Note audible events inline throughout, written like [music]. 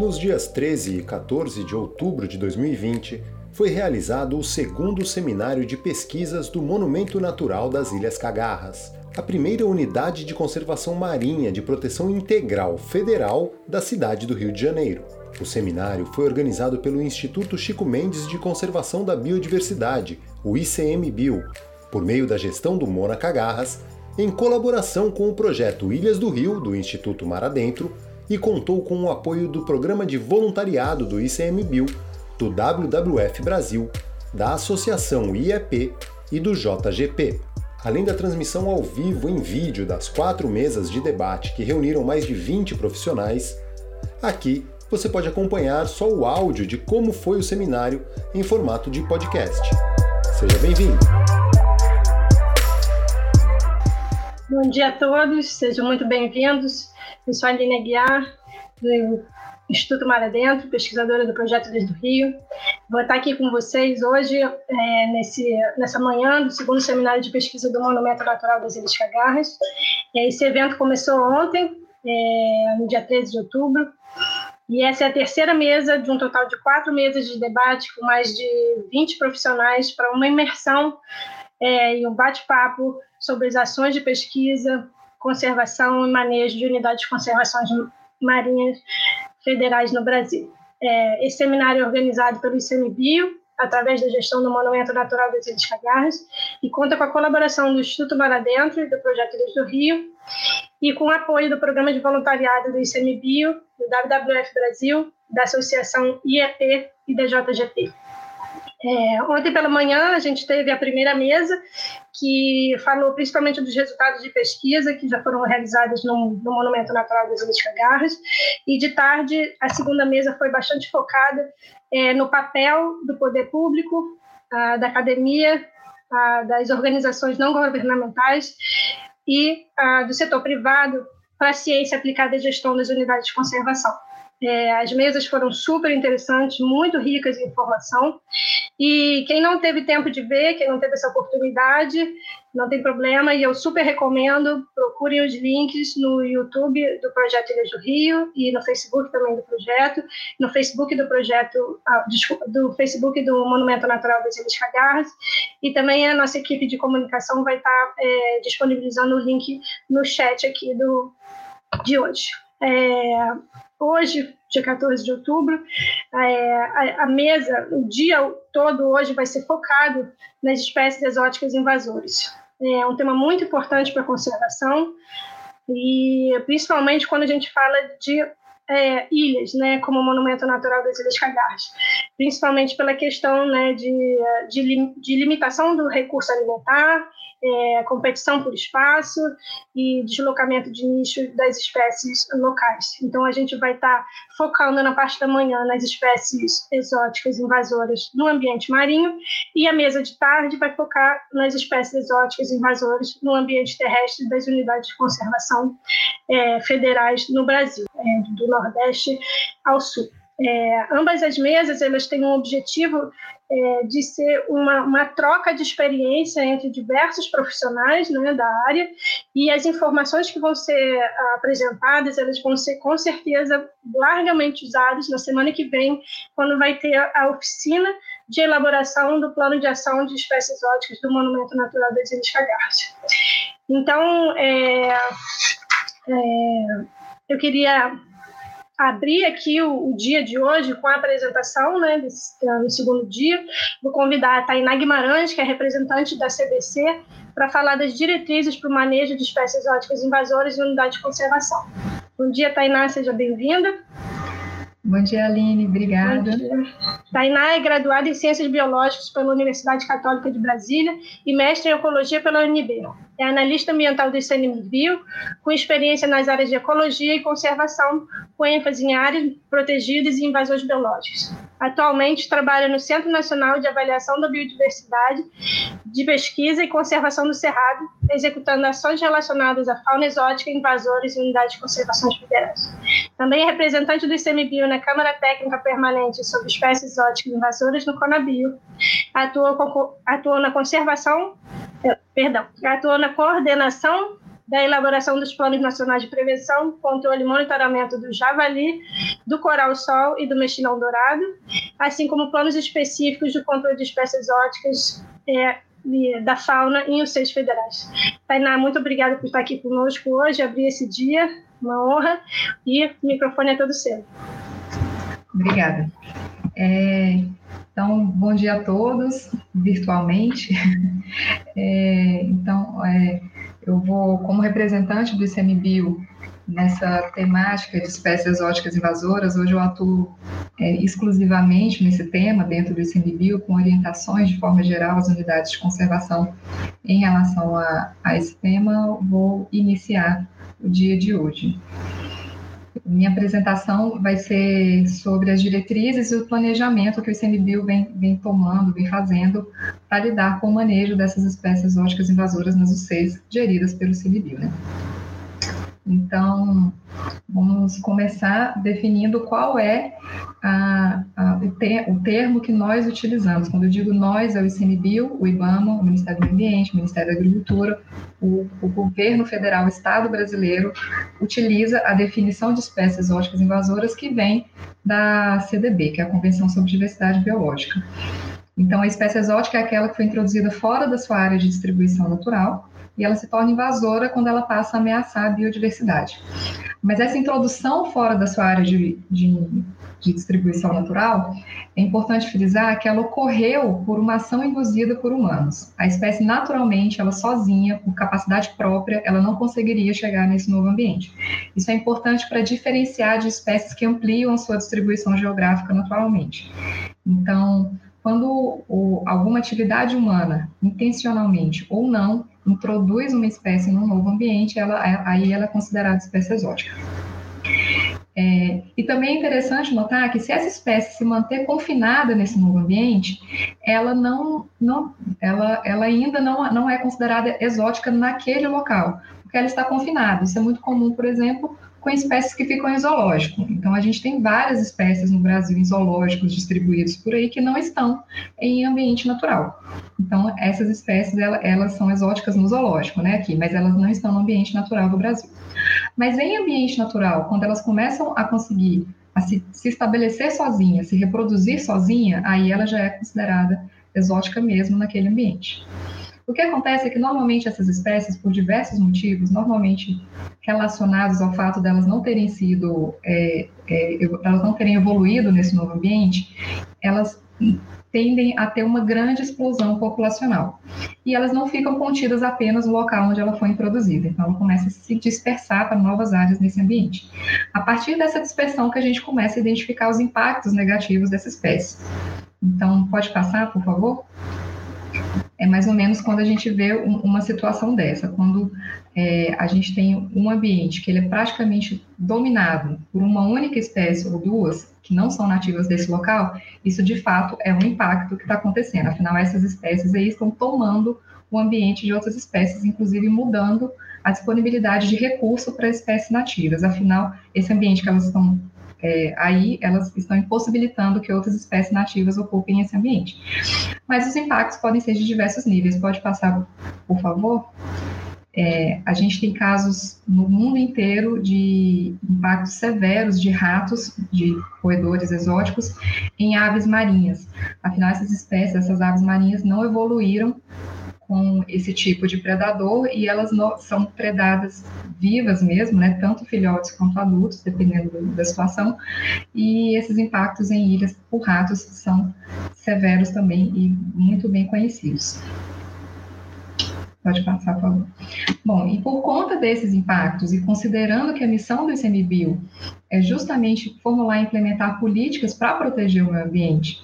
Nos dias 13 e 14 de outubro de 2020, foi realizado o segundo seminário de pesquisas do Monumento Natural das Ilhas Cagarras, a primeira unidade de conservação marinha de proteção integral federal da cidade do Rio de Janeiro. O seminário foi organizado pelo Instituto Chico Mendes de Conservação da Biodiversidade, o ICMBio, por meio da gestão do Mona Cagarras, em colaboração com o projeto Ilhas do Rio, do Instituto Mar Adentro, e contou com o apoio do Programa de Voluntariado do ICMBio, do WWF Brasil, da Associação IEP e do JGP. Além da transmissão ao vivo em vídeo das quatro mesas de debate que reuniram mais de 20 profissionais, aqui você pode acompanhar só o áudio de como foi o seminário em formato de podcast. Seja bem-vindo! Bom dia a todos, sejam muito bem-vindos. Eu sou a Aline Aguiar, do Instituto Mar Adentro, pesquisadora do Projeto Desde o Rio. Vou estar aqui com vocês hoje, é, nesse, nessa manhã, do segundo seminário de pesquisa do Monumento Natural das Ilhas Cagarras. Esse evento começou ontem, é, no dia 13 de outubro, e essa é a terceira mesa de um total de quatro mesas de debate com mais de 20 profissionais para uma imersão é, e um bate-papo sobre as ações de pesquisa, conservação e manejo de unidades de conservação marinhas federais no Brasil. É, esse seminário é organizado pelo ICMBio, através da gestão do Monumento Natural das Ilhas Cagarras, e conta com a colaboração do Instituto Mar Adentro e do Projeto Ilhas do Rio, e com o apoio do Programa de Voluntariado do ICMBio, do WWF Brasil, da Associação IEP e da JGP. É, ontem pela manhã a gente teve a primeira mesa que falou principalmente dos resultados de pesquisa que já foram realizados no, no Monumento Natural das Ilhas Cagarras e de tarde a segunda mesa foi bastante focada é, no papel do poder público, a, da academia, a, das organizações não governamentais e a, do setor privado para a ciência aplicada à gestão das unidades de conservação. É, as mesas foram super interessantes, muito ricas em informação. E quem não teve tempo de ver, quem não teve essa oportunidade, não tem problema. E eu super recomendo, procurem os links no YouTube do Projeto Ilhas do Rio e no Facebook também do projeto. No Facebook do projeto, ah, desculpa, do Facebook do Monumento Natural das Ilhas Cagarras. E também a nossa equipe de comunicação vai estar é, disponibilizando o link no chat aqui do, de hoje. É, hoje, dia 14 de outubro, é, a, a, mesa, o dia todo hoje vai ser focado nas espécies exóticas invasoras. É um tema muito importante para a conservação, e principalmente quando a gente fala de é, ilhas, né, como o Monumento Natural das Ilhas Cagarras, principalmente pela questão né, de, de, de limitação do recurso alimentar é, competição por espaço e deslocamento de nicho das espécies locais. Então, a gente vai estar tá focando na parte da manhã nas espécies exóticas invasoras no ambiente marinho e a mesa de tarde vai focar nas espécies exóticas invasoras no ambiente terrestre das unidades de conservação é, federais no Brasil, é, do Nordeste ao Sul. É, ambas as mesas elas têm um objetivo é, de ser uma, uma, troca de experiência entre diversos profissionais né, da área e as informações que vão ser apresentadas elas vão ser com certeza largamente usadas na semana que vem quando vai ter a oficina de elaboração do plano de ação de espécies exóticas do Monumento Natural das Ilhas Cagarras. Então, é, é, eu queria abrir aqui o, o, dia de hoje com a apresentação, né, desse, no segundo dia. Vou convidar a Tainá Guimarães, que é representante da CBC, para falar das diretrizes para o manejo de espécies exóticas invasoras e unidade de conservação. Bom dia, Tainá, seja bem-vinda. Bom dia, Aline. Obrigada. Tainá é graduada em Ciências Biológicas pela Universidade Católica de Brasília e mestre em Ecologia pela UNB. É analista ambiental do ICMBio, com experiência nas áreas de ecologia e conservação, com ênfase em áreas protegidas e invasões biológicas. Atualmente trabalha no Centro Nacional de Avaliação da Biodiversidade, de Pesquisa e Conservação do Cerrado, executando ações relacionadas à fauna exótica, invasores e unidades de conservação federais. Também é representante do ICMBio na Câmara Técnica Permanente sobre Espécies Exóticas Invasoras no CONABIO. Atua, atua na conservação, eh, perdão, atua na coordenação da elaboração dos planos nacionais de prevenção, controle e monitoramento do javali, do coral-sol e do mexilhão dourado, assim como planos específicos do controle de espécies exóticas é, da fauna em os seis federais. Tainá, muito obrigada por estar aqui conosco hoje, abrir esse dia, uma honra, e o microfone é todo seu. Obrigada. É, então, bom dia a todos, virtualmente. [laughs] É, então, é, eu vou, como representante do ICMBio, nessa temática de espécies exóticas invasoras, hoje eu atuo é, exclusivamente nesse tema, dentro do ICMBio, com orientações de forma geral às unidades de conservação em relação a, a esse tema, vou iniciar o dia de hoje. Minha apresentação vai ser sobre as diretrizes e o planejamento que o ICMBio vem, vem tomando, vem fazendo para lidar com o manejo dessas espécies exóticas invasoras nas UCs geridas pelo ICMBio. Né? Então, vamos começar definindo qual é a, a, o, o, termo que nós utilizamos. Quando eu digo nós, é o ICMBio, o IBAMA, o Ministério do Meio Ambiente, o Ministério da Agricultura, o, o governo federal, o Estado brasileiro, utiliza a definição de espécies exóticas invasoras que vem da CDB, que é a Convenção sobre Diversidade Biológica. Então, a espécie exótica é aquela que foi introduzida fora da sua área de distribuição natural, e ela se torna invasora quando ela passa a ameaçar a biodiversidade. Mas essa introdução fora da sua área de, de, de distribuição natural, é importante frisar que ela ocorreu por uma ação induzida por humanos. A espécie, naturalmente, ela sozinha, por capacidade própria, ela não conseguiria chegar nesse novo ambiente. Isso é importante para diferenciar de espécies que ampliam sua distribuição geográfica naturalmente. Então, quando o, alguma atividade humana, intencionalmente ou não, introduz uma espécie num novo ambiente, ela, aí ela é considerada espécie exótica. É, e também é interessante notar que se essa espécie se manter confinada nesse novo ambiente, ela não, não ela, ela ainda não, não é considerada exótica naquele local, porque ela está confinada. Isso é muito comum, por exemplo, com espécies que ficam em zoológico. Então, a gente tem várias espécies no Brasil em zoológicos distribuídos por aí que não estão em ambiente natural. Então, essas espécies, elas, são exóticas no zoológico, né, aqui, mas elas não estão no ambiente natural do Brasil. Mas em ambiente natural, quando elas começam a conseguir a se, se estabelecer sozinha, se reproduzir sozinha, aí ela já é considerada exótica mesmo naquele ambiente. O que acontece é que normalmente essas espécies, por diversos motivos, normalmente relacionados ao fato delas não terem sido, é, é, elas não terem evoluído nesse novo ambiente, elas tendem a ter uma grande explosão populacional. E elas não ficam contidas apenas no local onde ela foi introduzida, então ela começa a se dispersar para novas áreas nesse ambiente. A partir dessa dispersão que a gente começa a identificar os impactos negativos dessa espécie. Então, pode passar, por favor? É mais ou menos quando a gente vê um, uma situação dessa, quando é, a gente tem um ambiente que ele é praticamente dominado por uma única espécie ou duas que não são nativas desse local, isso de fato é um impacto que está acontecendo. Afinal, essas espécies aí estão tomando o ambiente de outras espécies, inclusive mudando a disponibilidade de recurso para espécies nativas. Afinal, esse ambiente que elas estão é, aí elas estão impossibilitando que outras espécies nativas ocupem esse ambiente. Mas os impactos podem ser de diversos níveis. Pode passar, por favor? É, a gente tem casos no mundo inteiro de impactos severos de ratos, de roedores exóticos, em aves marinhas. Afinal, essas espécies, essas aves marinhas não evoluíram com esse tipo de predador e elas são predadas vivas mesmo, né, tanto filhotes quanto adultos, dependendo da situação, e esses impactos em ilhas por ratos são severos também e muito bem conhecidos. Pode passar, por favor. Bom, e por conta desses impactos, e considerando que a missão do ICMBio é justamente formular e implementar políticas para proteger o meio ambiente,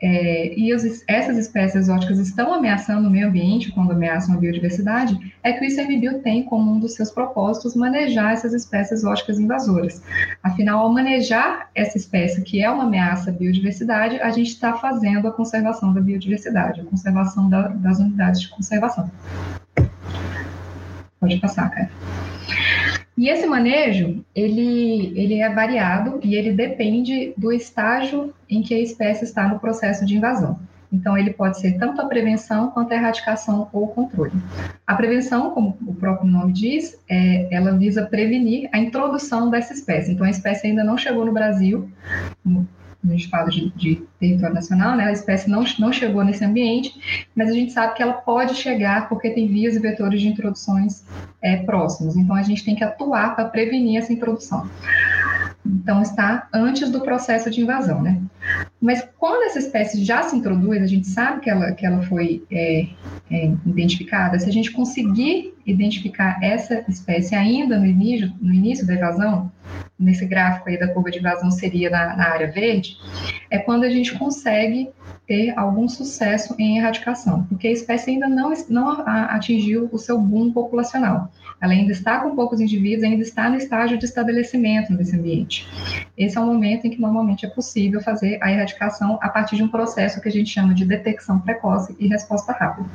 é, e essas espécies exóticas estão ameaçando o meio ambiente quando ameaçam a biodiversidade, é que o ICMBio tem como um dos seus propósitos manejar essas espécies exóticas invasoras. Afinal, ao manejar essa espécie que é uma ameaça à biodiversidade, a gente está fazendo a conservação da biodiversidade, a conservação da, das unidades de conservação. Pode passar, cara. E esse manejo, ele, ele é variado e ele depende do estágio em que a espécie está no processo de invasão. Então, ele pode ser tanto a prevenção quanto a erradicação ou controle. A prevenção, como o próprio nome diz, é, ela visa prevenir a introdução dessa espécie. Então, a espécie ainda não chegou no Brasil, no estado de, de, território nacional, né? A espécie não, não chegou nesse ambiente, mas a gente sabe que ela pode chegar porque tem vias e vetores de introduções é, próximos. Então, a gente tem que atuar para prevenir essa introdução. Então, está antes do processo de invasão, né? Mas quando essa espécie já se introduz, a gente sabe que ela, que ela foi é, é, identificada, se a gente conseguir identificar essa espécie ainda no início, no início da invasão, nesse gráfico aí da curva de invasão seria na, na área verde, é quando a gente consegue ter algum sucesso em erradicação, porque a espécie ainda não, não atingiu o seu boom populacional. Ela ainda está com poucos indivíduos, ainda está no estágio de estabelecimento desse ambiente. Esse é o momento em que normalmente é possível fazer a erradicação a partir de um processo que a gente chama de detecção precoce e resposta rápida.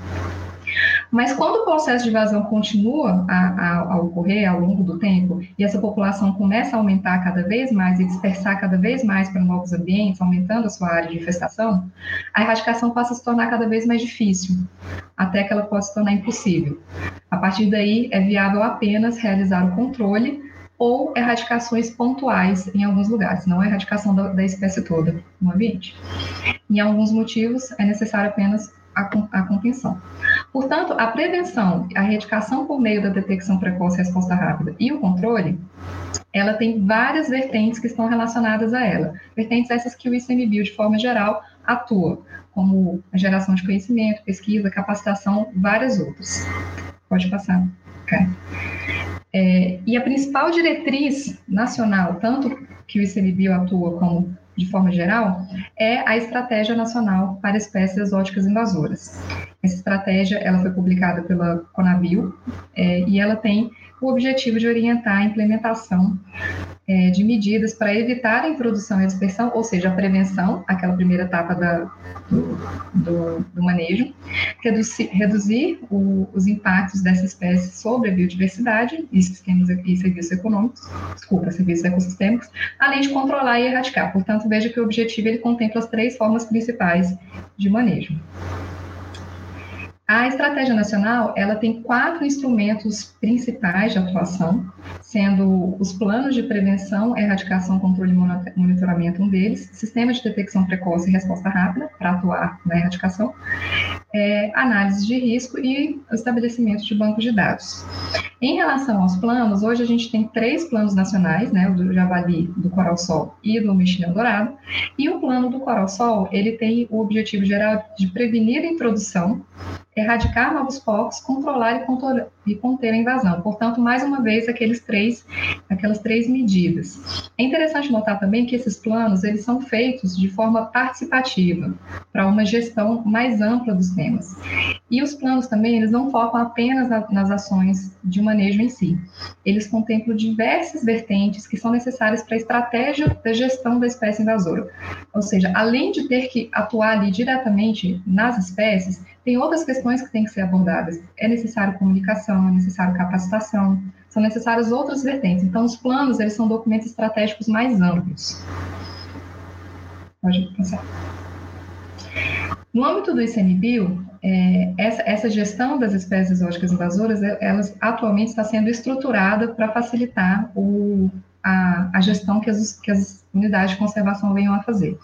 Mas quando o processo de invasão continua a, a, a, ocorrer ao longo do tempo e essa população começa a aumentar cada vez mais e dispersar cada vez mais para novos ambientes, aumentando a sua área de infestação, a erradicação passa a se tornar cada vez mais difícil, até que ela possa se tornar impossível. A partir daí, é viável apenas realizar o controle ou erradicações pontuais em alguns lugares, não a erradicação da, da espécie toda no ambiente. Em alguns motivos, é necessário apenas a, contenção. Portanto, a prevenção, a erradicação por meio da detecção precoce resposta rápida e o controle, ela tem várias vertentes que estão relacionadas a ela. Vertentes essas que o ICMBio, de forma geral, atua, como a geração de conhecimento, pesquisa, capacitação, várias outras. Pode passar. É, e a principal diretriz nacional, tanto que o ICMBio atua como de forma geral, é a Estratégia Nacional para Espécies Exóticas Invasoras. Essa estratégia ela foi publicada pela Conavio é, e ela tem o objetivo de orientar a implementação é, de medidas para evitar a introdução e a dispersão, ou seja, a prevenção, aquela primeira etapa da, do, do, manejo, reduzir, reduzir o, os impactos dessa espécie sobre a biodiversidade e sistemas e serviços econômicos, desculpa, serviços ecossistêmicos, além de controlar e erradicar. Portanto, veja que o objetivo ele contempla as três formas principais de manejo. A estratégia nacional, ela tem quatro instrumentos principais de atuação, sendo os planos de prevenção, erradicação, controle e monitoramento um deles, sistema de detecção precoce e resposta rápida para atuar na erradicação, é, análise de risco e estabelecimento de bancos de dados. Em relação aos planos, hoje a gente tem três planos nacionais, né, o do Javali, do Coral-Sol e do Mexilhão Dourado, e o plano do Coral-Sol, ele tem o objetivo geral de prevenir a introdução erradicar novos focos, controlar e, conter a invasão. Portanto, mais uma vez, aqueles três, aquelas três medidas. É interessante notar também que esses planos eles são feitos de forma participativa, para uma gestão mais ampla dos temas. E os planos também eles não focam apenas na, nas ações de manejo em si. Eles contemplam diversas vertentes que são necessárias para a estratégia da gestão da espécie invasora. Ou seja, além de ter que atuar ali diretamente nas espécies, tem outras questões que têm que ser abordadas. É necessário comunicação, é necessário capacitação, são necessárias outras vertentes. Então, os planos, eles são documentos estratégicos mais amplos. Pode passar. No âmbito do ICMBio, é, essa, essa, gestão das espécies exóticas invasoras, elas atualmente está sendo estruturada para facilitar o, a, a gestão que as, que as, unidades de conservação venham a fazer.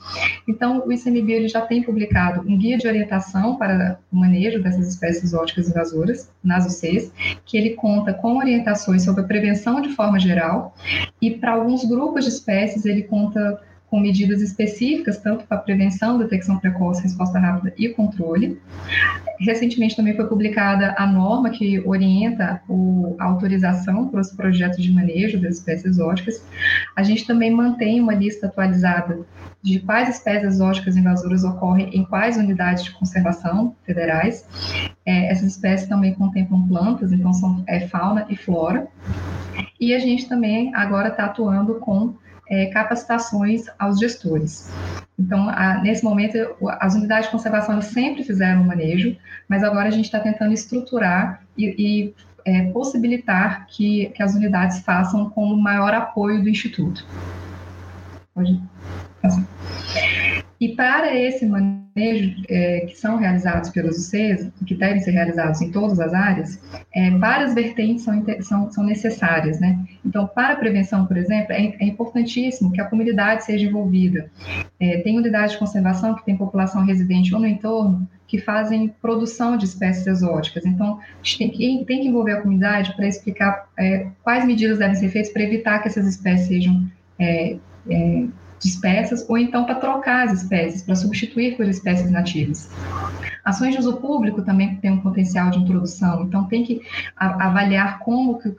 Então, o ICMBio ele já tem publicado um guia de orientação para o manejo dessas espécies exóticas invasoras, nas UCs, que ele conta com orientações sobre a prevenção de forma geral, e para alguns grupos de espécies ele conta com medidas específicas, tanto para prevenção, detecção precoce, resposta rápida e controle. Recentemente também foi publicada a norma que orienta o, a autorização para os projetos de manejo das espécies exóticas. A gente também mantém uma lista atualizada de quais espécies exóticas invasoras ocorrem em quais unidades de conservação federais. É, essas espécies também contemplam plantas, então são é, fauna e flora. E a gente também agora está atuando com é, capacitações aos gestores. Então, a, nesse momento, as unidades de conservação sempre fizeram o manejo, mas agora a gente está tentando estruturar e, e é, possibilitar que, que as unidades façam com o maior apoio do Instituto. Pode passar. E para esse manejo é, que são realizados pelos UCs, que devem ser realizados em todas as áreas, é, várias vertentes são, são, são, necessárias, né? Então, para a prevenção, por exemplo, é, é importantíssimo que a comunidade seja envolvida. É, tem unidade de conservação que tem população residente ou no entorno, que fazem produção de espécies exóticas. Então, a gente tem que, tem que envolver a comunidade para explicar é, quais medidas devem ser feitas para evitar que essas espécies sejam é, é, dispersas, ou então para trocar as espécies, para substituir por espécies nativas. Ações de uso público também têm um potencial de introdução, então tem que avaliar como que,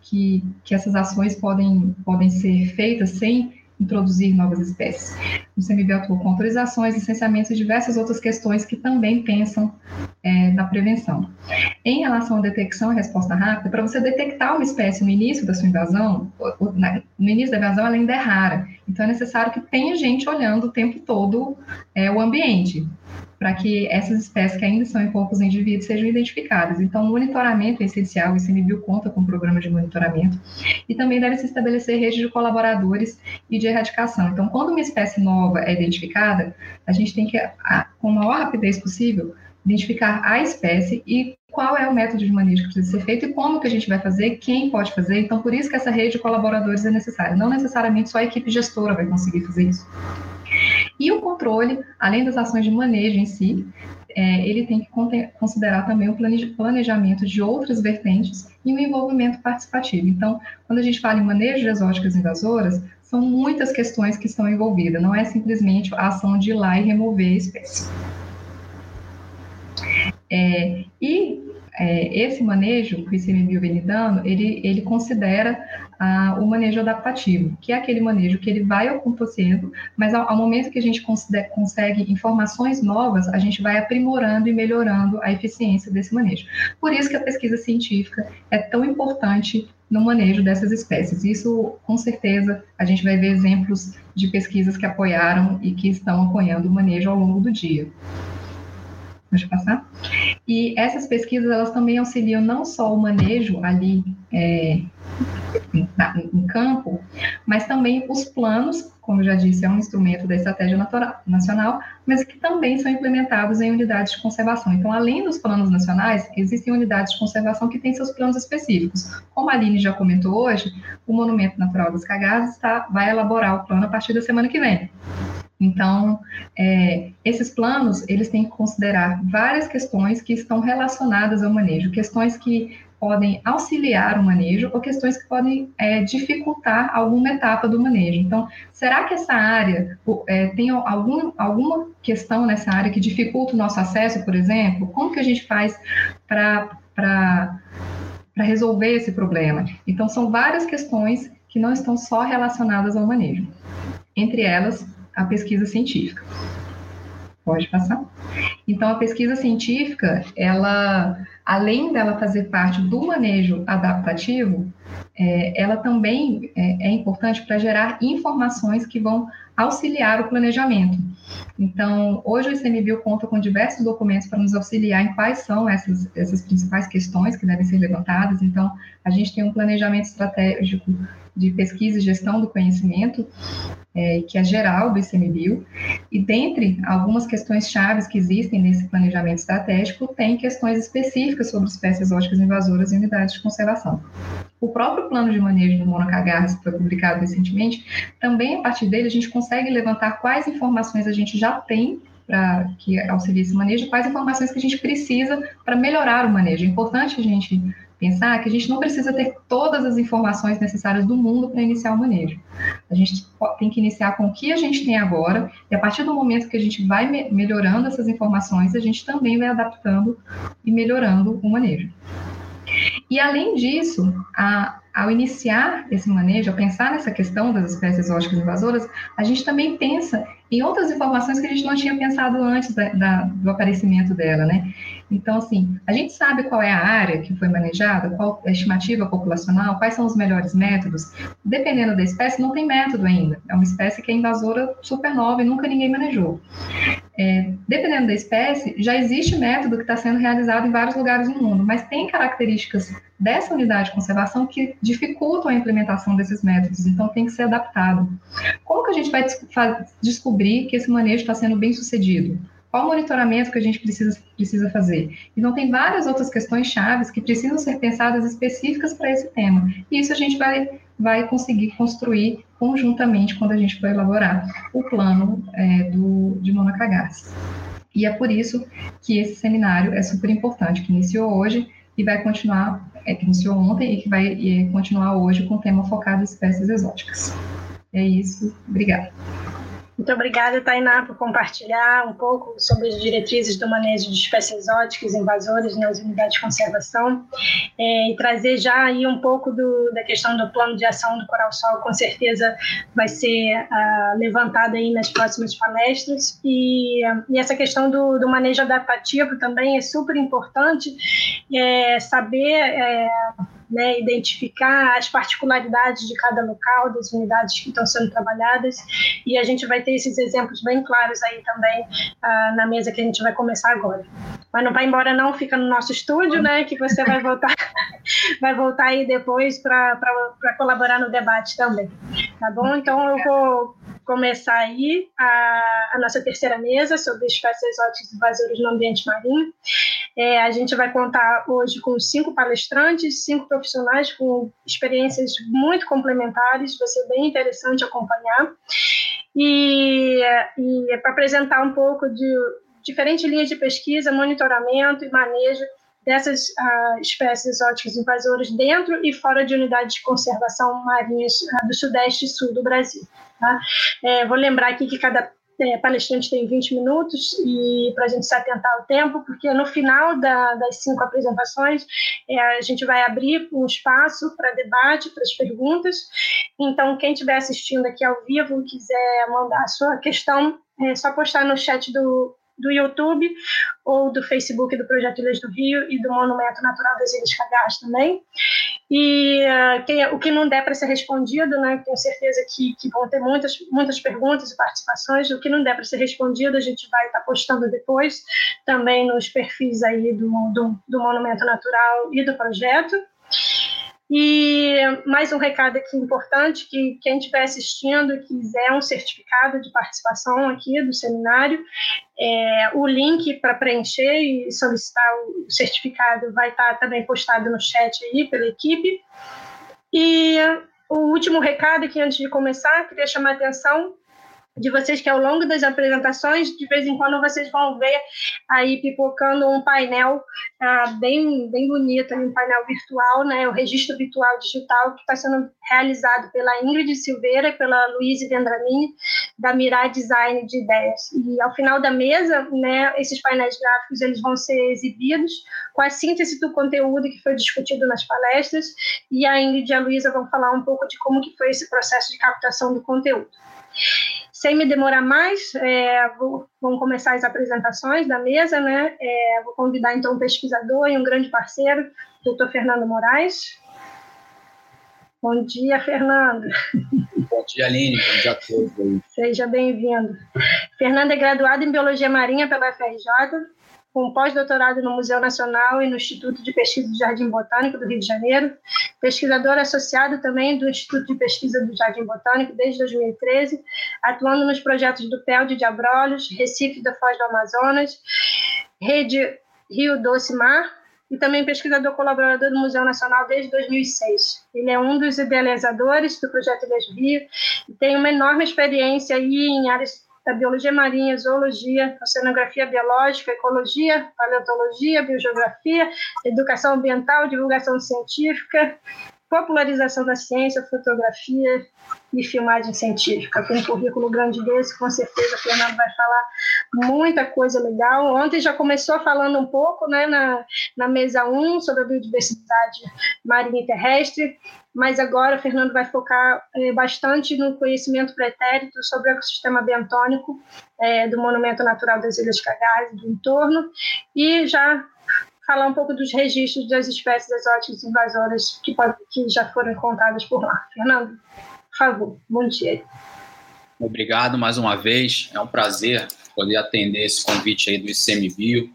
que, que essas ações podem, podem ser feitas sem introduzir novas espécies. O CMB atua com autorizações, licenciamentos e diversas outras questões que também pensam é, na prevenção. Em relação à detecção e resposta rápida, para você detectar uma espécie no início da sua invasão, no início da invasão ela ainda é rara, então é necessário que tenha gente olhando o tempo todo é, o ambiente para que essas espécies que ainda são em poucos indivíduos sejam identificadas. Então, o monitoramento é essencial, o ICMBio conta com um programa de monitoramento, e também deve se estabelecer rede de colaboradores e de erradicação. Então, quando uma espécie nova é identificada, a gente tem que, com a maior rapidez possível, identificar a espécie e qual é o método de manejo que precisa ser feito e como que a gente vai fazer, quem pode fazer. Então, por isso que essa rede de colaboradores é necessária. Não necessariamente só a equipe gestora vai conseguir fazer isso. E o controle, além das ações de manejo em si, é, ele tem que considerar também o planejamento de outras vertentes e o envolvimento participativo. Então, quando a gente fala em manejo de exóticas invasoras, são muitas questões que estão envolvidas, não é simplesmente a ação de ir lá e remover a espécie. É, e é, esse manejo que o ICMBio vem dando, ele, ele considera ah, o manejo adaptativo, que é aquele manejo que ele vai acontecendo, mas ao, ao momento que a gente consegue informações novas, a gente vai aprimorando e melhorando a eficiência desse manejo. Por isso que a pesquisa científica é tão importante no manejo dessas espécies. Isso, com certeza, a gente vai ver exemplos de pesquisas que apoiaram e que estão apoiando o manejo ao longo do dia. Pode passar? E essas pesquisas, elas também auxiliam não só o manejo ali é, em, em, campo, mas também os planos, como eu já disse, é um instrumento da Estratégia natural, Nacional, mas que também são implementados em unidades de conservação. Então, além dos planos nacionais, existem unidades de conservação que têm seus planos específicos. Como a Aline já comentou hoje, o Monumento Natural das Cagadas está, vai elaborar o plano a partir da semana que vem. Então, é, esses planos, eles têm que considerar várias questões que estão relacionadas ao manejo, questões que podem auxiliar o manejo ou questões que podem é, dificultar alguma etapa do manejo. Então, será que essa área é, tem algum, alguma questão nessa área que dificulta o nosso acesso, por exemplo? Como que a gente faz para resolver esse problema? Então, são várias questões que não estão só relacionadas ao manejo. Entre elas, a pesquisa científica. Pode passar? Então, a pesquisa científica, ela, além dela fazer parte do manejo adaptativo, é, ela também é, é importante para gerar informações que vão auxiliar o planejamento. Então, hoje o ICMBio conta com diversos documentos para nos auxiliar em quais são essas, essas principais questões que devem ser levantadas. Então, a gente tem um planejamento estratégico de pesquisa e gestão do conhecimento, é, que é geral do ICMBio, e dentre algumas questões chaves que existem nesse planejamento estratégico, tem questões específicas sobre espécies exóticas invasoras e unidades de conservação. O próprio plano de manejo do monocagarras, que foi publicado recentemente, também a partir dele a gente consegue levantar quais informações a gente já tem para que auxilie esse manejo, quais informações que a gente precisa para melhorar o manejo. É importante a gente pensar que a gente não precisa ter todas as informações necessárias do mundo para iniciar o manejo. A gente tem que iniciar com o que a gente tem agora, e a partir do momento que a gente vai me melhorando essas informações, a gente também vai adaptando e melhorando o manejo. E além disso, a, ao iniciar esse manejo, ao pensar nessa questão das espécies exóticas invasoras, a gente também pensa em outras informações que a gente não tinha pensado antes da, da, do aparecimento dela, né? Então, assim, a gente sabe qual é a área que foi manejada, qual é a estimativa populacional, quais são os melhores métodos. Dependendo da espécie, não tem método ainda. É uma espécie que é invasora super nova e nunca ninguém manejou. é, dependendo da espécie, já existe método que está sendo realizado em vários lugares do mundo, mas tem características dessa unidade de conservação que dificultam a implementação desses métodos, então tem que ser adaptado. Como que a gente vai descobrir que esse manejo está sendo bem sucedido? Qual o monitoramento que a gente precisa, precisa fazer? Então, tem várias outras questões chaves que precisam ser pensadas específicas para esse tema. E isso a gente vai, vai conseguir construir conjuntamente quando a gente for elaborar o plano é, do, de Monacagás. E é por isso que esse seminário é super importante, que iniciou hoje e vai continuar, é, que iniciou ontem e que vai e continuar hoje com o tema focado em espécies exóticas. É isso, obrigada. Muito obrigada, Tainá, por compartilhar um pouco sobre as diretrizes do manejo de espécies exóticas invasores nas unidades de conservação é, e trazer já aí um pouco do, da questão do plano de ação do Coral Sol, com certeza vai ser uh, levantada aí nas próximas palestras. E, e essa questão do, do, manejo adaptativo também é super importante, é, saber é, né, identificar as particularidades de cada local, das unidades que estão sendo trabalhadas, e a gente vai ter esses exemplos bem claros aí também uh, na mesa que a gente vai começar agora. Mas não vai embora não, fica no nosso estúdio, né, que você vai voltar, [laughs] vai voltar aí depois para colaborar no debate também, tá bom? Então eu vou começar aí a, a, nossa terceira mesa sobre espécies exóticas invasores no ambiente marinho. É, a gente vai contar hoje com cinco palestrantes, cinco profissionais com experiências muito complementares, vai ser bem interessante acompanhar. E, e é para apresentar um pouco de diferentes linhas de pesquisa, monitoramento e manejo dessas uh, espécies exóticas invasoras dentro e fora de unidades de conservação marinhas uh, do sudeste e sul do Brasil. Tá? É, vou lembrar aqui que cada é, palestrante tem 20 minutos e para a gente se atentar ao tempo, porque no final da, das cinco apresentações é, a gente vai abrir um espaço para debate, para as perguntas. Então, quem estiver assistindo aqui ao vivo quiser mandar a sua questão, é só postar no chat do, do YouTube ou do Facebook do Projeto Ilhas do Rio e do Monumento Natural das Ilhas Cagás também. E uh, quem, o que não der para ser respondido, né, tenho certeza que, que, vão ter muitas, muitas perguntas e participações, o que não der para ser respondido a gente vai estar tá postando depois também nos perfis aí do, do, do Monumento Natural e do projeto. E mais um recado aqui importante, que quem estiver assistindo e quiser um certificado de participação aqui do seminário, é, o link para preencher e solicitar o certificado vai estar também postado no chat aí pela equipe. E o último recado aqui antes de começar, queria chamar a atenção de vocês que ao longo das apresentações, de vez em quando vocês vão ver aí pipocando um painel ah, bem, bem bonito, um painel virtual, né, o registro virtual digital que está sendo realizado pela Ingrid Silveira e pela Luíse Vendramini, da Mirai Design de Ideias. E ao final da mesa, né, esses painéis gráficos eles vão ser exibidos com a síntese do conteúdo que foi discutido nas palestras, e a Ingrid e a Luísa vão falar um pouco de como que foi esse processo de captação do conteúdo. Sem me demorar mais, é, vou, vamos começar as apresentações da mesa, né? É, vou convidar então um pesquisador e um grande parceiro, doutor Fernando Moraes. Bom dia, Fernando. [laughs] Bom dia, Aline. Bom dia a todos. Seja bem-vindo. Fernando é graduado em Biologia Marinha pela FRJ, com pós-doutorado no Museu Nacional e no Instituto de Pesquisa do Jardim Botânico do Rio de Janeiro, pesquisador associado também do Instituto de Pesquisa do Jardim Botânico desde 2013, atuando nos projetos do PEL de Abrolhos, Recife da Foz do Amazonas, Rede Rio Doce Mar, e também pesquisador colaborador do Museu Nacional desde 2006. Ele é um dos idealizadores do projeto Ilhas Rio e tem uma enorme experiência aí em áreas da biologia marinha, zoologia, oceanografia biológica, ecologia, paleontologia, biogeografia, educação ambiental, divulgação científica, popularização da ciência, fotografia e filmagem científica. Com um currículo grande desse, com certeza o Fernando vai falar muita coisa legal. Ontem já começou falando um pouco né, na, na mesa 1 sobre a biodiversidade marinha e terrestre mas agora o Fernando vai focar é, bastante no conhecimento pretérito sobre o ecossistema bentônico é, do Monumento Natural das Ilhas Cagás e do entorno, e já falar um pouco dos registros das espécies exóticas invasoras que, que já foram encontradas por lá. Fernando, por favor, bom dia. Obrigado mais uma vez, é um prazer poder atender esse convite aí do ICMBio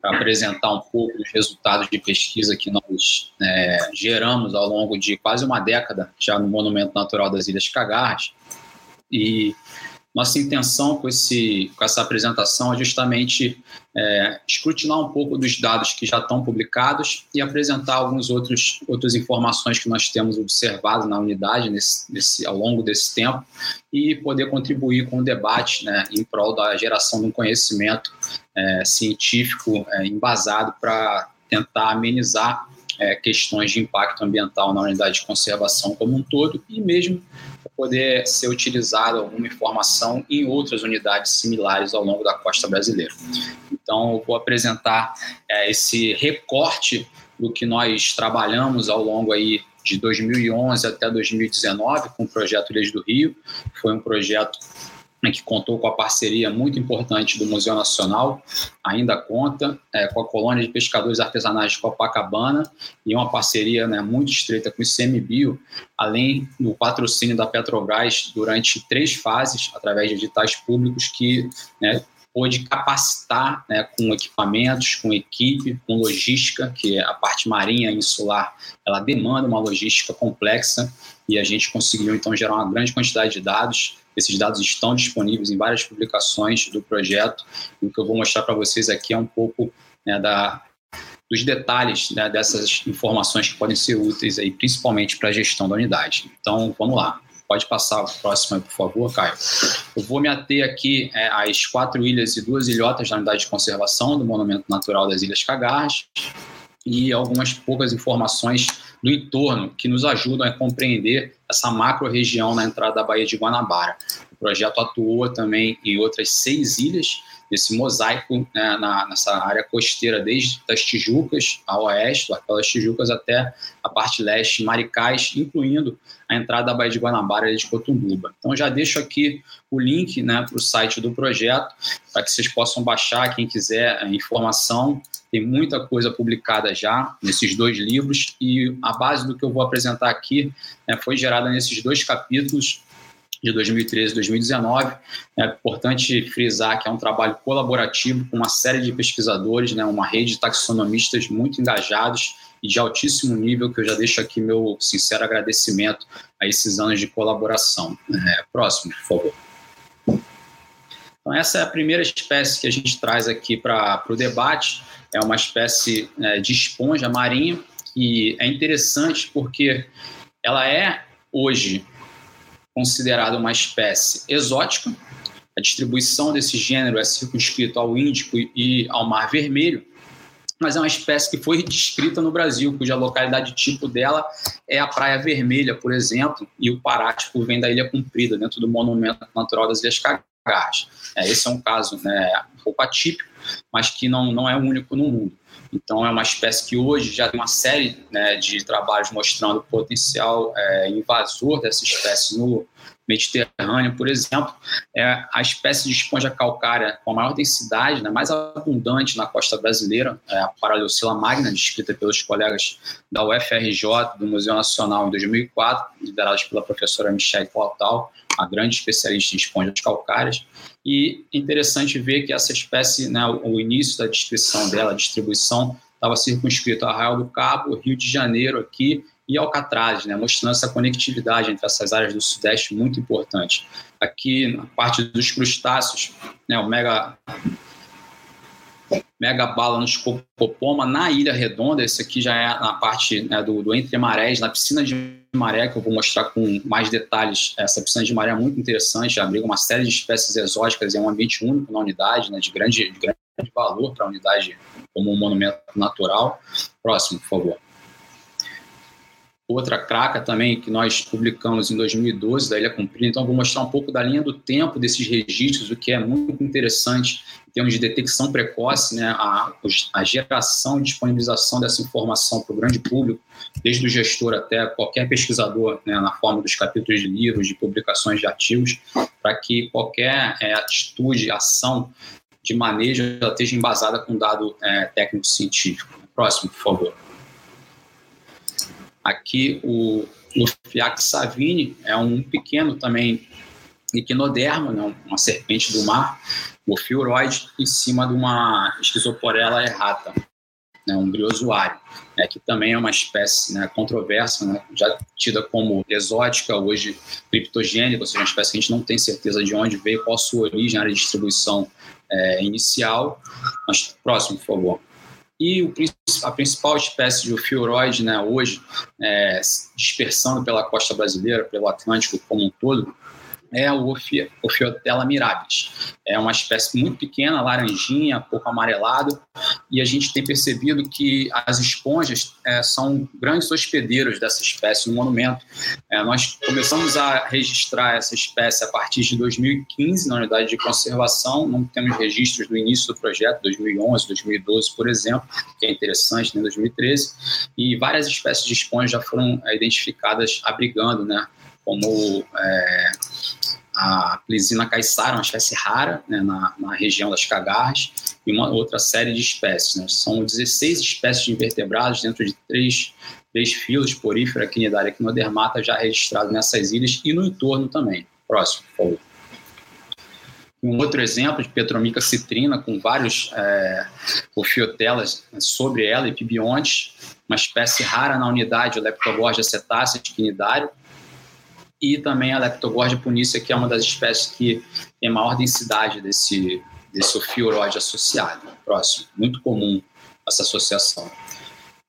para apresentar um pouco dos resultados de pesquisa que nós é, geramos ao longo de quase uma década já no Monumento Natural das Ilhas Cagarras. E nossa intenção com, esse, com essa apresentação é justamente é, escrutinar um pouco dos dados que já estão publicados e apresentar algumas outros, outras informações que nós temos observado na unidade nesse, nesse, ao longo desse tempo e poder contribuir com o debate né, em prol da geração de um conhecimento é, científico é, embasado para tentar amenizar é, questões de impacto ambiental na unidade de conservação como um todo e mesmo poder ser utilizada alguma informação em outras unidades similares ao longo da costa brasileira. Então, vou apresentar é, esse recorte do que nós trabalhamos ao longo aí de 2011 até 2019 com o projeto Ilhas do Rio. Foi um projeto que contou com a parceria muito importante do Museu Nacional, ainda conta é, com a Colônia de Pescadores Artesanais de Copacabana e uma parceria né, muito estreita com o ICMBio, além do patrocínio da Petrobras durante três fases, através de editais públicos que né, pôde capacitar né, com equipamentos, com equipe, com logística, que é a parte marinha insular, ela demanda uma logística complexa e a gente conseguiu então gerar uma grande quantidade de dados esses dados estão disponíveis em várias publicações do projeto. E o que eu vou mostrar para vocês aqui é um pouco né, da, dos detalhes né, dessas informações que podem ser úteis, aí, principalmente para a gestão da unidade. Então, vamos lá. Pode passar o próximo por favor, Caio. Eu vou me ater aqui é, às quatro ilhas e duas ilhotas da unidade de conservação do Monumento Natural das Ilhas Cagarras e algumas poucas informações do entorno que nos ajudam a compreender essa macro-região na entrada da Baía de Guanabara. O projeto atuou também em outras seis ilhas, esse mosaico né, na, nessa área costeira, desde as Tijucas ao oeste, aquelas Tijucas até a parte leste, Maricás, incluindo a entrada da Baía de Guanabara e de Cotumbuba. Então já deixo aqui o link né, para o site do projeto, para que vocês possam baixar, quem quiser a informação. Tem muita coisa publicada já nesses dois livros e a base do que eu vou apresentar aqui né, foi gerada nesses dois capítulos de 2013 e 2019. É importante frisar que é um trabalho colaborativo com uma série de pesquisadores, né, uma rede de taxonomistas muito engajados e de altíssimo nível, que eu já deixo aqui meu sincero agradecimento a esses anos de colaboração. É, próximo, por favor. Então, essa é a primeira espécie que a gente traz aqui para o debate. É uma espécie é, de esponja marinha, e é interessante porque ela é hoje considerada uma espécie exótica. A distribuição desse gênero é circunscrita ao Índico e ao Mar Vermelho, mas é uma espécie que foi descrita no Brasil, cuja localidade tipo dela é a Praia Vermelha, por exemplo, e o parátipo vem da Ilha Comprida, dentro do Monumento Natural das Ilhas Cagarras. É, esse é um caso né, um pouco atípico, mas que não, não é único no mundo. Então, é uma espécie que hoje já tem uma série né, de trabalhos mostrando o potencial é, invasor dessa espécie no Mediterrâneo, por exemplo. É a espécie de esponja calcária com a maior densidade, né, mais abundante na costa brasileira, é a Paraleucila magna, descrita pelos colegas da UFRJ, do Museu Nacional, em 2004, liderados pela professora Michelle Portal, a grande especialista em esponjas calcárias. E interessante ver que essa espécie, né, o início da descrição dela, a distribuição, estava circunscrito a Arraial do Cabo, Rio de Janeiro aqui e Alcatraz, né, mostrando essa conectividade entre essas áreas do Sudeste muito importante. Aqui, na parte dos crustáceos, né, o mega mega bala no Scopopoma, na Ilha Redonda, esse aqui já é na parte né, do, do Entre Marés, na piscina de maré, que eu vou mostrar com mais detalhes. Essa piscina de maré é muito interessante, abriga uma série de espécies exóticas, é um ambiente único na unidade, né, de, grande, de grande valor para a unidade como um monumento natural. Próximo, por favor outra craca também que nós publicamos em 2012 da Ilha Comprida. Então, vou mostrar um pouco da linha do tempo desses registros, o que é muito interessante termos de detecção precoce, né, a, a geração e disponibilização dessa informação para o grande público, desde o gestor até qualquer pesquisador, né, na forma dos capítulos de livros, de publicações de artigos, para que qualquer é, atitude, ação de manejo esteja embasada com dado é, técnico-científico. Próximo, por favor. Aqui o Lufiax savini é um pequeno também equinoderma, né, uma serpente do mar, Ophiuroide em cima de uma Schizoporella errata, né, um briozoário, né, que também é uma espécie né, controversa, né, já tida como exótica, hoje criptogênica, ou seja, uma espécie que a gente não tem certeza de onde veio, qual sua origem, a distribuição é, inicial. Mas, próximo, por favor. E o, a principal espécie de ofiuroide né, hoje, é, dispersando pela costa brasileira, pelo Atlântico como um todo, é o Ophiotella mirabilis. É uma espécie muito pequena, laranjinha, pouco amarelado, e a gente tem percebido que as esponjas é, são grandes hospedeiros dessa espécie no monumento. É, nós começamos a registrar essa espécie a partir de 2015 na unidade de conservação, não temos registros do início do projeto, 2011, 2012, por exemplo, que é interessante, né, 2013, e várias espécies de esponjas já foram é, identificadas abrigando, né, como é, a Plisina caiçara, uma espécie rara né, na, na, região das cagarras, e uma outra série de espécies. Né? São 16 espécies de invertebrados dentro de três, três filos, porífera, quinidária e quinodermata, já registrados nessas ilhas e no entorno também. Próximo, por favor. Um outro exemplo de Petromica citrina, com vários é, ofiotelas sobre ela, e pibiontes, uma espécie rara na unidade, o Leptogorgia cetácea de quinidário, e também a Leptogorgia punícia, que é uma das espécies que tem maior densidade desse, desse ofiuroide associado. Próximo, muito comum essa associação.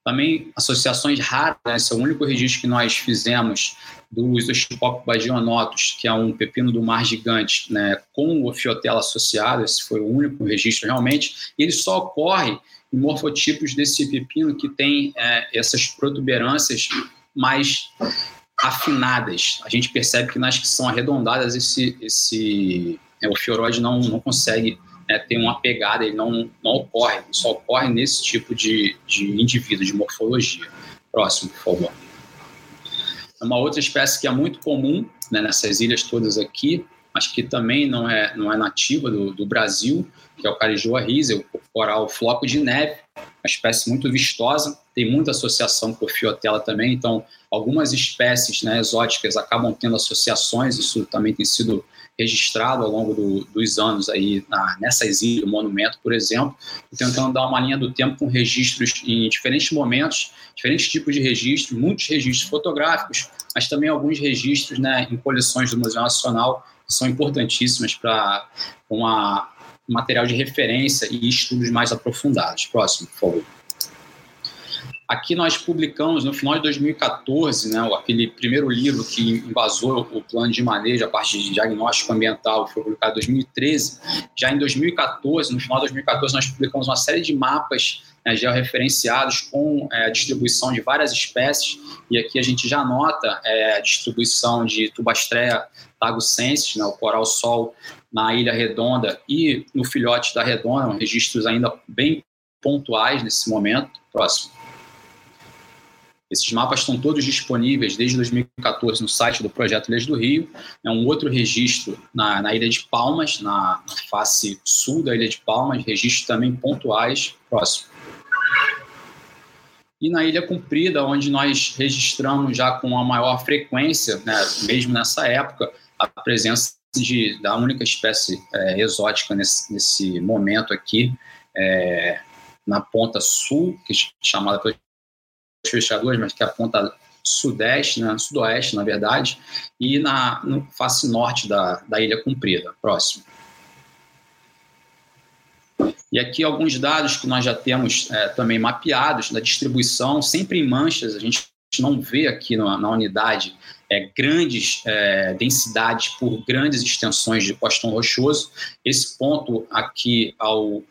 Também associações raras, né? esse é o único registro que nós fizemos dos Oxipop bagionotus, que é um pepino do mar gigante, né, com o ofiotela associado, esse foi o único registro realmente, e ele só ocorre em morfotipos desse pepino que tem é, essas protuberâncias mais afinadas. A gente percebe que nas que são arredondadas, esse, esse é, o fioroide não, não consegue né, ter uma pegada, ele não, não ocorre, só ocorre nesse tipo de, de indivíduo, de morfologia. Próximo, por favor. Uma outra espécie que é muito comum né, nessas ilhas todas aqui, mas que também não é, não é nativa do, do Brasil, que é o Carijoa risa, o coral floco de neve, uma espécie muito vistosa, tem muita associação com fiotela também, então algumas espécies né, exóticas acabam tendo associações, isso também tem sido registrado ao longo do, dos anos aí na, nessas ilhas, o monumento, por exemplo, tentando dar uma linha do tempo com registros em diferentes momentos, diferentes tipos de registros, muitos registros fotográficos, mas também alguns registros né, em coleções do Museu Nacional são importantíssimas para uma material de referência e estudos mais aprofundados. Próximo, por favor. Aqui nós publicamos no final de 2014, né, aquele primeiro livro que embasou o plano de manejo a partir de diagnóstico ambiental, foi publicado em 2013. Já em 2014, no final de 2014, nós publicamos uma série de mapas né, georreferenciados com é, a distribuição de várias espécies, e aqui a gente já nota é, a distribuição de Tubastrea tagucensis, né, o coral-sol na Ilha Redonda e no filhote da Redonda, registros ainda bem pontuais nesse momento. Próximo. Esses mapas estão todos disponíveis desde 2014 no site do Projeto Ilhas do Rio. É um outro registro na, na Ilha de Palmas, na, na, face sul da Ilha de Palmas, registros também pontuais. Próximo. E na Ilha Comprida, onde nós registramos já com a maior frequência, né, mesmo nessa época, a presença de, da única espécie é, exótica nesse, nesse momento aqui, é, na ponta sul, que é chamada pelos pescadores, mas que é a ponta sudeste, né, sudoeste, na verdade, e na no face norte da, da Ilha Comprida. Próximo. E aqui alguns dados que nós já temos é, também mapeados da distribuição, sempre em manchas, a gente não vê aqui na, na unidade é, grandes é, densidades por grandes extensões de costão rochoso. Esse ponto aqui ao,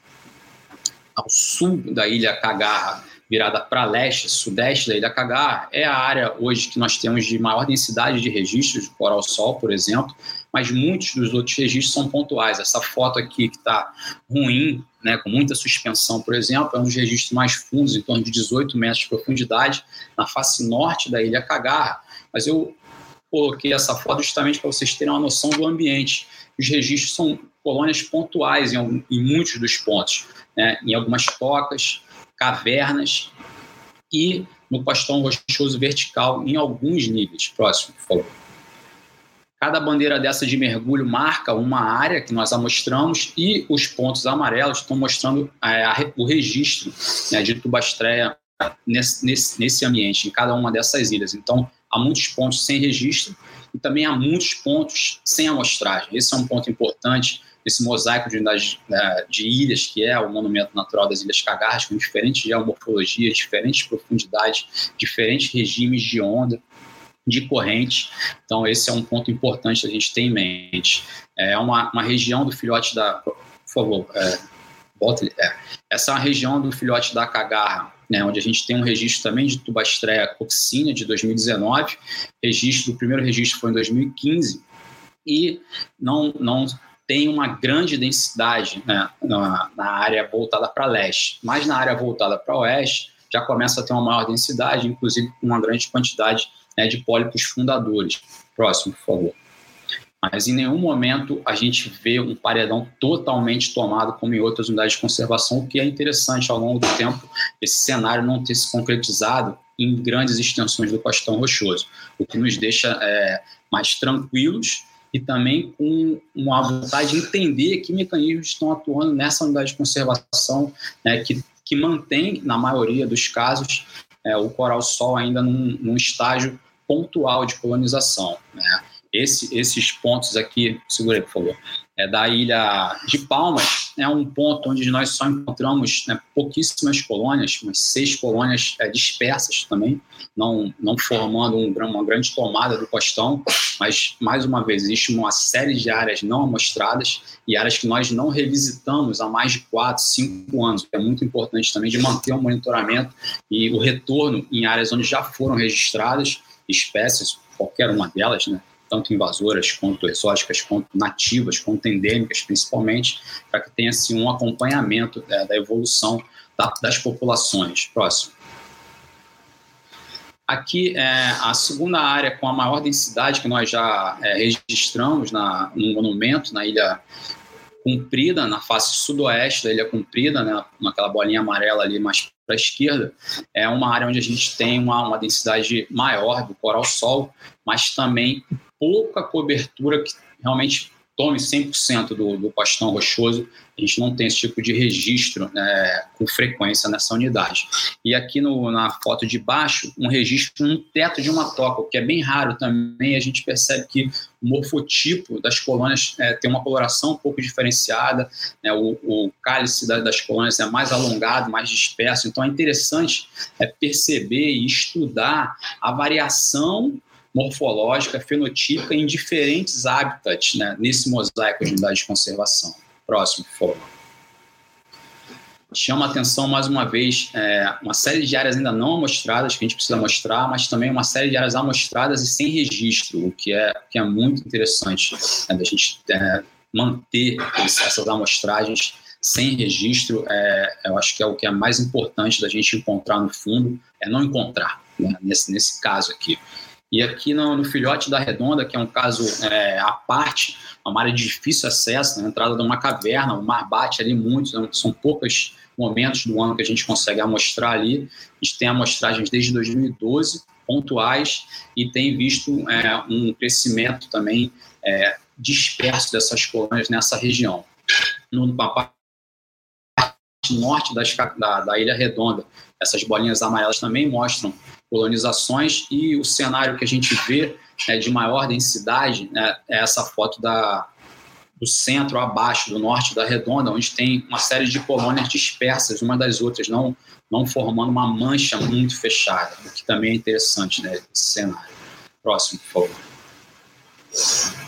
ao sul da ilha Cagarra, virada para leste, sudeste da ilha Cagarra, é a área hoje que nós temos de maior densidade de registros de coral-sol, por exemplo, mas muitos dos outros registros são pontuais. Essa foto aqui que está ruim, né, com muita suspensão, por exemplo, é um dos registros mais fundos, em torno de 18 metros de profundidade, na face norte da ilha Cagarra. Mas eu coloquei essa foto justamente para vocês terem uma noção do ambiente. Os registros são colônias pontuais em, em muitos dos pontos, né? em algumas tocas, cavernas e no pastão rochoso vertical em alguns níveis. Próximo, por favor. Cada bandeira dessa de mergulho marca uma área que nós amostramos e os pontos amarelos estão mostrando é, a, o registro né, de tubastreia nesse, nesse, nesse ambiente, em cada uma dessas ilhas. Então, há muitos pontos sem registro e também há muitos pontos sem amostragem. Esse é um ponto importante esse mosaico de, né, de, ilhas, que é o monumento natural das Ilhas Cagarras, com diferentes geomorfologias, diferentes profundidades, diferentes regimes de onda, de corrente. Então, esse é um ponto importante a gente ter em mente. É uma, uma região do filhote da. Por favor, é, bota, é, essa é uma região do filhote da cagarra, né, onde a gente tem um registro também de tubastreia coxínea de 2019. Registro, o primeiro registro foi em 2015 e não, não tem uma grande densidade né, na, na área voltada para leste, mas na área voltada para oeste já começa a ter uma maior densidade, inclusive com uma grande quantidade né, de pólipos fundadores. Próximo, por favor. Mas em nenhum momento a gente vê um paredão totalmente tomado, como em outras unidades de conservação, o que é interessante ao longo do tempo esse cenário não ter se concretizado em grandes extensões do costão rochoso, o que nos deixa é, mais tranquilos e também com uma vontade de entender que mecanismos estão atuando nessa unidade de conservação, né, que, que mantém, na maioria dos casos, é, o coral-sol ainda num, num, estágio pontual de colonização. Né. Esse, esses pontos aqui, segura aí, por favor, é, da ilha de Palmas, é um ponto onde nós só encontramos né, pouquíssimas colônias, umas seis colônias é, dispersas também, não, não formando um, uma grande tomada do costão, mas, mais uma vez, existe uma série de áreas não amostradas e áreas que nós não revisitamos há mais de quatro, cinco anos, é muito importante também de manter o monitoramento e o retorno em áreas onde já foram registradas espécies, qualquer uma delas, né, tanto invasoras quanto exóticas, quanto nativas, quanto endêmicas, principalmente, para que tenha assim, um acompanhamento é, da evolução da, das populações. Próximo. Aqui é a segunda área com a maior densidade que nós já é, registramos na, no monumento, na Ilha Comprida, na face sudoeste da Ilha Comprida, né, naquela bolinha amarela ali mais para a esquerda, é uma área onde a gente tem uma, uma densidade maior do coral-sol, mas também pouca cobertura que realmente tome 100% do, do pastão rochoso. A gente não tem esse tipo de registro né, com frequência nessa unidade. E aqui no, na foto de baixo, um registro no teto de uma toca, o que é bem raro também. A gente percebe que o morfotipo das colônias é, tem uma coloração um pouco diferenciada, né, o, o, cálice da, das colônias é mais alongado, mais disperso. Então é interessante é, perceber e estudar a variação morfológica, fenotípica em diferentes hábitats né, nesse mosaico de unidade de conservação. Próximo, por favor. Chama atenção mais uma vez é, uma série de áreas ainda não amostradas que a gente precisa mostrar, mas também uma série de áreas amostradas e sem registro, o que é, que é muito interessante né, da gente é, manter essas amostragens sem registro. É, eu acho que é o que é mais importante da gente encontrar no fundo, é não encontrar, né, nesse, nesse caso aqui. E aqui no, no Filhote da Redonda, que é um caso é, à parte, uma área de difícil acesso, na entrada de uma caverna, o mar bate ali muito, são poucos momentos do ano que a gente consegue amostrar ali. A gente tem amostragens desde 2012, pontuais, e tem visto é, um crescimento também é, disperso dessas colônias nessa região. No, parte norte das, da, da Ilha Redonda, essas bolinhas amarelas também mostram colonizações e o cenário que a gente vê né, de maior densidade né, é essa foto da, do centro abaixo, do norte da redonda, onde tem uma série de colônias dispersas uma das outras, não, não formando uma mancha muito fechada, o que também é interessante né, esse cenário. Próximo, por favor.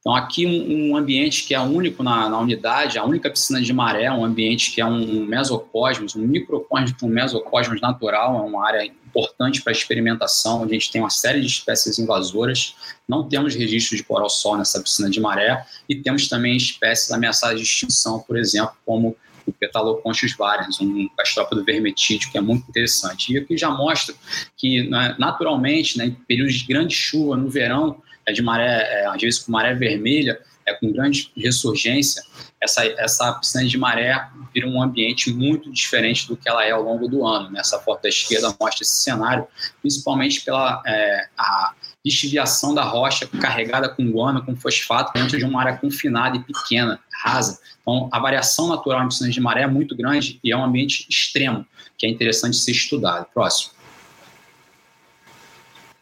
Então, aqui um, um, ambiente que é único na, na, unidade, a única piscina de maré, um ambiente que é um mesocosmos, um microcosmos um mesocosmos natural, é uma área importante para experimentação, onde a gente tem uma série de espécies invasoras. Não temos registro de coral-sol nessa piscina de maré e temos também espécies ameaçadas de extinção, por exemplo, como o Petaloconchus varians, um gastrópodo vermetídeo, que é muito interessante. E aqui já mostra que, né, naturalmente, né, em períodos de grande chuva, no verão, é de maré, é, às vezes com maré vermelha, é, com grande ressurgência, essa, essa piscina de maré vira um ambiente muito diferente do que ela é ao longo do ano. Né? Essa foto da esquerda mostra esse cenário, principalmente pela é, a desviação da rocha carregada com guano, com fosfato, dentro de uma área confinada e pequena, rasa. Então, a variação natural em piscinas de maré é muito grande e é um ambiente extremo, que é interessante ser estudado. Próximo.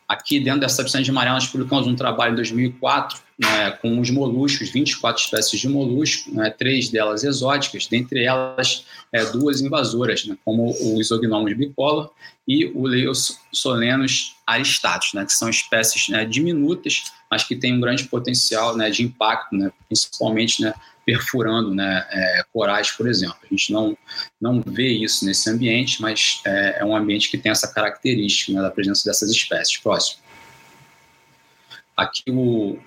Aqui dentro dessa piscina de maré, nós publicamos um trabalho em 2004 né, com os moluscos, 24 espécies de molusco, né, três delas exóticas, dentre elas é, duas invasoras, né, como o Isognomus bicolor e o Leosolenus aristatus, né, que são espécies né, diminutas, mas que têm um grande potencial né, de impacto, né, principalmente né, perfurando né, é, corais, por exemplo. A gente não, não vê isso nesse ambiente, mas é, é um ambiente que tem essa característica né, da presença dessas espécies. Próximo. Aqui o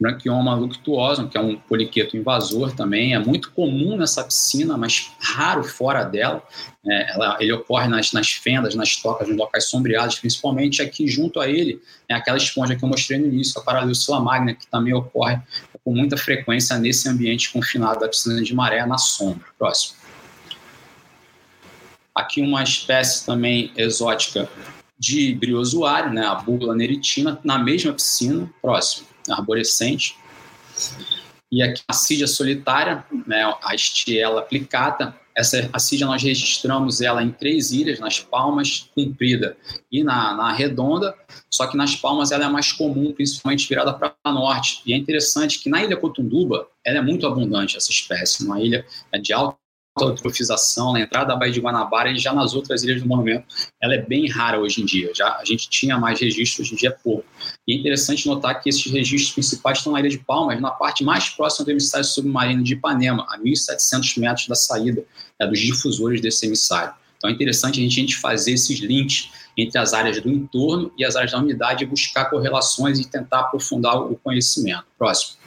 Branchioma luctuosum, que é um poliqueto invasor também, é muito comum nessa piscina, mas raro fora dela. É, ela, ele ocorre nas, nas fendas, nas tocas, nos locais sombreados, principalmente aqui junto a ele, é aquela esponja que eu mostrei no início, a Paraleucila magna, que também ocorre com muita frequência nesse ambiente confinado da piscina de maré na sombra. Próximo. Aqui uma espécie também exótica de briozoário, né, a búbula neritina, na mesma piscina. Próximo, arborescente. E aqui a sídia solitária, né, a Stiela aplicata, essa assídia nós registramos ela em três ilhas, nas Palmas, Comprida e na, na Redonda, só que nas Palmas ela é mais comum, principalmente virada para norte. E é interessante que na Ilha Cotunduba ela é muito abundante, essa espécie, uma ilha de alta eutrofização na entrada da Baía de Guanabara e já nas outras ilhas do monumento, ela é bem rara hoje em dia. Já a gente tinha mais registros, hoje em dia é pouco. E é interessante notar que esses registros principais estão na Ilha de Palmas, na parte mais próxima do emissário submarino de Ipanema, a 1.700 metros da saída é, dos difusores desse emissário. Então é interessante a gente, a gente fazer esses links entre as áreas do entorno e as áreas da unidade e buscar correlações e tentar aprofundar o conhecimento. Próximo.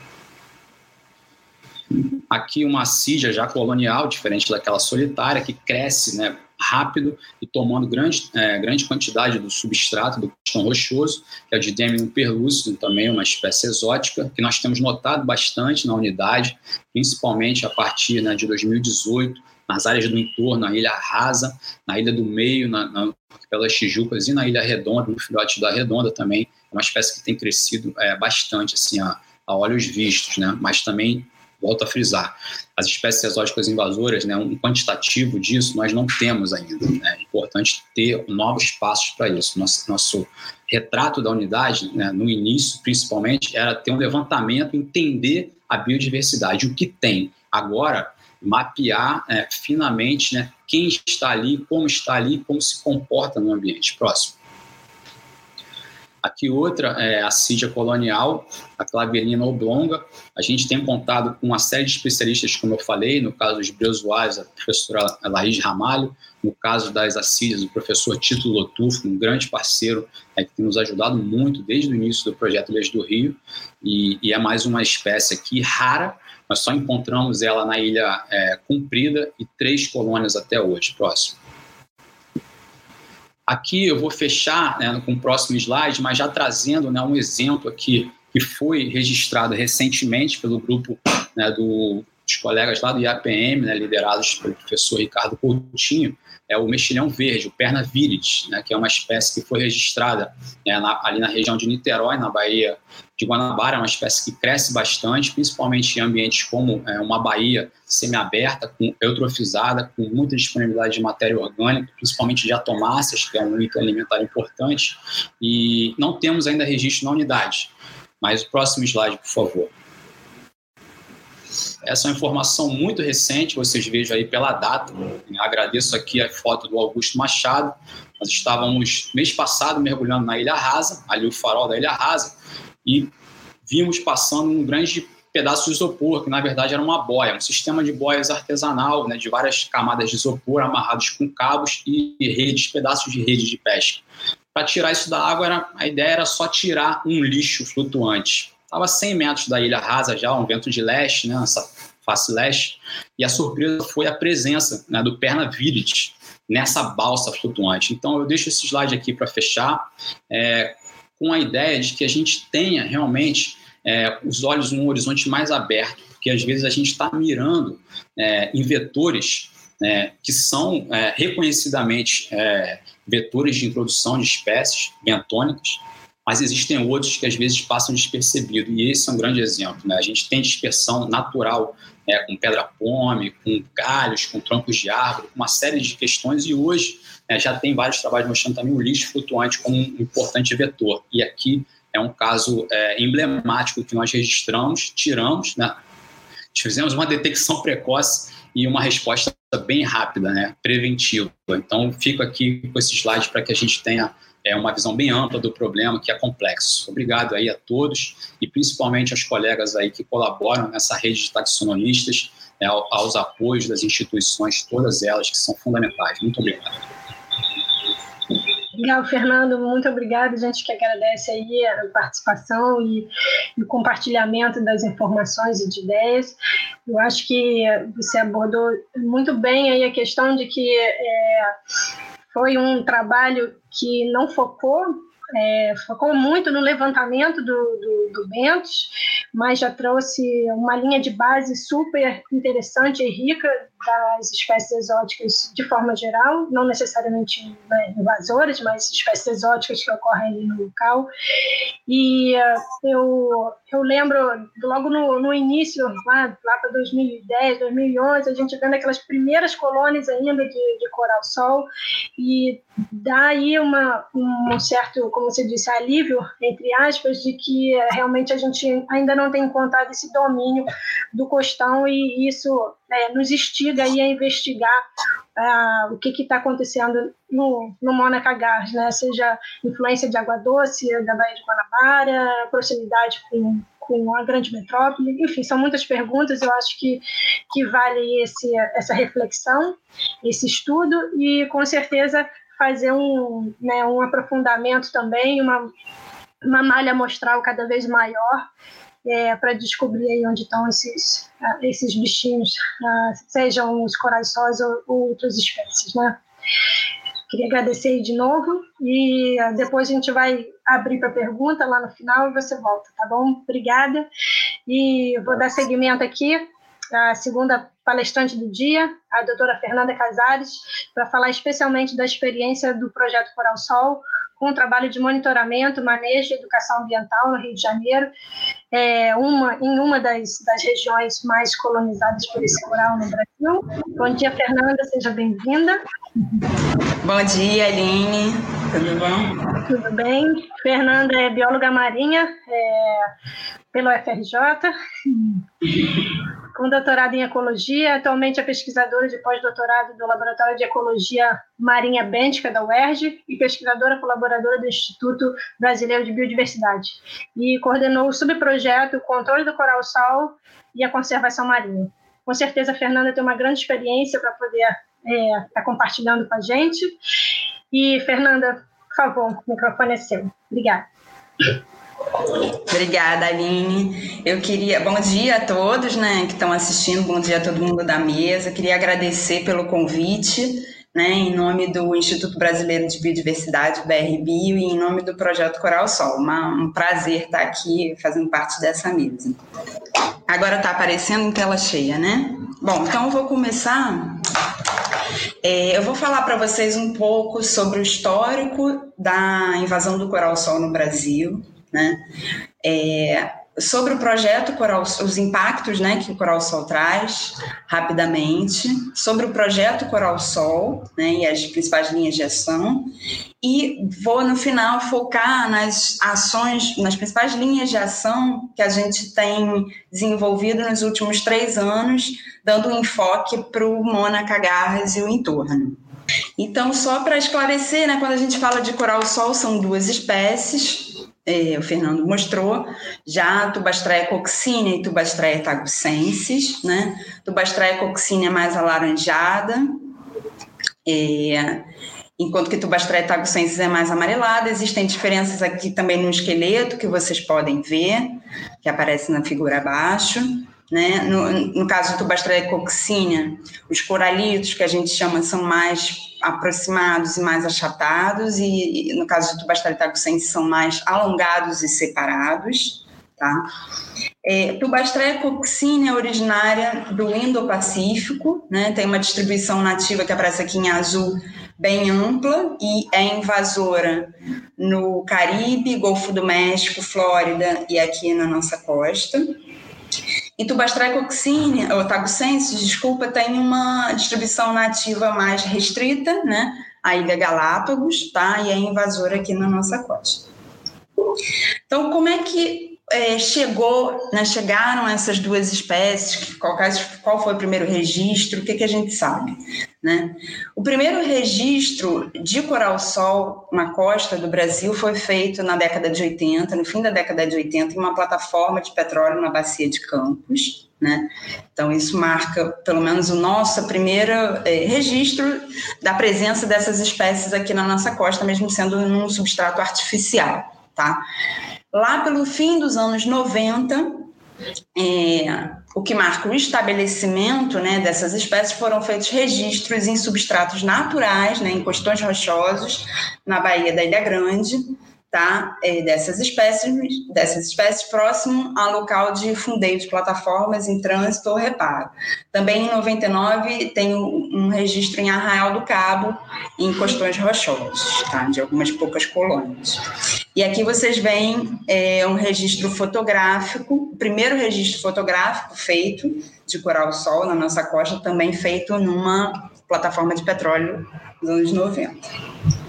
Aqui uma cija já colonial, diferente daquela solitária, que cresce né, rápido e tomando grande, é, grande quantidade do substrato do cristal rochoso, que é o Didemium perlucidum, também uma espécie exótica, que nós temos notado bastante na unidade, principalmente a partir né, de 2018, nas áreas do entorno, na Ilha Rasa, na Ilha do Meio, na, na, pelas Tijucas e na Ilha Redonda, no filhote da Redonda também, é uma espécie que tem crescido é, bastante assim, a, a olhos vistos, né? mas também volto a frisar, as espécies exóticas invasoras, né, um quantitativo disso nós não temos ainda. Né? É importante ter novos passos para isso. Nosso, nosso retrato da unidade, né, no início, principalmente, era ter um levantamento, entender a biodiversidade, o que tem. Agora, mapear é, finamente né, quem está ali, como está ali, como se comporta no ambiente. Próximo. Aqui outra é a Sídia colonial, a clavelina oblonga. A gente tem contado com uma série de especialistas, como eu falei, no caso dos briozoários, a professora Laís Ramalho, no caso das assídias, o professor Tito Lotufo, um grande parceiro é, que tem nos ajudado muito desde o início do projeto Ilhas do Rio, e, e, é mais uma espécie aqui rara, nós só encontramos ela na Ilha é, Comprida e três colônias até hoje. Próximo. Aqui eu vou fechar né, com o próximo slide, mas já trazendo né, um exemplo aqui que foi registrado recentemente pelo grupo né, do, dos colegas lá do IAPM, né, liderados pelo professor Ricardo Coutinho, é o mexilhão verde, o perna viridis, né, que é uma espécie que foi registrada né, na, ali na região de Niterói, na Bahia de Guanabara, é uma espécie que cresce bastante, principalmente em ambientes como é, uma baía semiaberta, com eutrofizada, com muita disponibilidade de matéria orgânica, principalmente de atomáceas, que é um item alimentar importante, e não temos ainda registro na unidade. Mas o próximo slide, por favor. Essa é uma informação muito recente, vocês vejam aí pela data. Eu agradeço aqui a foto do Augusto Machado. Nós estávamos mês passado mergulhando na Ilha Rasa, ali o farol da Ilha Rasa, e vimos passando um grande pedaço de isopor, que na verdade era uma boia, um sistema de boias artesanal, né, de várias camadas de isopor amarrados com cabos e redes, pedaços de rede de pesca. Para tirar isso da água, era, a ideia era só tirar um lixo flutuante. Estava a 100 metros da ilha rasa já, um vento de leste, né, essa face leste, e a surpresa foi a presença né, do perna virit nessa balsa flutuante. Então eu deixo esse slide aqui para fechar. É, com a ideia de que a gente tenha realmente é, os olhos num horizonte mais aberto, porque às vezes a gente está mirando é, em vetores né, que são é, reconhecidamente é, vetores de introdução de espécies bentônicas, mas existem outros que às vezes passam despercebidos, e esse é um grande exemplo. Né? A gente tem dispersão natural né, com pedra-pome, com galhos, com troncos de árvore, uma série de questões, e hoje né, já tem vários trabalhos mostrando também o lixo flutuante como um importante vetor. E aqui é um caso é, emblemático que nós registramos, tiramos, né, fizemos uma detecção precoce e uma resposta bem rápida, né, preventiva. Então, fico aqui com esse slide para que a gente tenha é, uma visão bem ampla do problema, que é complexo. Obrigado aí a todos e principalmente aos colegas aí que colaboram nessa rede de taxonomistas, né, aos apoios das instituições, todas elas que são fundamentais. Muito obrigado. Legal, Fernando, muito obrigada. A gente que agradece aí a participação e, e, o compartilhamento das informações e de ideias. Eu acho que você abordou muito bem aí a questão de que é, foi um trabalho que não focou é, focou muito no levantamento do, do, do Bentos, mas já trouxe uma linha de base super interessante e rica das espécies exóticas de forma geral, não necessariamente né, invasoras, mas espécies exóticas que ocorrem ali no local. E uh, eu, eu lembro, logo no, no início, lá, lá para 2010, 2011, a gente vendo aquelas primeiras colônias ainda de, de coral-sol, e dá aí uma, um certo, como você disse, alívio, entre aspas, de que uh, realmente a gente ainda não tem encontrado esse domínio do costão, e isso é, nos instiga aí a investigar uh, o que está acontecendo no, no Mônaca Gás, né? seja influência de água doce da Baía de Guanabara, proximidade com, com a grande metrópole, enfim, são muitas perguntas, eu acho que, que vale esse, essa reflexão, esse estudo, e com certeza fazer um, né, um aprofundamento também, uma, uma malha amostral cada vez maior é, para descobrir aí onde estão esses, uh, esses bichinhos, uh, sejam os corais sós ou, ou, outras espécies, né? Queria agradecer de novo e uh, depois a gente vai abrir para pergunta lá no final e você volta, tá bom? Obrigada. E vou dar seguimento aqui à segunda palestrante do dia, a doutora Fernanda Casares, para falar especialmente da experiência do projeto Coral Sol, com o trabalho de monitoramento, manejo e educação ambiental no Rio de Janeiro, é, uma, em uma das, das regiões mais colonizadas por esse coral no Brasil. Bom dia, Fernanda, seja bem-vinda. Bom dia, Aline, tudo bom? Tudo bem. Fernanda é bióloga marinha é, pelo FRJ com doutorado em ecologia, atualmente é pesquisadora de pós-doutorado do Laboratório de Ecologia Marinha Bêntica da UERJ e pesquisadora colaboradora do Instituto Brasileiro de Biodiversidade. E coordenou o subprojeto Controle do Coral-Sal e a Conservação Marinha. Com certeza, a Fernanda tem uma grande experiência para poder estar é, tá compartilhando com a gente. E, Fernanda, por favor, o microfone é seu. Obrigada. Obrigada, Aline. Eu queria. Bom dia a todos né, que estão assistindo, bom dia a todo mundo da mesa. Queria agradecer pelo convite, né, em nome do Instituto Brasileiro de Biodiversidade, BRBio, e em nome do Projeto Coral Sol. Uma, um prazer estar aqui fazendo parte dessa mesa. Agora está aparecendo em tela cheia, né? Bom, então eu vou começar. É, eu vou falar para vocês um pouco sobre o histórico da invasão do coral-sol no Brasil, né? É, sobre o projeto Coral, os impactos né, que o Coral Sol traz, rapidamente, sobre o projeto Coral Sol né, e as principais linhas de ação, e vou no final focar nas ações, nas principais linhas de ação que a gente tem desenvolvido nos últimos três anos, dando um enfoque para o Mônaca Garras e o entorno. Então, só para esclarecer, né, quando a gente fala de coral sol, são duas espécies, é, o Fernando mostrou, já Tubastraia coccínea e Tubastraia tagucensis, né? Tubastraia é mais alaranjada, é, enquanto que Tubastraia tagucensis é mais amarelada. Existem diferenças aqui também no esqueleto que vocês podem ver, que aparece na figura abaixo. Né? No, no caso do Tubastreia coccínea, os coralitos, que a gente chama, são mais aproximados e mais achatados, e, e no caso do Tubastreia tagucense, são mais alongados e separados. Tá? É, Tubastreia coccínea é originária do Indo-Pacífico, né? tem uma distribuição nativa que aparece aqui em azul, bem ampla e é invasora no Caribe, Golfo do México, Flórida e aqui na nossa costa. E Tubastracoxine, ou tagucensis, desculpa, tem uma distribuição nativa mais restrita, né? A Ilha Galápagos, tá? E é invasora aqui na nossa costa. Então, como é que é, chegou, né, chegaram essas duas espécies, qual, qual foi o primeiro registro, o que, que a gente sabe? Né? O primeiro registro de coral-sol na costa do Brasil foi feito na década de 80, no fim da década de 80, em uma plataforma de petróleo na Bacia de Campos. Né? Então, isso marca, pelo menos, o nosso primeiro é, registro da presença dessas espécies aqui na nossa costa, mesmo sendo num substrato artificial. Tá? Lá pelo fim dos anos 90, é, o que marca o estabelecimento né, dessas espécies foram feitos registros em substratos naturais, né, em costões rochosos, na Baía da Ilha Grande, tá? É, dessas espécies, dessas espécies próximo ao local de fundeio de plataformas em trânsito ou reparo. Também em 99 tem um registro em Arraial do Cabo, em costões rochosos, tá? De algumas poucas colônias. E aqui vocês veem é, um registro fotográfico, o primeiro registro fotográfico feito de coral-sol na nossa costa, também feito numa plataforma de petróleo dos anos 90.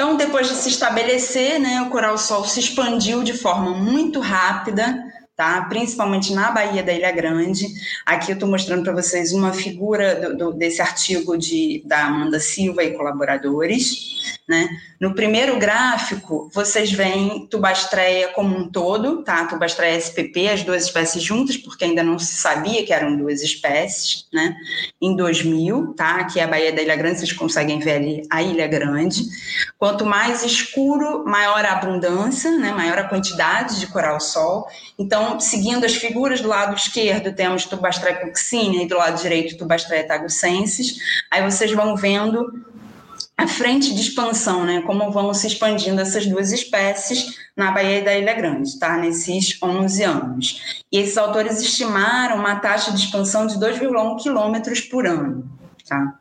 Então, depois de se estabelecer, né, o coral-sol se expandiu de forma muito rápida, tá? principalmente na Baía da Ilha Grande. Aqui eu estou mostrando para vocês uma figura do, do, desse artigo de, da Amanda Silva e colaboradores. Né? No primeiro gráfico, vocês veem tubastreia como um todo, tá? Tubastreia SPP, as duas espécies juntas, porque ainda não se sabia que eram duas espécies, né? Em 2000, tá? Aqui é a Baía da Ilha Grande, vocês conseguem ver ali a Ilha Grande. Quanto mais escuro, maior a abundância, né? Maior a quantidade de coral-sol. Então, seguindo as figuras do lado esquerdo, temos Tubastreia coccínea e do lado direito Tubastreia tagucensis. Aí vocês vão vendo a frente de expansão, né? Como vão se expandindo essas duas espécies na Baía da Ilha Grande, tá? Nesses 11 anos. E esses autores estimaram uma taxa de expansão de 2,1 quilômetros por ano, tá?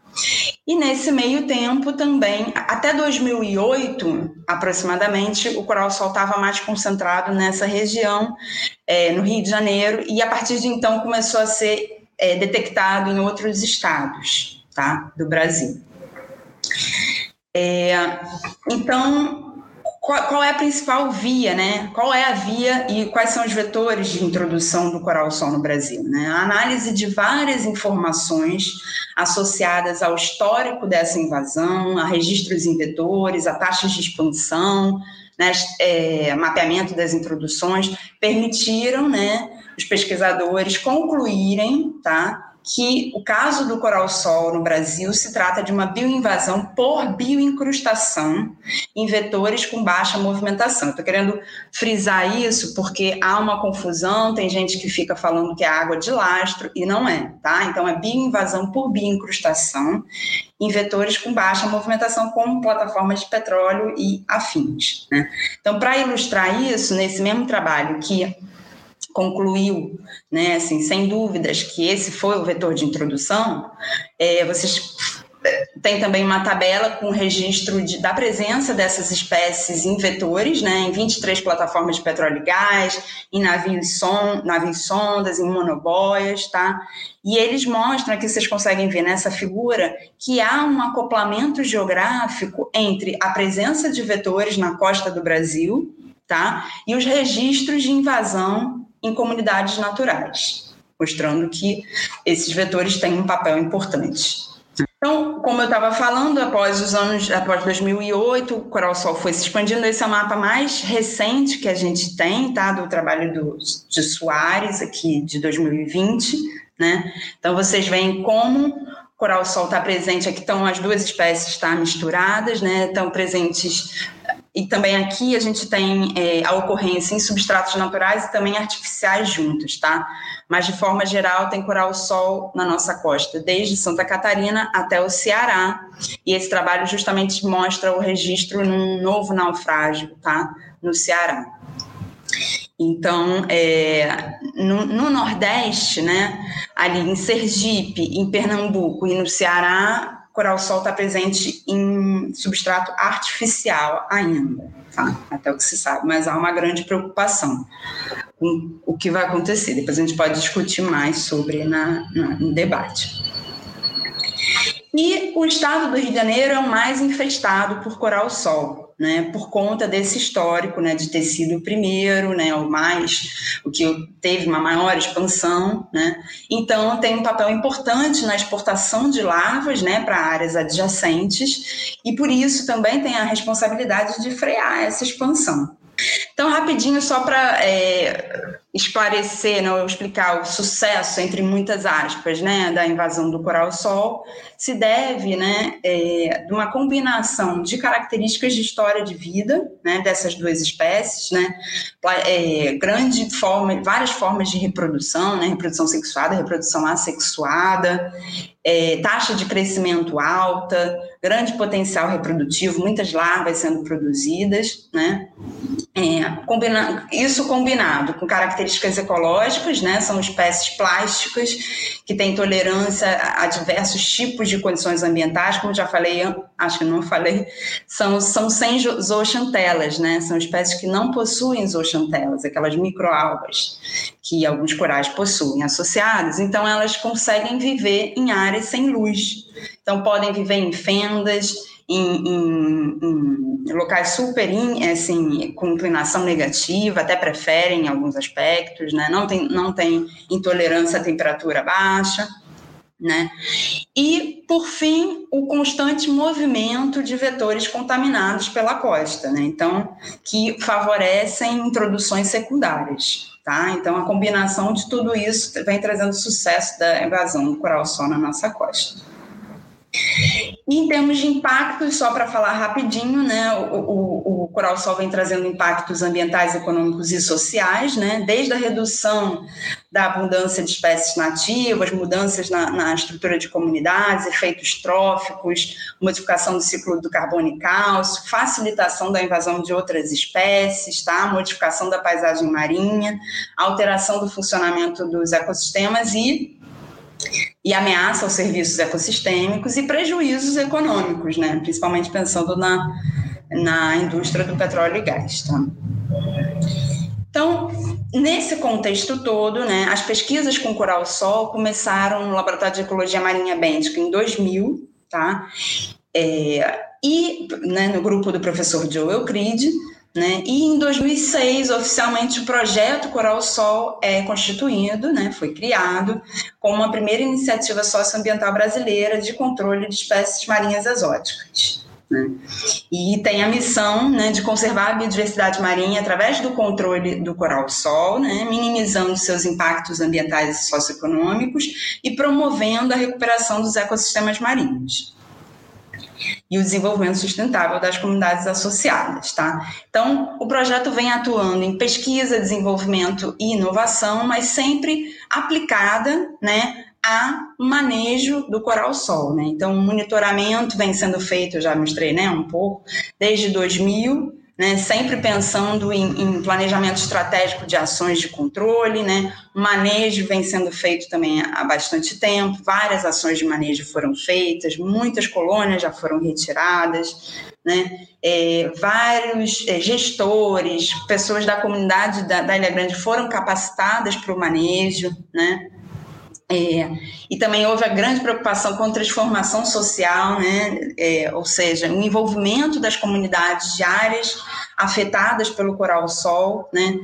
E nesse meio tempo também, até 2008 aproximadamente, o coral-sol estava mais concentrado nessa região, é, no Rio de Janeiro, e a partir de então começou a ser é, detectado em outros estados tá, do Brasil. É, então, qual, qual, é a principal via, né? Qual é a via e quais são os vetores de introdução do coral-sol no Brasil? Né? A análise de várias informações associadas ao histórico dessa invasão, a registros em vetores, a taxas de expansão, né, é, mapeamento das introduções, permitiram né, os pesquisadores concluírem tá, que o caso do coral-sol no Brasil se trata de uma bioinvasão por bioincrustação em vetores com baixa movimentação. Estou querendo frisar isso porque há uma confusão, tem gente que fica falando que é água de lastro e não é, tá? Então é bioinvasão por bioincrustação em vetores com baixa movimentação, como plataformas de petróleo e afins. Né? Então, para ilustrar isso, nesse mesmo trabalho que concluiu, né, assim, sem dúvidas, que esse foi o vetor de introdução, é, vocês é, tem também uma tabela com registro de, da presença dessas espécies em vetores, né, em 23 plataformas de petróleo e gás, em navios, son, navios sondas, em monoboias, tá? E eles mostram, aqui vocês conseguem ver nessa figura, que há um acoplamento geográfico entre a presença de vetores na costa do Brasil, tá? E os registros de invasão em comunidades naturais, mostrando que esses vetores têm um papel importante. Então, como eu estava falando, após os anos, após 2008, o Coral Sol foi se expandindo. Esse é o mapa mais recente que a gente tem, tá? Do trabalho do, de Soares, aqui de 2020, né? Então, vocês veem como o Coral Sol está presente. Aqui estão as duas espécies tá, misturadas, né? Estão presentes e também aqui a gente tem é, a ocorrência em substratos naturais e também artificiais juntos, tá? Mas de forma geral tem coral-sol na nossa costa, desde Santa Catarina até o Ceará. E esse trabalho justamente mostra o registro num novo naufrágio, tá? No Ceará. Então, é, no, no, Nordeste, né, ali em Sergipe, em Pernambuco e no Ceará, coral-sol está presente em substrato artificial ainda, tá? até o que se sabe, mas há uma grande preocupação com o que vai acontecer. Depois a gente pode discutir mais sobre na, na no debate. E o estado do Rio de Janeiro é o mais infestado por coral-sol né, por conta desse histórico, né, de ter sido o primeiro, né, o mais, o que teve uma maior expansão, né, então tem um papel importante na exportação de larvas, né, para áreas adjacentes e por isso também tem a responsabilidade de frear essa expansão. Então, rapidinho, só para é, esclarecer, né, explicar o sucesso, entre muitas aspas, né, da invasão do coral-sol, se deve né, é, de uma combinação de características de história de vida né, dessas duas espécies, né, é, grande forma, várias formas de reprodução, né, reprodução sexuada, reprodução assexuada, é, taxa de crescimento alta, grande potencial reprodutivo, muitas larvas sendo produzidas, né? É, combina, isso combinado com características ecológicas, né? São espécies plásticas que têm tolerância a, diversos tipos de condições ambientais, como já falei, acho que não falei, são, são sem zooxantelas, né? São espécies que não possuem zooxantelas, aquelas microalgas que alguns corais possuem associadas, então elas conseguem viver em áreas sem luz. Então podem viver em fendas, em, em, em locais super assim, com inclinação negativa, até preferem em alguns aspectos, né? não, tem, não tem intolerância à temperatura baixa. Né? E, por fim, o constante movimento de vetores contaminados pela costa, né? então, que favorecem introduções secundárias. Tá? Então, a combinação de tudo isso vem trazendo sucesso da invasão do coral-sol na nossa costa. Em termos de impactos, só para falar rapidinho, né, o, o, o Coral Sol vem trazendo impactos ambientais, econômicos e sociais, né, desde a redução da abundância de espécies nativas, mudanças na, na estrutura de comunidades, efeitos tróficos, modificação do ciclo do carbono e cálcio, facilitação da invasão de outras espécies, tá, modificação da paisagem marinha, alteração do funcionamento dos ecossistemas e e ameaça aos serviços ecossistêmicos e prejuízos econômicos, né? principalmente pensando na, na indústria do petróleo e gás. Tá? Então, nesse contexto todo, né, as pesquisas com coral-sol começaram no Laboratório de Ecologia Marinha Bêntica em 2000, tá? É, e né, no grupo do professor Joe Euclide, né? E em 2006, oficialmente, o projeto Coral Sol é constituído, né? foi criado, como a primeira iniciativa socioambiental brasileira de controle de espécies marinhas exóticas. Né? E tem a missão né, de conservar a biodiversidade marinha através do controle do coral-sol, né, minimizando seus impactos ambientais e socioeconômicos e promovendo a recuperação dos ecossistemas marinhos e o desenvolvimento sustentável das comunidades associadas, tá? Então, o projeto vem atuando em pesquisa, desenvolvimento e inovação, mas sempre aplicada, né, a manejo do coral-sol, né? Então, o monitoramento vem sendo feito, eu já mostrei, né, um pouco, desde 2000, né, sempre pensando em, em, planejamento estratégico de ações de controle, né, manejo vem sendo feito também há bastante tempo, várias ações de manejo foram feitas, muitas colônias já foram retiradas, né, é, vários é, gestores, pessoas da comunidade da, da Ilha Grande foram capacitadas para o manejo, né, é, e também houve a grande preocupação com transformação social, né? É, ou seja, o envolvimento das comunidades de áreas afetadas pelo coral-sol, né?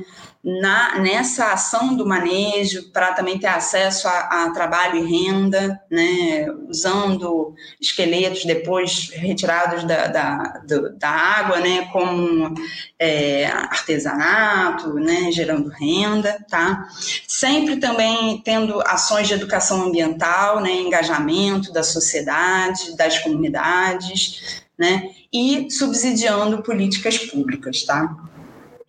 Na, nessa ação do manejo para também ter acesso a, a, trabalho e renda, né, usando esqueletos depois retirados da, da, da água, né, como é, artesanato, né, gerando renda, tá? Sempre também tendo ações de educação ambiental, né, engajamento da sociedade, das comunidades, né? e subsidiando políticas públicas, tá?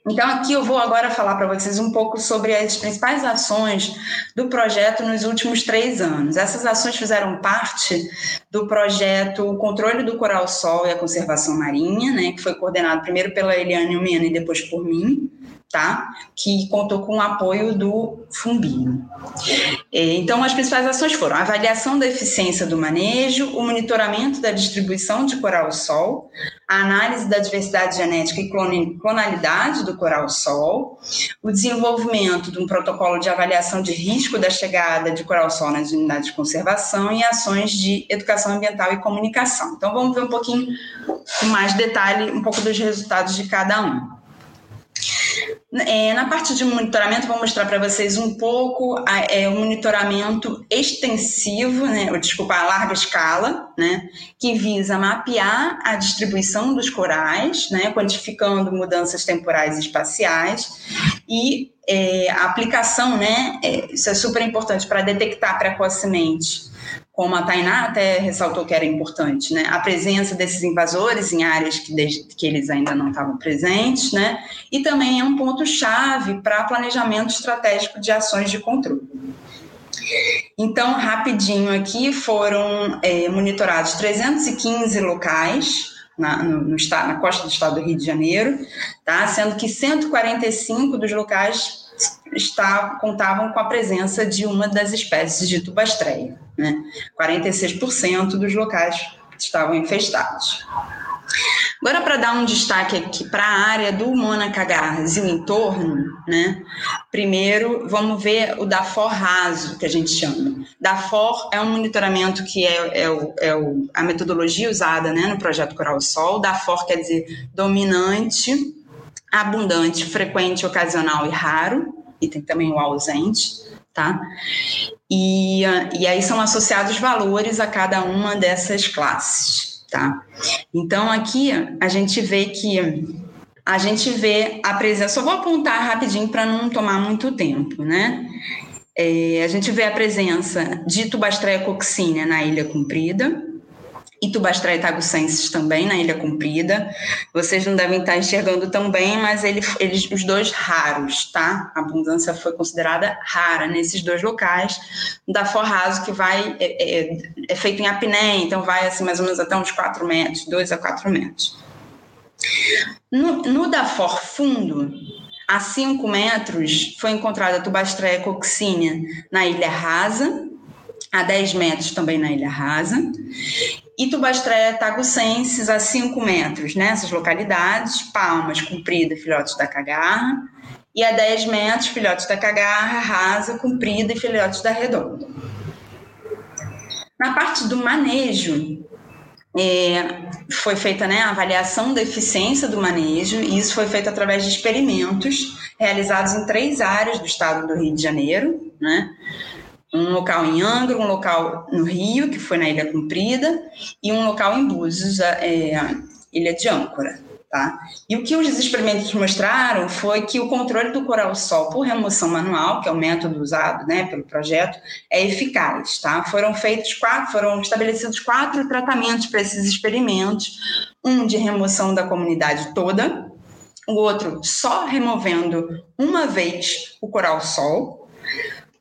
Então, aqui eu vou agora falar para vocês um pouco sobre as principais ações do projeto nos últimos três anos. Essas ações fizeram parte do projeto o Controle do Coral Sol e a Conservação Marinha, né, que foi coordenado primeiro pela Eliane Mena e depois por mim, tá? que contou com o apoio do Fumbinho. É, então, as principais ações foram a avaliação da eficiência do manejo, o monitoramento da distribuição de coral-sol, a análise da diversidade genética e clonalidade do coral-sol, o desenvolvimento de um protocolo de avaliação de risco da chegada de coral-sol nas unidades de conservação e ações de educação ambiental e comunicação. Então, vamos ver um pouquinho mais detalhe, um pouco dos resultados de cada um. É, na parte de monitoramento, vou mostrar para vocês um pouco é, o monitoramento extensivo, né, ou, desculpa, a larga escala, né, que visa mapear a distribuição dos corais, né, quantificando mudanças temporais e espaciais, e é, a aplicação, né, é, isso é super importante para detectar precocemente como a Tainá até ressaltou que era importante, né? A presença desses invasores em áreas que, que eles ainda não estavam presentes, né? E também é um ponto-chave para planejamento estratégico de ações de controle. Então, rapidinho aqui, foram é, monitorados 315 locais na, no, no, na costa do estado do Rio de Janeiro, tá? sendo que 145 dos locais está, contavam com a presença de uma das espécies de tubastreia. Né? 46% dos locais estavam infestados. Agora, para dar um destaque aqui para a área do Monacagarras e o entorno, né? primeiro vamos ver o DAFOR raso, que a gente chama. DAFOR é um monitoramento que é, é, o, é o, a metodologia usada né, no projeto Coral Sol. DAFOR quer dizer dominante, abundante, frequente, ocasional e raro, e tem também o ausente, tá? E, e aí são associados valores a cada uma dessas classes, tá? Então aqui a gente vê que a gente vê a presença, só vou apontar rapidinho para não tomar muito tempo, né? É, a gente vê a presença de Tubastreia coccínea na Ilha Comprida, Itubastra e Tagucenses também na Ilha Comprida. Vocês não devem estar enxergando tão bem, mas ele, eles, os dois raros, tá? A abundância foi considerada rara nesses dois locais. Da Forraso, que vai, é, é, é, feito em apneia, então vai assim mais ou menos até uns 4 metros, 2 a 4 metros. No, no For Fundo, a 5 metros, foi encontrada Tubastreia coccínea na Ilha Rasa, a 10 metros também na Ilha Rasa, Itubastreia tagucenses a 5 metros nessas localidades, Palmas, Comprida, Filhotes da Cagarra, e a 10 metros, Filhotes da Cagarra, Rasa, Comprida e Filhotes da Redonda. Na parte do manejo, é, foi feita né, a avaliação da eficiência do manejo, e isso foi feito através de experimentos realizados em três áreas do estado do Rio de Janeiro, né? Um local em Angra, um local no Rio, que foi na Ilha Comprida, e um local em Búzios, é, Ilha de Âncora. Tá? E o que os experimentos mostraram foi que o controle do coral-sol por remoção manual, que é o método usado né, pelo projeto, é eficaz. Tá? Foram feitos quatro, foram estabelecidos quatro tratamentos para esses experimentos, um de remoção da comunidade toda, o outro só removendo uma vez o coral-sol,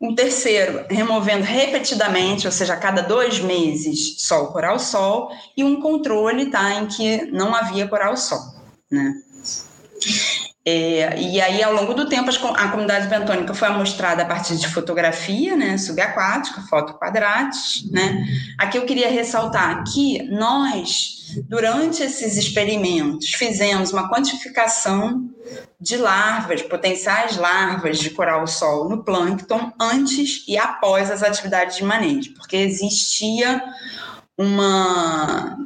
um terceiro, removendo repetidamente, ou seja, a cada dois meses, sol, coral, sol. E um controle, tá, em que não havia coral, sol, né? É, e aí, ao longo do tempo, a comunidade bentônica foi amostrada a partir de fotografia, né, subaquática, foto quadrates, né. Aqui eu queria ressaltar que nós, durante esses experimentos, fizemos uma quantificação de larvas, potenciais larvas de coral-sol no plâncton antes e após as atividades de manejo, porque existia uma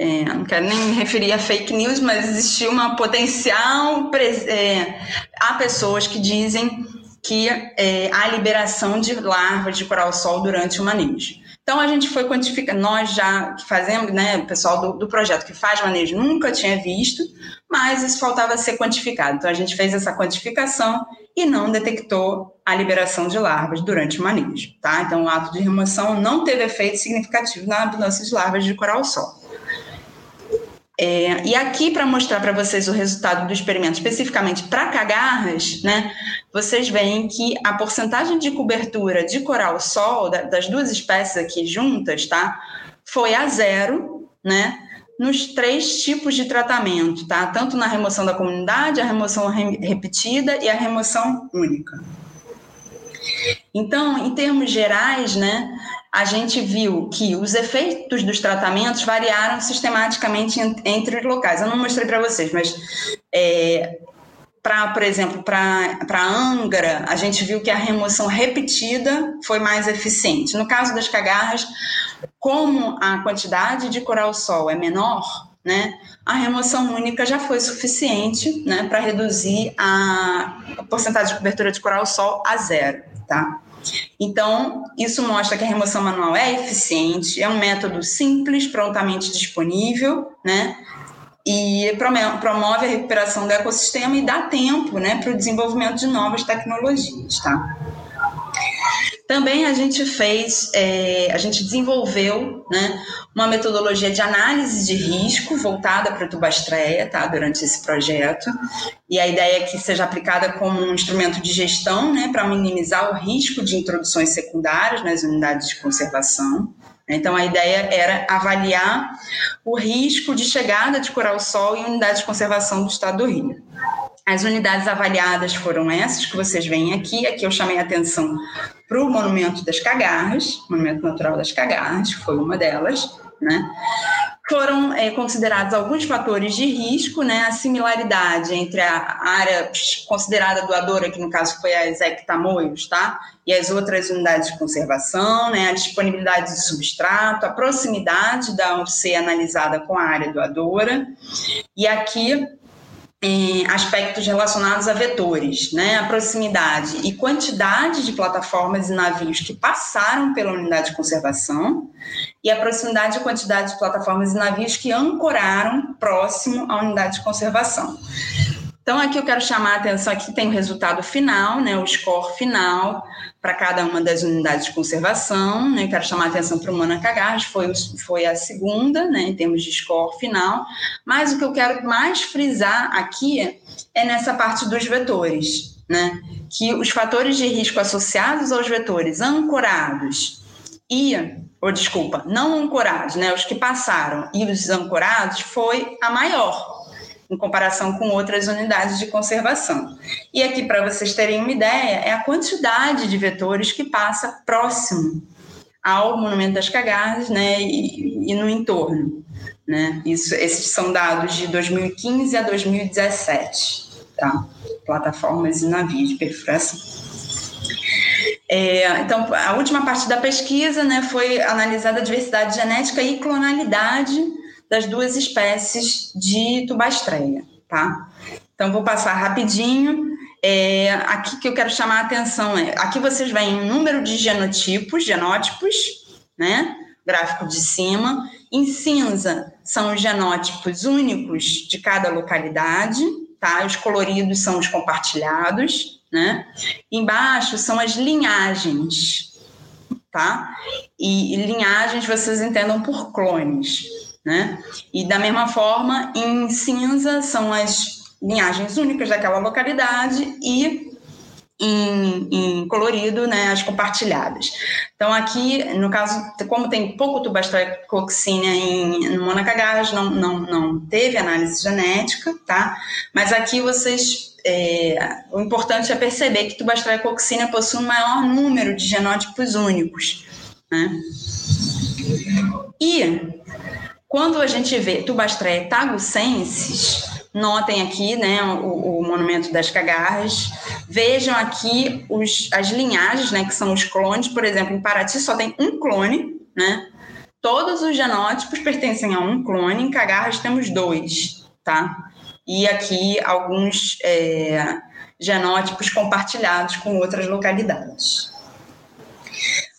é, não quero nem me referir a fake news, mas existia uma potencial. É, há pessoas que dizem que é, há liberação de larvas de coral-sol durante o manejo. Então a gente foi quantificando, nós já fazemos, né, o pessoal do, do, projeto que faz manejo nunca tinha visto, mas isso faltava ser quantificado. Então a gente fez essa quantificação e não detectou a liberação de larvas durante o manejo, tá? Então o ato de remoção não teve efeito significativo na abundância de larvas de coral-sol. É, e aqui, para mostrar para vocês o resultado do experimento, especificamente para cagarras, né, vocês veem que a porcentagem de cobertura de coral-sol, das duas espécies aqui juntas, tá, foi a zero, né, nos três tipos de tratamento, tá? Tanto na remoção da comunidade, a remoção re repetida e a remoção única. Então, em termos gerais, né, a gente viu que os efeitos dos tratamentos variaram sistematicamente entre os locais. Eu não mostrei para vocês, mas é, para, por exemplo, para Angra, a gente viu que a remoção repetida foi mais eficiente. No caso das cagarras, como a quantidade de coral-sol é menor, né, a remoção única já foi suficiente né, para reduzir a porcentagem de cobertura de coral-sol a zero. Tá? Então, isso mostra que a remoção manual é eficiente, é um método simples, prontamente disponível, né? E promove a recuperação do ecossistema e dá tempo, né, para o desenvolvimento de novas tecnologias, tá? Também a gente fez, é, a gente desenvolveu né, uma metodologia de análise de risco voltada para a tubastreia tá, durante esse projeto. E a ideia é que seja aplicada como um instrumento de gestão né, para minimizar o risco de introduções secundárias nas unidades de conservação. Então, a ideia era avaliar o risco de chegada de coral-sol em unidades de conservação do estado do Rio. As unidades avaliadas foram essas que vocês veem aqui. Aqui eu chamei a atenção para o Monumento das Cagarras, Monumento Natural das Cagarras, que foi uma delas, né? Foram é, considerados alguns fatores de risco, né? A similaridade entre a área considerada doadora, que no caso foi a Exec Tamoios, tá? E as outras unidades de conservação, né? A disponibilidade de substrato, a proximidade da UC analisada com a área doadora. E aqui aspectos relacionados a vetores, né, a proximidade e quantidade de plataformas e navios que passaram pela unidade de conservação e a proximidade e quantidade de plataformas e navios que ancoraram próximo à unidade de conservação. Então, aqui eu quero chamar a atenção, aqui tem o resultado final, né, o score final para cada uma das unidades de conservação, né, quero chamar a atenção para o Manacagás, foi, foi a segunda, né, em termos de score final, mas o que eu quero mais frisar aqui é nessa parte dos vetores, né, que os fatores de risco associados aos vetores ancorados e, ou desculpa, não ancorados, né, os que passaram e os ancorados foi a maior, em comparação com outras unidades de conservação. E aqui, para vocês terem uma ideia, é a quantidade de vetores que passa próximo ao Monumento das Cagarras né, e, e no entorno. Né? Isso, esses são dados de 2015 a 2017, tá? plataformas e navios de perfuração. É, então, a última parte da pesquisa né, foi analisada a diversidade genética e clonalidade das duas espécies de tubastreia, tá? Então, vou passar rapidinho. É, aqui que eu quero chamar a atenção é, aqui vocês veem o número de genotipos, genótipos, né? Gráfico de cima. Em cinza são os genótipos únicos de cada localidade, tá? Os coloridos são os compartilhados, né? Embaixo são as linhagens, tá? E, e linhagens vocês entendam por clones né? E da mesma forma, em cinza são as linhagens únicas daquela localidade e em, em, colorido, né, as compartilhadas. Então, aqui, no caso, como tem pouco tubastrococcínea em no não, não, não teve análise genética, tá? Mas aqui vocês, é, o importante é perceber que tubastrococcínea possui um maior número de genótipos únicos, né? E quando a gente vê Tubastreia tagucensis, notem aqui né, o, o, monumento das cagarras, vejam aqui os, as linhagens, né, que são os clones, por exemplo, em Paraty só tem um clone, né? Todos os genótipos pertencem a um clone, em cagarras temos dois, tá? E aqui alguns é, genótipos compartilhados com outras localidades.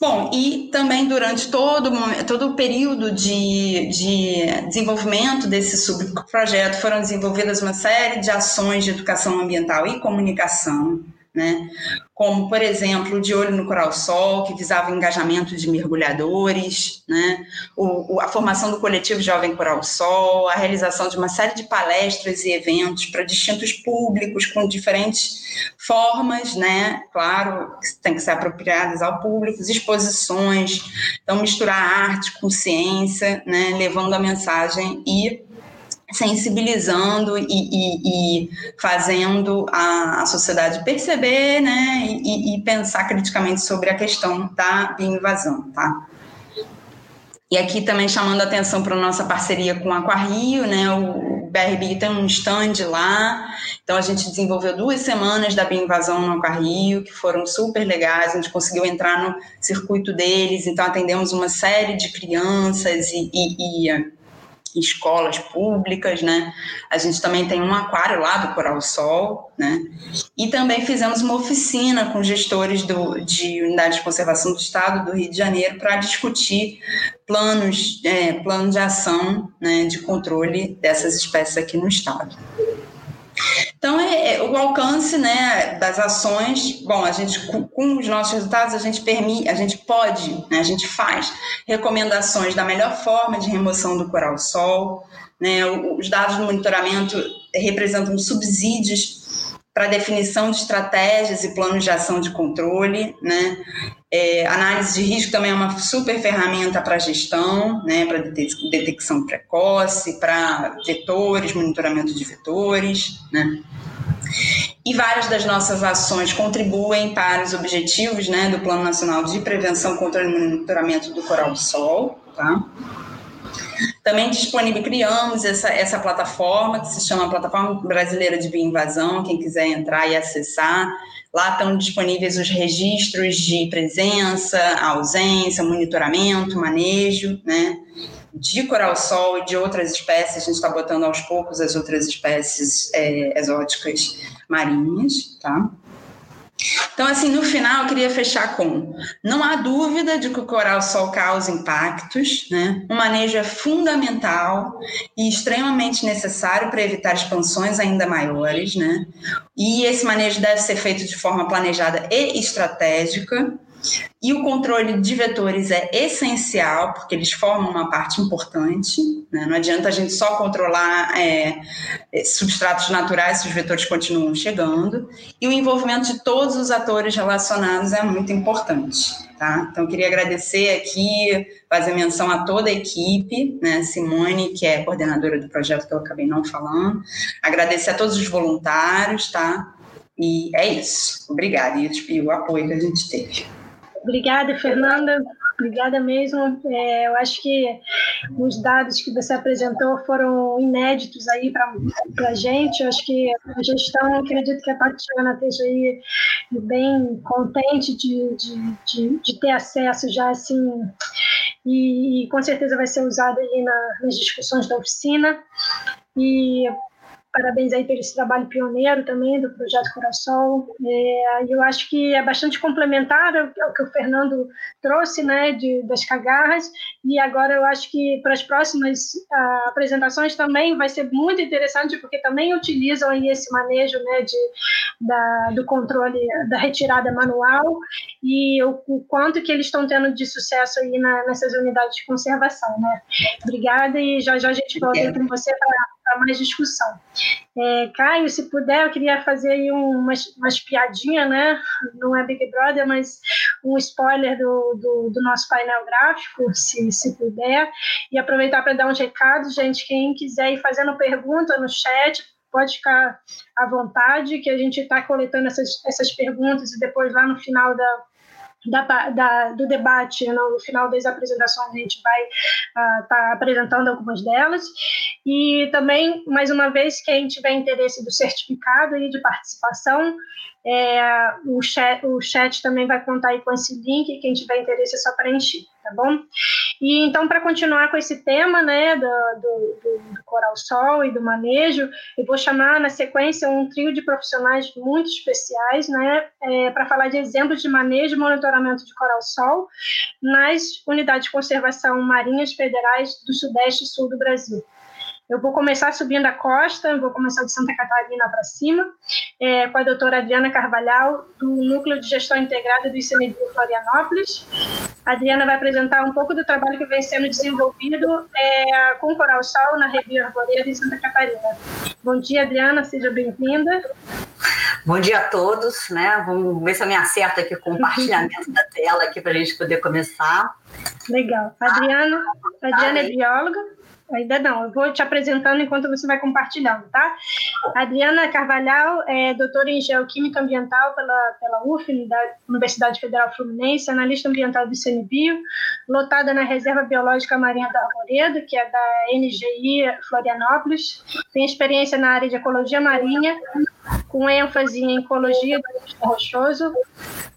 Bom, e também durante todo, todo o período de, de desenvolvimento desse subprojeto foram desenvolvidas uma série de ações de educação ambiental e comunicação né? como, por exemplo, De Olho no Coral Sol, que visava o engajamento de mergulhadores, né? O, o, a formação do coletivo Jovem Coral Sol, a realização de uma série de palestras e eventos para distintos públicos, com diferentes formas, né? claro, que tem que ser apropriadas ao público, exposições, então misturar arte com ciência, né? levando a mensagem e sensibilizando e, e, e fazendo a, a, sociedade perceber né, e, e, pensar criticamente sobre a questão da bioinvasão. Tá? E aqui também chamando atenção para a nossa parceria com a Aquarrio, né, o BRB tem um stand lá, então a gente desenvolveu duas semanas da bioinvasão no Aquarrio, que foram super legais, a gente conseguiu entrar no circuito deles, então atendemos uma série de crianças e, e escolas públicas, né? A gente também tem um aquário lá do Coral Sol, né? E também fizemos uma oficina com gestores do, de unidade de conservação do Estado do Rio de Janeiro para discutir planos, é, de ação, né, de controle dessas espécies aqui no Estado. Então, é, é, o alcance né, das ações, bom, a gente, com, com, os nossos resultados, a gente permite, a gente pode, né, a gente faz recomendações da melhor forma de remoção do coral-sol, né, os dados do monitoramento representam subsídios para definição de estratégias e planos de ação de controle, né? É, análise de risco também é uma super ferramenta para gestão, né? Para detecção precoce, para vetores, monitoramento de vetores, né? E várias das nossas ações contribuem para os objetivos, né, do Plano Nacional de Prevenção, Controle e Monitoramento do Coral do Sol, tá? Também disponível, criamos essa, essa plataforma que se chama Plataforma Brasileira de Bioinvasão, quem quiser entrar e acessar. Lá estão disponíveis os registros de presença, ausência, monitoramento, manejo, né? De coral-sol e de outras espécies, a gente está botando aos poucos as outras espécies é, exóticas marinhas, tá? Então, assim, no final, eu queria fechar com: não há dúvida de que o coral-sol causa impactos, né? O manejo é fundamental e extremamente necessário para evitar expansões ainda maiores, né? E esse manejo deve ser feito de forma planejada e estratégica. E o controle de vetores é essencial, porque eles formam uma parte importante. Né? Não adianta a gente só controlar é, substratos naturais se os vetores continuam chegando. E o envolvimento de todos os atores relacionados é muito importante. Tá? Então, queria agradecer aqui, fazer menção a toda a equipe, né? Simone, que é coordenadora do projeto que eu acabei não falando. Agradecer a todos os voluntários, tá? E é isso. Obrigada. E, e o apoio que a gente teve. Obrigada, Fernanda. Obrigada mesmo. É, eu acho que os dados que você apresentou foram inéditos aí para a gente. Eu acho que a gestão, acredito que a Tatiana esteja aí bem contente de, de, de, de ter acesso já assim e, e, com certeza vai ser usado aí na, nas discussões da oficina. E Parabéns aí pelo esse trabalho pioneiro também do Projeto Coração. É, eu acho que é bastante complementar ao que o Fernando trouxe, né, de, das cagarras, e agora eu acho que para as próximas uh, apresentações também vai ser muito interessante, porque também utilizam aí esse manejo, né, de, da, do controle da retirada manual e o, o quanto que eles estão tendo de sucesso aí na, nessas unidades de conservação, né. Obrigada e já já a gente volta com você para para mais discussão. É, Caio, se puder, eu queria fazer aí umas, umas piadinhas, né? Não é Big Brother, mas um spoiler do, do, do nosso painel gráfico, se, se puder. E aproveitar para dar um recado, gente. Quem quiser ir fazendo pergunta no chat, pode ficar à vontade, que a gente está coletando essas, essas perguntas e depois lá no final da, da, da, do debate, né, no final das apresentações, a gente vai estar uh, tá apresentando algumas delas. E também, mais uma vez, quem tiver interesse do certificado e de participação, é, o, chat, o chat também vai contar aí com esse link, quem tiver interesse é só preencher, tá bom? E então, para continuar com esse tema, né, do, do, do, Coral Sol e do manejo, eu vou chamar na sequência um trio de profissionais muito especiais, né, é, para falar de exemplos de manejo e monitoramento de Coral Sol nas unidades de conservação marinhas federais do Sudeste e Sul do Brasil. Eu vou começar subindo a costa, vou começar de Santa Catarina para cima, é, com a doutora Adriana Carvalhal, do Núcleo de Gestão Integrada do ICMBio Florianópolis. A Adriana vai apresentar um pouco do trabalho que vem sendo desenvolvido é, com Coral Sal na Revia Arvoredo em Santa Catarina. Bom dia, Adriana, seja bem-vinda. Bom dia a todos, né? Vamos ver se eu me acerto aqui com o compartilhamento da tela aqui para a gente poder começar. Legal. Adriana, Adriana é bióloga, Ainda não, eu vou te apresentando enquanto você vai compartilhando, tá? Adriana Carvalhal é doutora em Geoquímica Ambiental pela, pela UF, da Universidade Federal Fluminense, analista ambiental do CNBio, lotada na Reserva Biológica Marinha da Arvoredo, que é da NGI Florianópolis, tem experiência na área de ecologia marinha, com ênfase em ecologia do rochoso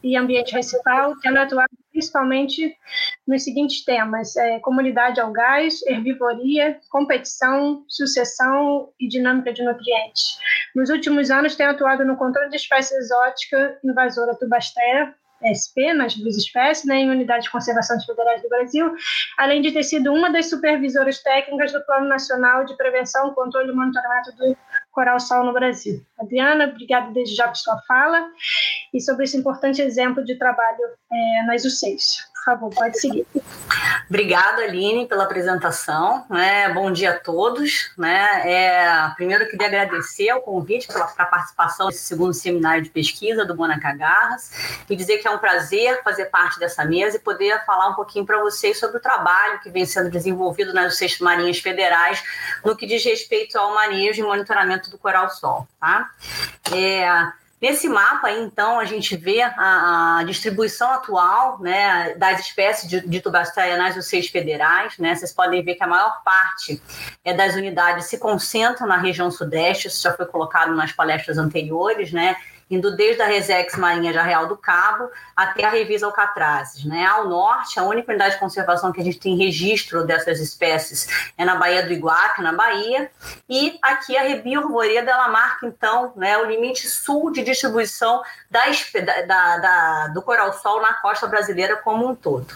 e ambiente recifal, tendo atuado principalmente nos seguintes temas: é, comunidade ao gás, herbivoria, competição, sucessão e dinâmica de nutrientes. Nos últimos anos, tem atuado no controle de espécie exótica invasora tubastera, SP, nas duas espécies, né, em unidades de conservação federais do Brasil, além de ter sido uma das supervisoras técnicas do Plano Nacional de Prevenção, Controle e Monitoramento do Coral Sol no Brasil. Adriana, obrigada desde já por sua fala e sobre esse importante exemplo de trabalho é, nas UCEIs. Favor, pode seguir. Obrigada, Aline, pela apresentação. Né? Bom dia a todos. Né? É, primeiro, queria agradecer o convite para a participação nesse segundo seminário de pesquisa do Bonaca Garras e dizer que é um prazer fazer parte dessa mesa e poder falar um pouquinho para vocês sobre o trabalho que vem sendo desenvolvido nas seis marinhas federais no que diz respeito ao manejo e monitoramento do coral-sol. Tá? É, Nesse mapa, então, a gente vê a, a distribuição atual né, das espécies de, de tubasteia nas UCs federais. Né? Vocês podem ver que a maior parte é das unidades se concentra na região sudeste, isso já foi colocado nas palestras anteriores, né? Indo desde a Resex Marinha de Arreal do Cabo até a Revisa Alcatrazes. Né? Ao norte, a única unidade de conservação que a gente tem registro dessas espécies é na Baía do Iguape, na Bahia, e aqui a Rebia Arvoreda, ela marca, então, né, o limite sul de distribuição da, da, da, do coral-sol na costa brasileira como um todo.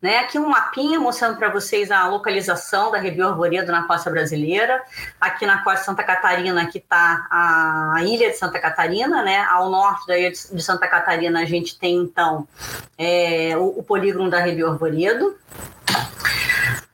Né, aqui um mapinha mostrando para vocês a localização da Rebio Arvoredo na costa brasileira. Aqui na costa de Santa Catarina, aqui está a ilha de Santa Catarina, né? Ao norte da ilha de Santa Catarina, a gente tem então é, o, o polígono da Rebio Arvoredo.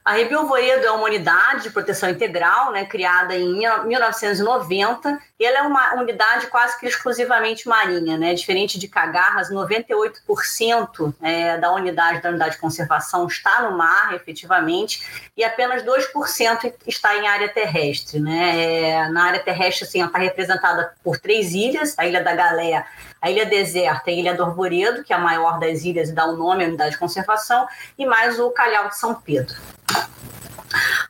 A Rebio Voedo é uma unidade de proteção integral, né, criada em 1990, e ela é uma unidade quase que exclusivamente marinha, né, diferente de Cagarras, 98% é, da unidade da unidade de conservação está no mar, efetivamente, e apenas 2% está em área terrestre. Né. É, na área terrestre, assim, ela está representada por três ilhas, a Ilha da Galéia, a Ilha Deserta e a Ilha do Arvoredo, que é a maior das ilhas e dá o nome à unidade de conservação, e mais o Calhau de São Pedro.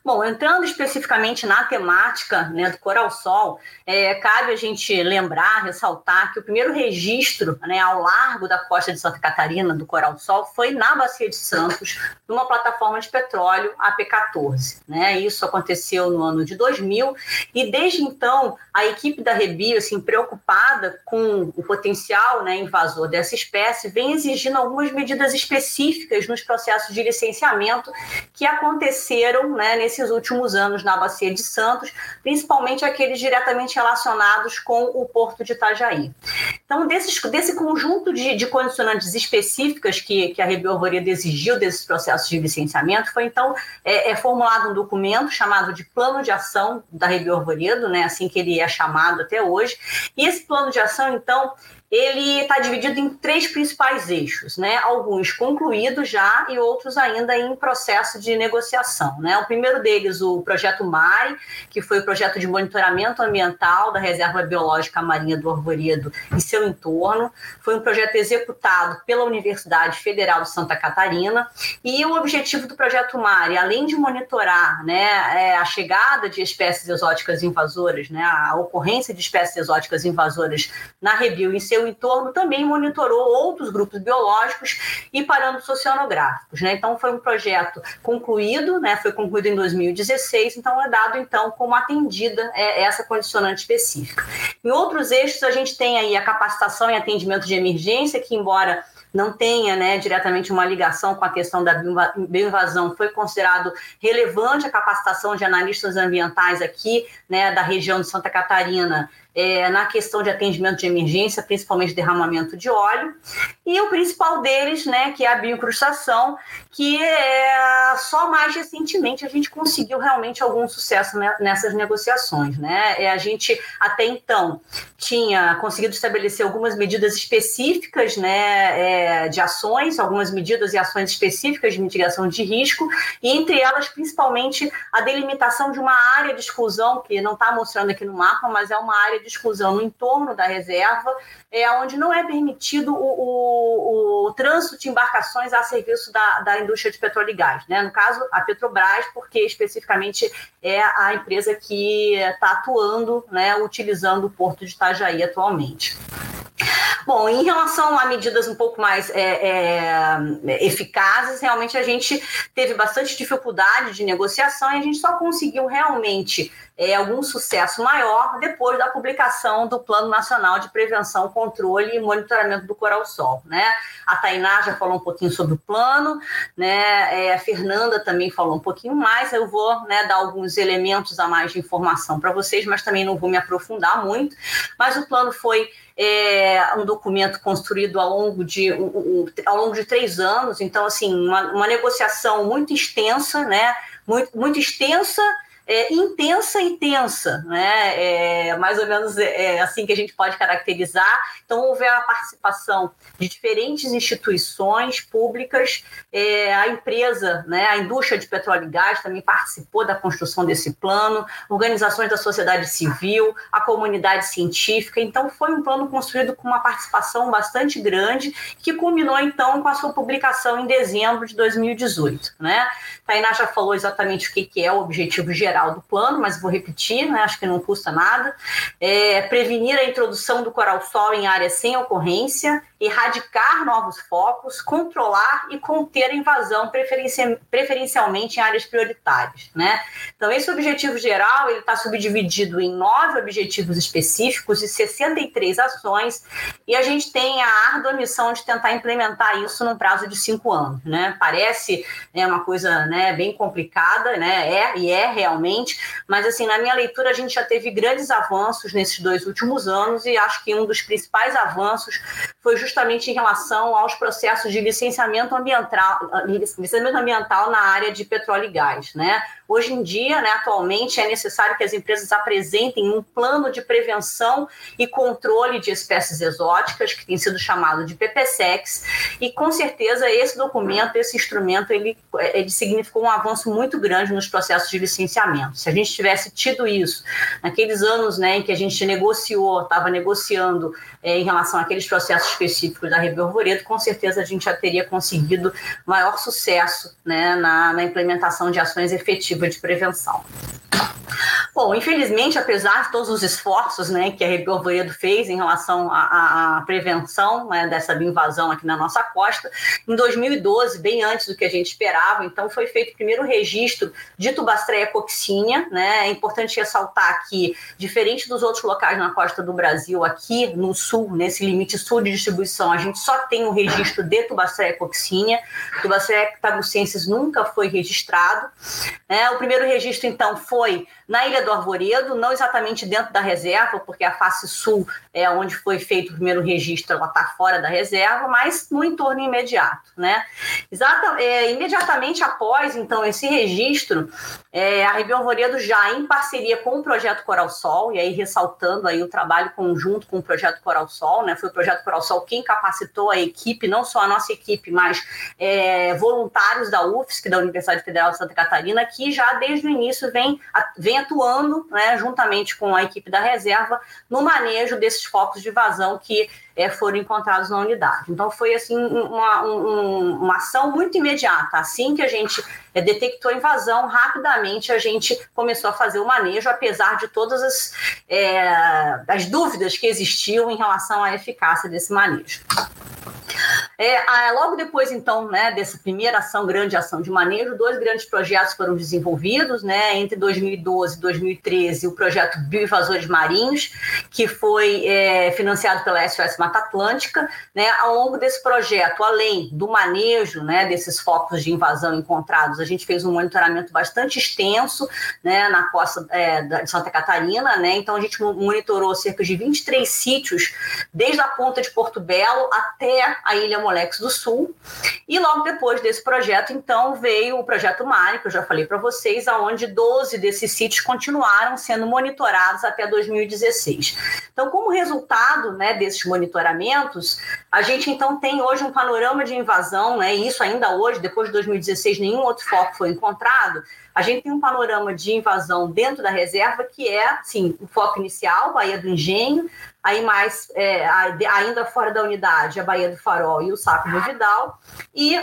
Bom, entrando especificamente na temática né, do Coral Sol, é, cabe a gente lembrar, ressaltar que o primeiro registro né, ao largo da costa de Santa Catarina do Coral Sol foi na Bacia de Santos, numa plataforma de petróleo AP14. Né? Isso aconteceu no ano de 2000 e desde então a equipe da Rebio, assim, preocupada com o potencial né, invasor dessa espécie, vem exigindo algumas medidas específicas nos processos de licenciamento que aconteceram né, nesse nesses últimos anos na Bacia de Santos, principalmente aqueles diretamente relacionados com o Porto de Itajaí. Então, desses, desse conjunto de, de condicionantes específicas que, que a Rebel Arvoredo exigiu desses processos de licenciamento, foi então é, é, formulado um documento chamado de Plano de Ação da Rebel Arvoredo, né, assim que ele é chamado até hoje, e esse plano de ação, então, ele está dividido em três principais eixos, né? Alguns concluídos já e outros ainda em processo de negociação, né? O primeiro deles, o projeto MARE, que foi o projeto de monitoramento ambiental da Reserva Biológica Marinha do Arvoredo e seu entorno, foi um projeto executado pela Universidade Federal de Santa Catarina e o objetivo do projeto MARE, além de monitorar, né, é, a chegada de espécies exóticas invasoras, né, a ocorrência de espécies exóticas invasoras na Rebio e seu entorno também monitorou outros grupos biológicos e parâmetros oceanográficos. Né? Então, foi um projeto concluído, né? foi concluído em 2016, então é dado então como atendida é, essa condicionante específica. Em outros eixos, a gente tem aí a capacitação e atendimento de emergência, que embora não tenha né, diretamente uma ligação com a questão da bioinvasão, foi considerado relevante a capacitação de analistas ambientais aqui né, da região de Santa Catarina é, na questão de atendimento de emergência, principalmente derramamento de óleo, e o principal deles, né, que é a bioincrustação, que é, só mais recentemente a gente conseguiu realmente algum sucesso nessas negociações. Né? É, a gente, até então, tinha conseguido estabelecer algumas medidas específicas né, é, de ações, algumas medidas e ações específicas de mitigação de risco, e entre elas, principalmente, a delimitação de uma área de exclusão, que não está mostrando aqui no mapa, mas é uma área de exclusão no entorno da reserva, é onde não é permitido o, o, o trânsito de embarcações a serviço da, da indústria de petróleo e gás. Né? No caso, a Petrobras, porque especificamente é a empresa que está atuando, né, utilizando o porto de Itajaí atualmente. Bom, em relação a medidas um pouco mais é, é, eficazes, realmente a gente teve bastante dificuldade de negociação e a gente só conseguiu realmente é, algum sucesso maior depois da publicação do Plano Nacional de Prevenção, Controle e Monitoramento do Coral-Sol. Né? A Tainá já falou um pouquinho sobre o plano, né? É, a Fernanda também falou um pouquinho mais, eu vou né, dar alguns elementos a mais de informação para vocês, mas também não vou me aprofundar muito. Mas o plano foi é um documento construído ao longo de, ao longo de três anos, então, assim, uma, uma negociação muito extensa, né? Muito, muito extensa é, intensa e tensa, né? É mais ou menos é, é, assim que a gente pode caracterizar. Então, houve a participação de diferentes instituições públicas, é, a empresa, né, a indústria de petróleo e gás também participou da construção desse plano, organizações da sociedade civil, a comunidade científica. Então, foi um plano construído com uma participação bastante grande, que culminou então com a sua publicação em dezembro de 2018, né? Tainá já falou exatamente o que, que é o objetivo geral do plano, mas vou repetir, né? acho que não custa nada. É prevenir a introdução do coral-sol em áreas sem ocorrência, erradicar novos focos, controlar e conter a invasão, preferencialmente em áreas prioritárias. Né? Então, esse objetivo geral está subdividido em nove objetivos específicos e 63 ações, e a gente tem a árdua missão de tentar implementar isso num prazo de cinco anos. Né? Parece né, uma coisa né, bem complicada, né? é e é realmente, mas assim, na minha leitura, a gente já teve grandes avanços nesses dois últimos anos, e acho que um dos principais avanços foi justamente em relação aos processos de licenciamento ambiental, licenciamento ambiental na área de petróleo e gás, né? Hoje em dia, né, atualmente, é necessário que as empresas apresentem um plano de prevenção e controle de espécies exóticas, que tem sido chamado de PPSEX, e com certeza esse documento, esse instrumento, ele, ele significou um avanço muito grande nos processos de licenciamento. Se a gente tivesse tido isso naqueles anos né, em que a gente negociou, estava negociando é, em relação àqueles processos específicos da Rebel Arvoredo, com certeza a gente já teria conseguido maior sucesso né, na, na implementação de ações efetivas de prevenção. Bom, infelizmente, apesar de todos os esforços né, que a Rebel Arvoredo fez em relação à, à prevenção né, dessa invasão aqui na nossa costa, em 2012, bem antes do que a gente esperava, então foi feito o primeiro registro de tubastreia coxínea. Né? É importante ressaltar que, diferente dos outros locais na costa do Brasil, aqui no sul, nesse limite sul de distribuição, a gente só tem o registro de tubastreia coxínea. Tubastreia tagucensis nunca foi registrado. Né? O primeiro registro, então, foi na Ilha do Arvoredo, não exatamente dentro da reserva, porque a face sul é onde foi feito o primeiro registro, ela está fora da reserva, mas no entorno imediato, né? Exata, é, imediatamente após, então, esse registro, é, a Rebel Arvoredo já em parceria com o Projeto Coral Sol, e aí ressaltando aí o trabalho conjunto com o Projeto Coral Sol, né? Foi o Projeto Coral Sol quem capacitou a equipe, não só a nossa equipe, mas é, voluntários da UFSC, da Universidade Federal de Santa Catarina, que já desde o início vem, vem atuando, né, juntamente com a equipe da reserva, no manejo desses focos de vazão que é, foram encontrados na unidade. Então, foi assim uma, um, uma ação muito imediata. Assim que a gente é, detectou a invasão, rapidamente a gente começou a fazer o manejo, apesar de todas as, é, as dúvidas que existiam em relação à eficácia desse manejo. É, logo depois, então, né, dessa primeira ação, grande ação de manejo, dois grandes projetos foram desenvolvidos, né, entre 2012 e 2013, o projeto Bioinvasores Marinhos, que foi é, financiado pela SOS Mata Atlântica, né, ao longo desse projeto, além do manejo, né, desses focos de invasão encontrados, a gente fez um monitoramento bastante extenso, né, na costa é, de Santa Catarina, né, então a gente monitorou cerca de 23 sítios, desde a ponta de Porto Belo até a Ilha Molex do Sul. E logo depois desse projeto, então, veio o projeto Mari, que eu já falei para vocês, aonde 12 desses sítios continuaram sendo monitorados até 2016. Então, como resultado né, desses monitoramentos, a gente então tem hoje um panorama de invasão, né, e isso ainda hoje, depois de 2016, nenhum outro foco foi encontrado. A gente tem um panorama de invasão dentro da reserva que é, sim, o foco inicial, Baía do Engenho, aí mais, é, ainda fora da unidade, a Baía do Farol e o Saco do Vidal, e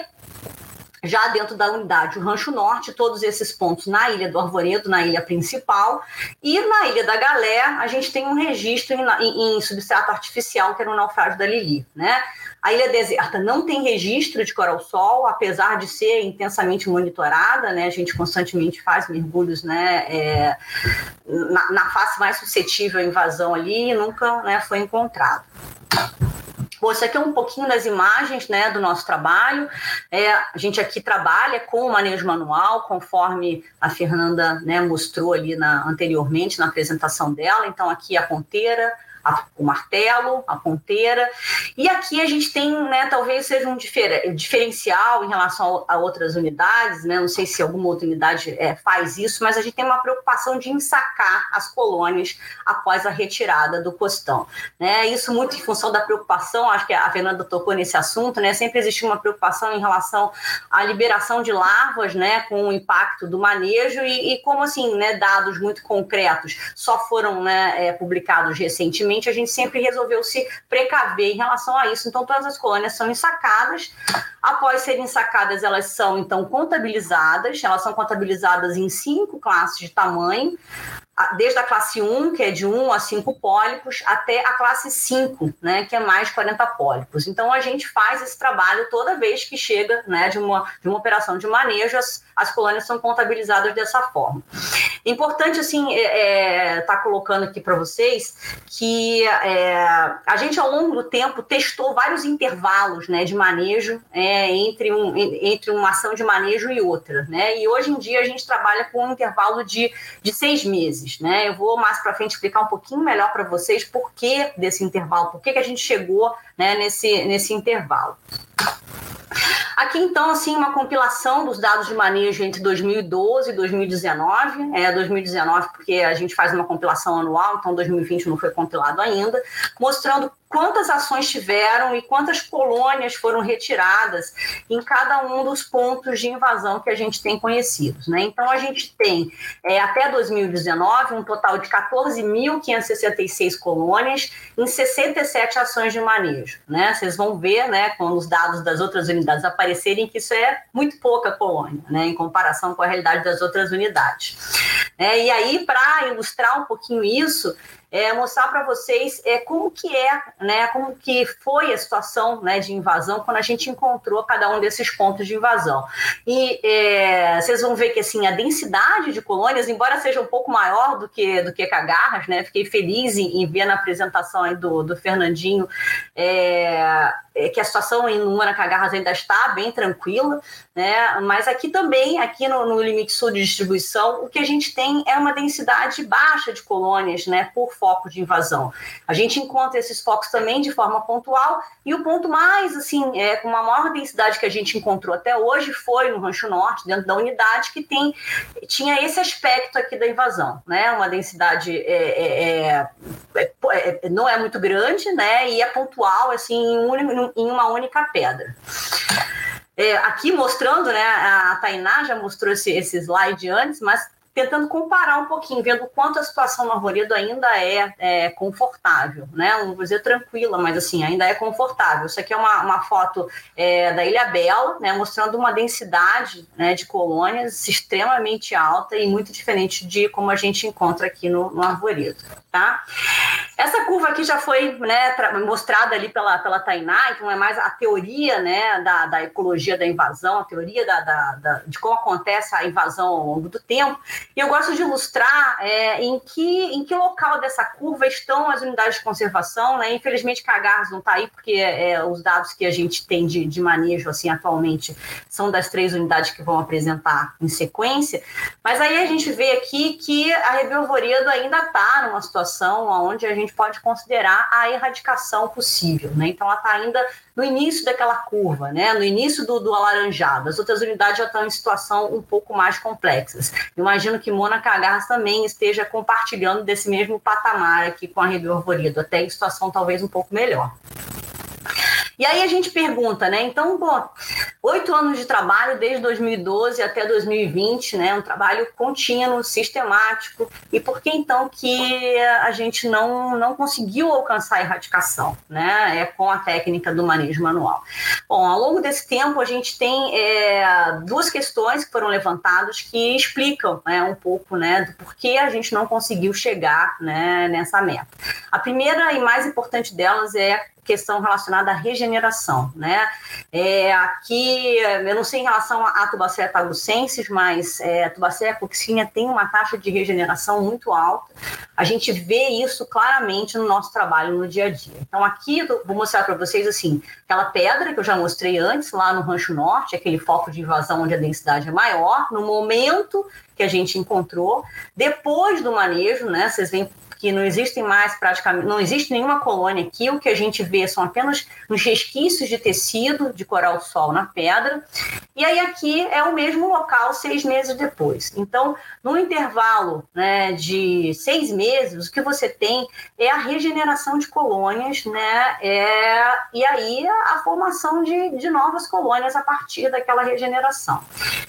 já dentro da unidade, o Rancho Norte, todos esses pontos na Ilha do Arvoredo, na ilha principal, e na Ilha da Galé, a gente tem um registro em, em, em substrato artificial, que era o naufrágio da Lili, né? A ilha deserta não tem registro de coral-sol, apesar de ser intensamente monitorada, né? A gente constantemente faz mergulhos, né? É, na, na, face mais suscetível à invasão ali, e nunca né, foi encontrado. Bom, isso aqui é um pouquinho das imagens né, do nosso trabalho. É, a gente aqui trabalha com o manejo manual, conforme a Fernanda né, mostrou ali na, anteriormente na apresentação dela. Então, aqui a ponteira, a, o martelo, a ponteira. E aqui a gente tem, né, talvez seja um difer diferencial em relação a, a, outras unidades, né? Não sei se alguma outra unidade é, faz isso, mas a gente tem uma preocupação de ensacar as colônias após a retirada do costão. Né? Isso muito em função da preocupação, acho que a Fernanda tocou nesse assunto, né? Sempre existe uma preocupação em relação à liberação de larvas, né, com o impacto do manejo e, e como assim, né, dados muito concretos só foram né, é, publicados recentemente a gente sempre resolveu se precaver em relação a isso. Então, todas as colônias são ensacadas. Após serem ensacadas, elas são, então, contabilizadas. Elas são contabilizadas em cinco classes de tamanho desde a classe 1, que é de 1 a 5 pólipos, até a classe 5, né, que é mais 40 pólipos. Então, a gente faz esse trabalho toda vez que chega né, de, uma, de uma operação de manejo, as, as colônias são contabilizadas dessa forma. Importante, assim, estar é, é, tá colocando aqui para vocês que é, a gente, ao longo do tempo, testou vários intervalos né, de manejo é, entre, um, entre uma ação de manejo e outra. Né? E hoje em dia a gente trabalha com um intervalo de, de seis meses meses, né? Eu vou mais para frente explicar um pouquinho melhor para vocês por que desse intervalo, por que, que a gente chegou né, nesse, nesse intervalo. Aqui, então, assim, uma compilação dos dados de manejo entre 2012 e 2019. É 2019 porque a gente faz uma compilação anual, então 2020 não foi compilado ainda, mostrando quantas ações tiveram e quantas colônias foram retiradas em cada um dos pontos de invasão que a gente tem conhecidos. Né? Então, a gente tem, é, até 2019, um total de 14.566 colônias em 67 ações de manejo. Né? Vocês vão ver, né, quando os dados das outras unidades aparecerem, que isso é muito pouca colônia, né, em comparação com a realidade das outras unidades. É, e aí, para ilustrar um pouquinho isso, é, mostrar para vocês é, como que é, né, como que foi a situação né, de invasão quando a gente encontrou cada um desses pontos de invasão. E é, vocês vão ver que assim a densidade de colônias, embora seja um pouco maior do que do que Cagarras, né, fiquei feliz em, em ver na apresentação do, do Fernandinho é, é, que a situação em Manacagarras ainda está bem tranquila, né? Mas aqui também, aqui no, no, limite sul de distribuição, o que a gente tem é uma densidade baixa de colônias, né? Por foco de invasão. A gente encontra esses focos também de forma pontual e o ponto mais, assim, é, com uma maior densidade que a gente encontrou até hoje foi no Rancho Norte, dentro da unidade que tem tinha esse aspecto aqui da invasão, né? Uma densidade é, é, é não é muito grande, né? E é pontual, assim, em um em uma única pedra. É, aqui mostrando, né, a Tainá já mostrou esse, esse slide antes, mas tentando comparar um pouquinho, vendo quanto a situação no Arvoredo ainda é, é, confortável, né? Não vou dizer tranquila, mas assim, ainda é confortável. Isso aqui é uma, uma foto é, da Ilha Bela, né? Mostrando uma densidade né, de colônias extremamente alta e muito diferente de como a gente encontra aqui no, no Arvoredo. Tá? Essa curva aqui já foi né, mostrada ali pela, pela Tainá, então é mais a teoria né, da, da ecologia da invasão, a teoria da, da, da, de como acontece a invasão ao longo do tempo. E eu gosto de ilustrar é, em, que, em que local dessa curva estão as unidades de conservação. Né? Infelizmente, Cagarras não está aí, porque é, os dados que a gente tem de, de manejo assim, atualmente são das três unidades que vão apresentar em sequência. Mas aí a gente vê aqui que a Rebel ainda está numa situação situação onde a gente pode considerar a erradicação possível. Né? Então, ela está ainda no início daquela curva, né? no início do, do, alaranjado. As outras unidades já estão em situação um pouco mais complexas. Imagino que Mônaco Agarras também esteja compartilhando desse mesmo patamar aqui com a Rebel Arvoredo, até em situação talvez um pouco melhor. E aí a gente pergunta, né? Então, bom, oito anos de trabalho desde 2012 até 2020, né? Um trabalho contínuo, sistemático. E por que então que a gente não, não conseguiu alcançar a erradicação, né? É com a técnica do manejo manual. Bom, ao longo desse tempo a gente tem é, duas questões que foram levantadas que explicam né, um pouco, né, do porquê a gente não conseguiu chegar né, nessa meta. A primeira e mais importante delas é questão relacionada à regeneração, né? É, aqui, eu não sei em relação à tubacea tagucensis, mas é, a tubacea coxinha tem uma taxa de regeneração muito alta. A gente vê isso claramente no nosso trabalho no dia a dia. Então, aqui vou mostrar para vocês, assim, aquela pedra que eu já mostrei antes, lá no Rancho Norte, aquele foco de invasão onde a densidade é maior, no momento que a gente encontrou, depois do manejo, né? Vocês veem que não existem mais praticamente, não existe nenhuma colônia aqui, o que a gente vê são apenas uns resquícios de tecido de coral-sol na pedra, e aí aqui é o mesmo local seis meses depois. Então, no intervalo né, de seis meses, o que você tem é a regeneração de colônias, né, é, e aí a formação de, de novas colônias a partir daquela regeneração.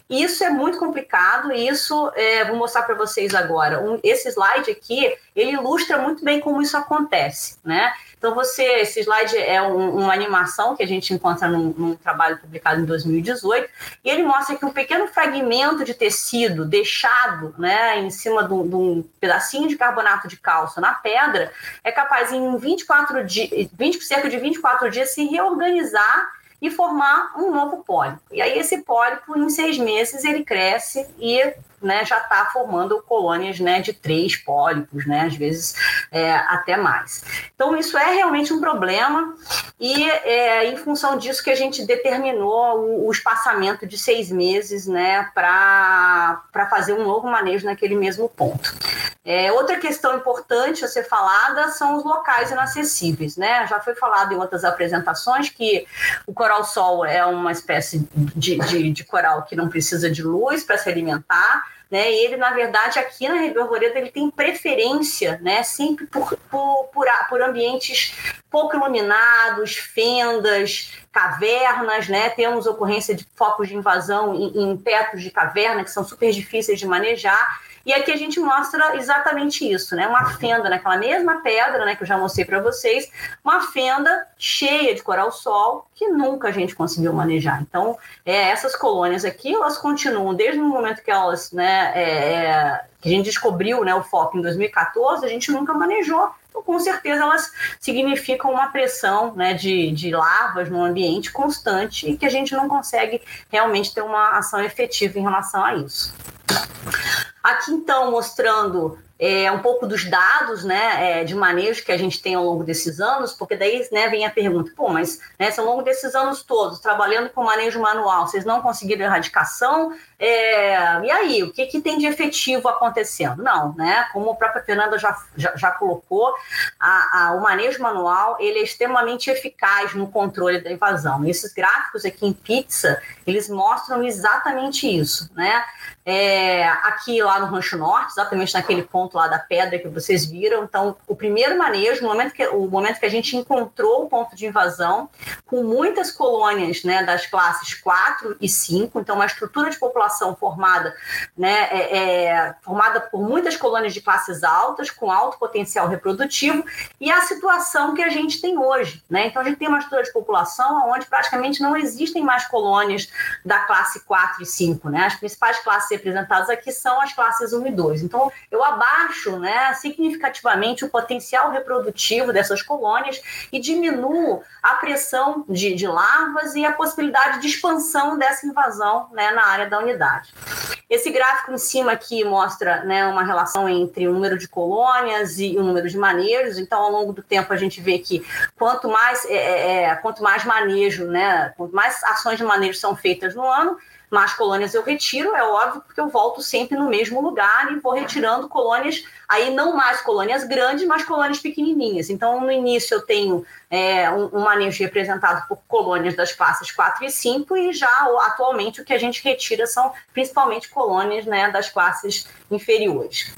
Isso é muito complicado, isso é, vou mostrar para vocês agora. Um, esse slide aqui, ele ilustra muito bem como isso acontece, né? Então, você, esse slide é um, uma animação que a gente encontra num, num, trabalho publicado em 2018, e ele mostra que um pequeno fragmento de tecido deixado né, em cima de um, de um pedacinho de carbonato de cálcio na pedra é capaz, em 24 dias, 20, cerca de 24 dias, se reorganizar e formar um novo pólipo. E aí esse pólipo, em seis meses, ele cresce e né, já está formando colônias né, de três pólipos, né, às vezes é, até mais. Então, isso é realmente um problema, e é em função disso que a gente determinou o, o espaçamento de seis meses né, para fazer um novo manejo naquele mesmo ponto. É, outra questão importante a ser falada são os locais inacessíveis. Né? Já foi falado em outras apresentações que o coral-sol é uma espécie de, de, de coral que não precisa de luz para se alimentar, né? Ele, na verdade, aqui na Rebel Arvoredo, ele tem preferência, né? Sempre por, por, por, por ambientes pouco iluminados, fendas, cavernas, né? Temos ocorrência de focos de invasão em, em tetos de caverna que são super difíceis de manejar. E aqui a gente mostra exatamente isso, né? Uma fenda naquela mesma pedra, né, que eu já mostrei para vocês, uma fenda cheia de coral-sol que nunca a gente conseguiu manejar. Então, é, essas colônias aqui, elas continuam desde o momento que elas, né, é, é que a gente descobriu, né, o foco em 2014, a gente nunca manejou. Então, com certeza, elas significam uma pressão né, de, de larvas no ambiente constante e que a gente não consegue realmente ter uma ação efetiva em relação a isso. Aqui, então, mostrando é, um pouco dos dados né, é, de manejo que a gente tem ao longo desses anos, porque daí né, vem a pergunta, pô, mas né, se ao longo desses anos todos, trabalhando com manejo manual, vocês não conseguiram erradicação, é, e aí, o que, que tem de efetivo acontecendo? Não, né? Como a própria Fernanda já, já, já colocou, a, a, o manejo manual ele é extremamente eficaz no controle da invasão. E esses gráficos aqui em pizza, eles mostram exatamente isso, né? É, aqui lá no Rancho Norte, exatamente naquele ponto lá da pedra que vocês viram. Então, o primeiro manejo, no momento que, o momento que a gente encontrou o ponto de invasão, com muitas colônias né, das classes 4 e 5, então uma estrutura de população formada, né, é, é, formada por muitas colônias de classes altas, com alto potencial reprodutivo, e a situação que a gente tem hoje. Né? Então, a gente tem uma estrutura de população onde praticamente não existem mais colônias da classe 4 e 5. Né? As principais classes representadas aqui são as classes 1 e 2. Então, eu abaixo baixo né, significativamente o potencial reprodutivo dessas colônias e diminuo a pressão de, de larvas e a possibilidade de expansão dessa invasão né, na área da unidade. Esse gráfico em cima aqui mostra né, uma relação entre o número de colônias e o número de manejos. Então, ao longo do tempo, a gente vê que quanto mais, é, é, é quanto mais manejo, né, quanto mais ações de manejo são feitas no ano, mais colônias eu retiro, é óbvio, porque eu volto sempre no mesmo lugar e vou retirando colônias, aí não mais colônias grandes, mas colônias pequenininhas. Então, no início eu tenho é, um, um, manejo representado por colônias das classes 4 e 5, e já atualmente o que a gente retira são principalmente colônias né, das classes inferiores.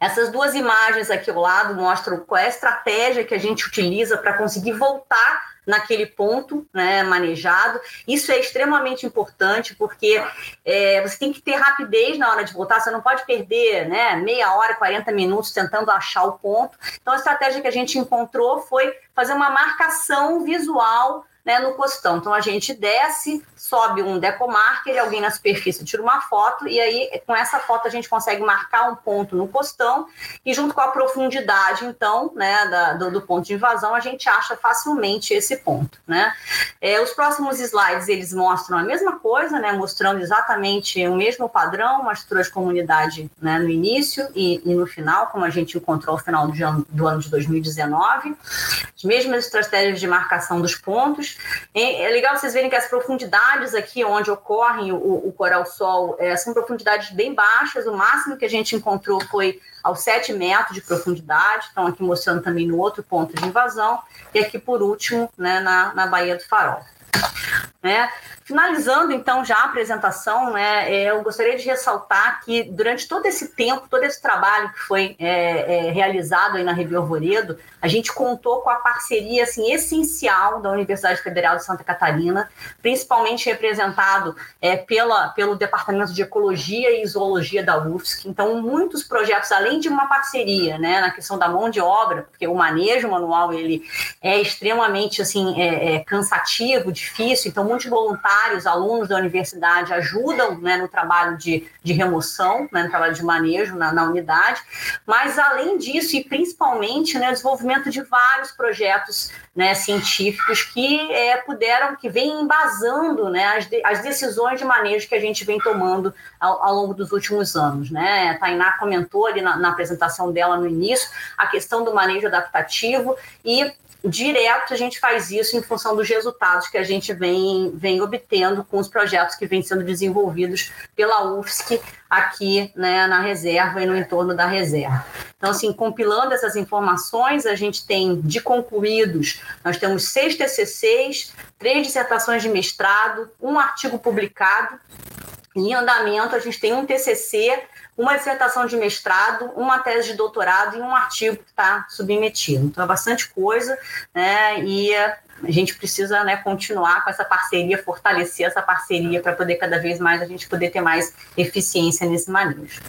Essas duas imagens aqui ao lado mostram qual é a estratégia que a gente utiliza para conseguir voltar naquele ponto né, manejado. Isso é extremamente importante porque é, você tem que ter rapidez na hora de voltar, você não pode perder né, meia hora, 40 minutos tentando achar o ponto. Então, a estratégia que a gente encontrou foi fazer uma marcação visual né, no costão. Então a gente desce, sobe um decomarker, alguém na superfície tira uma foto, e aí com essa foto a gente consegue marcar um ponto no costão, e junto com a profundidade, então, né, da, do, do, ponto de invasão, a gente acha facilmente esse ponto. Né? É, os próximos slides eles mostram a mesma coisa, né, mostrando exatamente o mesmo padrão, uma estrutura de comunidade né, no início e, e, no final, como a gente encontrou no final do ano, do ano de 2019. As mesmas estratégias de marcação dos pontos, é legal vocês verem que as profundidades aqui onde ocorrem o, o coral-sol é, são profundidades bem baixas, o máximo que a gente encontrou foi aos 7 metros de profundidade, estão aqui mostrando também no outro ponto de invasão, e aqui por último, né, na, na Baía do Farol. Né? Finalizando, então, já a apresentação, né, é, eu gostaria de ressaltar que durante todo esse tempo, todo esse trabalho que foi é, é, realizado aí na Rio Arvoredo, a gente contou com a parceria assim, essencial da Universidade Federal de Santa Catarina, principalmente representado é, pela, pelo Departamento de Ecologia e Zoologia da UFSC. Então, muitos projetos, além de uma parceria né, na questão da mão de obra, porque o manejo manual ele é extremamente assim, é, é cansativo, difícil, então muitos voluntários voluntários, alunos da universidade ajudam né, no trabalho de, de remoção, né, no trabalho de manejo na, na unidade, mas além disso, e principalmente né, o desenvolvimento de vários projetos né, científicos que é, puderam, que vêm embasando né, as, de, as decisões de manejo que a gente vem tomando ao, ao longo dos últimos anos. Né? A Tainá comentou ali na, na apresentação dela no início a questão do manejo adaptativo e direto a gente faz isso em função dos resultados que a gente vem, vem obtendo com os projetos que vêm sendo desenvolvidos pela UFSC aqui né, na reserva e no entorno da reserva. Então, assim, compilando essas informações, a gente tem de concluídos, nós temos seis TCCs, três dissertações de mestrado, um artigo publicado, em andamento a gente tem um TCC uma dissertação de mestrado, uma tese de doutorado e um artigo que está submetido. Então, é bastante coisa, né? E a gente precisa né, continuar com essa parceria, fortalecer essa parceria para poder cada vez mais a gente poder ter mais eficiência nesse manejo.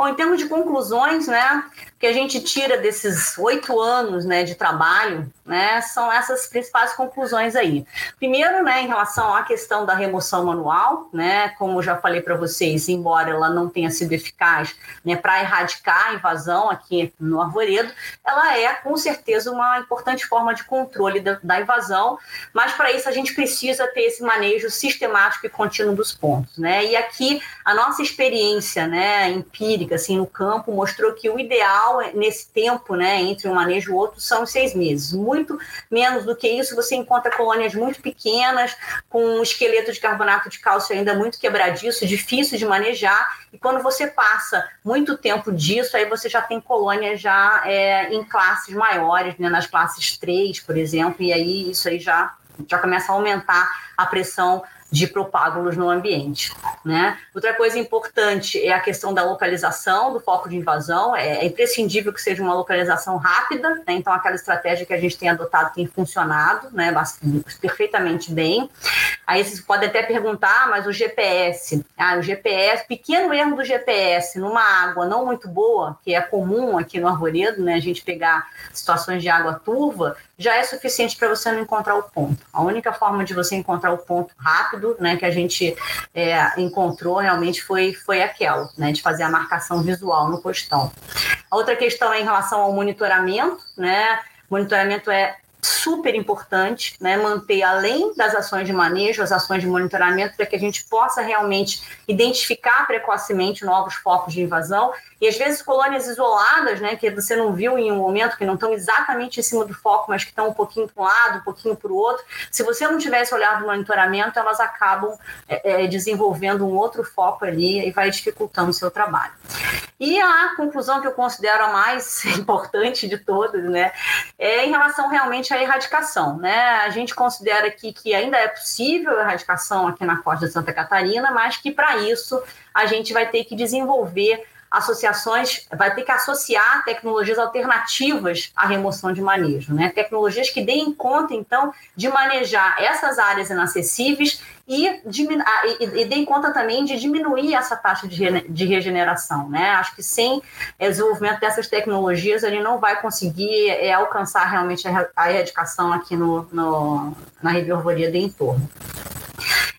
Bom, em termos de conclusões, né, que a gente tira desses oito anos né, de trabalho, né, são essas principais conclusões aí. Primeiro, né, em relação à questão da remoção manual, né, como já falei para vocês, embora ela não tenha sido eficaz né, para erradicar a invasão aqui no arvoredo, ela é com certeza uma importante forma de controle da, da invasão, mas para isso a gente precisa ter esse manejo sistemático e contínuo dos pontos. Né? E aqui a nossa experiência né, empírica assim, no campo mostrou que o ideal ideal nesse tempo, né, entre um manejo e outro, são seis meses. Muito menos do que isso, você encontra colônias muito pequenas, com um esqueleto de carbonato de cálcio ainda muito quebradiço, difícil de manejar, e quando você passa muito tempo disso, aí você já tem colônias já é, em classes maiores, né, nas classes 3, por exemplo, e aí isso aí já, já começa a aumentar a pressão de propágulos no ambiente. Né? Outra coisa importante é a questão da localização do foco de invasão. É, é imprescindível que seja uma localização rápida, né? então aquela estratégia que a gente tem adotado tem funcionado né? perfeitamente bem. Aí vocês podem até perguntar, mas o GPS, ah, o GPS, pequeno erro do GPS numa água não muito boa, que é comum aqui no Arvoredo, né, a gente pegar situações de água turva, já é suficiente para você não encontrar o ponto. A única forma de você encontrar o ponto rápido, né, que a gente é, encontrou realmente foi, foi aquela, né, de fazer a marcação visual no postão. A outra questão é em relação ao monitoramento, né, monitoramento é super importante, né, manter além das ações de manejo, as ações de monitoramento, para que a gente possa realmente identificar precocemente novos focos de invasão e às vezes colônias isoladas, né, que você não viu em um momento, que não estão exatamente em cima do foco, mas que estão um pouquinho para um lado, um pouquinho para o outro. Se você não tivesse olhado o monitoramento, elas acabam é, é, desenvolvendo um outro foco ali e vai dificultando o seu trabalho. E a conclusão que eu considero a mais [laughs] importante de todas, né, é em relação realmente à erradicação, né? A gente considera aqui que ainda é possível a erradicação aqui na costa de Santa Catarina, mas que para isso a gente vai ter que desenvolver associações, vai ter que associar tecnologias alternativas à remoção de manejo, né? Tecnologias que deem conta, então, de manejar essas áreas inacessíveis e, e, e deem conta também de diminuir essa taxa de, de regeneração, né? Acho que sem desenvolvimento dessas tecnologias, ele não vai conseguir é, alcançar realmente a, a erradicação aqui no, no, na reviorvoria do entorno.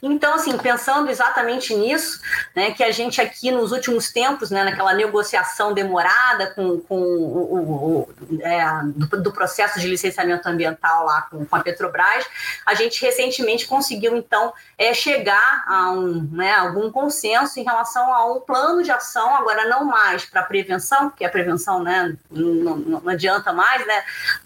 Então, assim, pensando exatamente nisso, né, que a gente aqui nos últimos tempos, né, naquela negociação demorada com, com o, o, o é, do, do, processo de licenciamento ambiental lá com, com, a Petrobras, a gente recentemente conseguiu, então, é, chegar a um, né, algum consenso em relação a um plano de ação, agora não mais para prevenção, porque a prevenção né, não, não, adianta mais, né,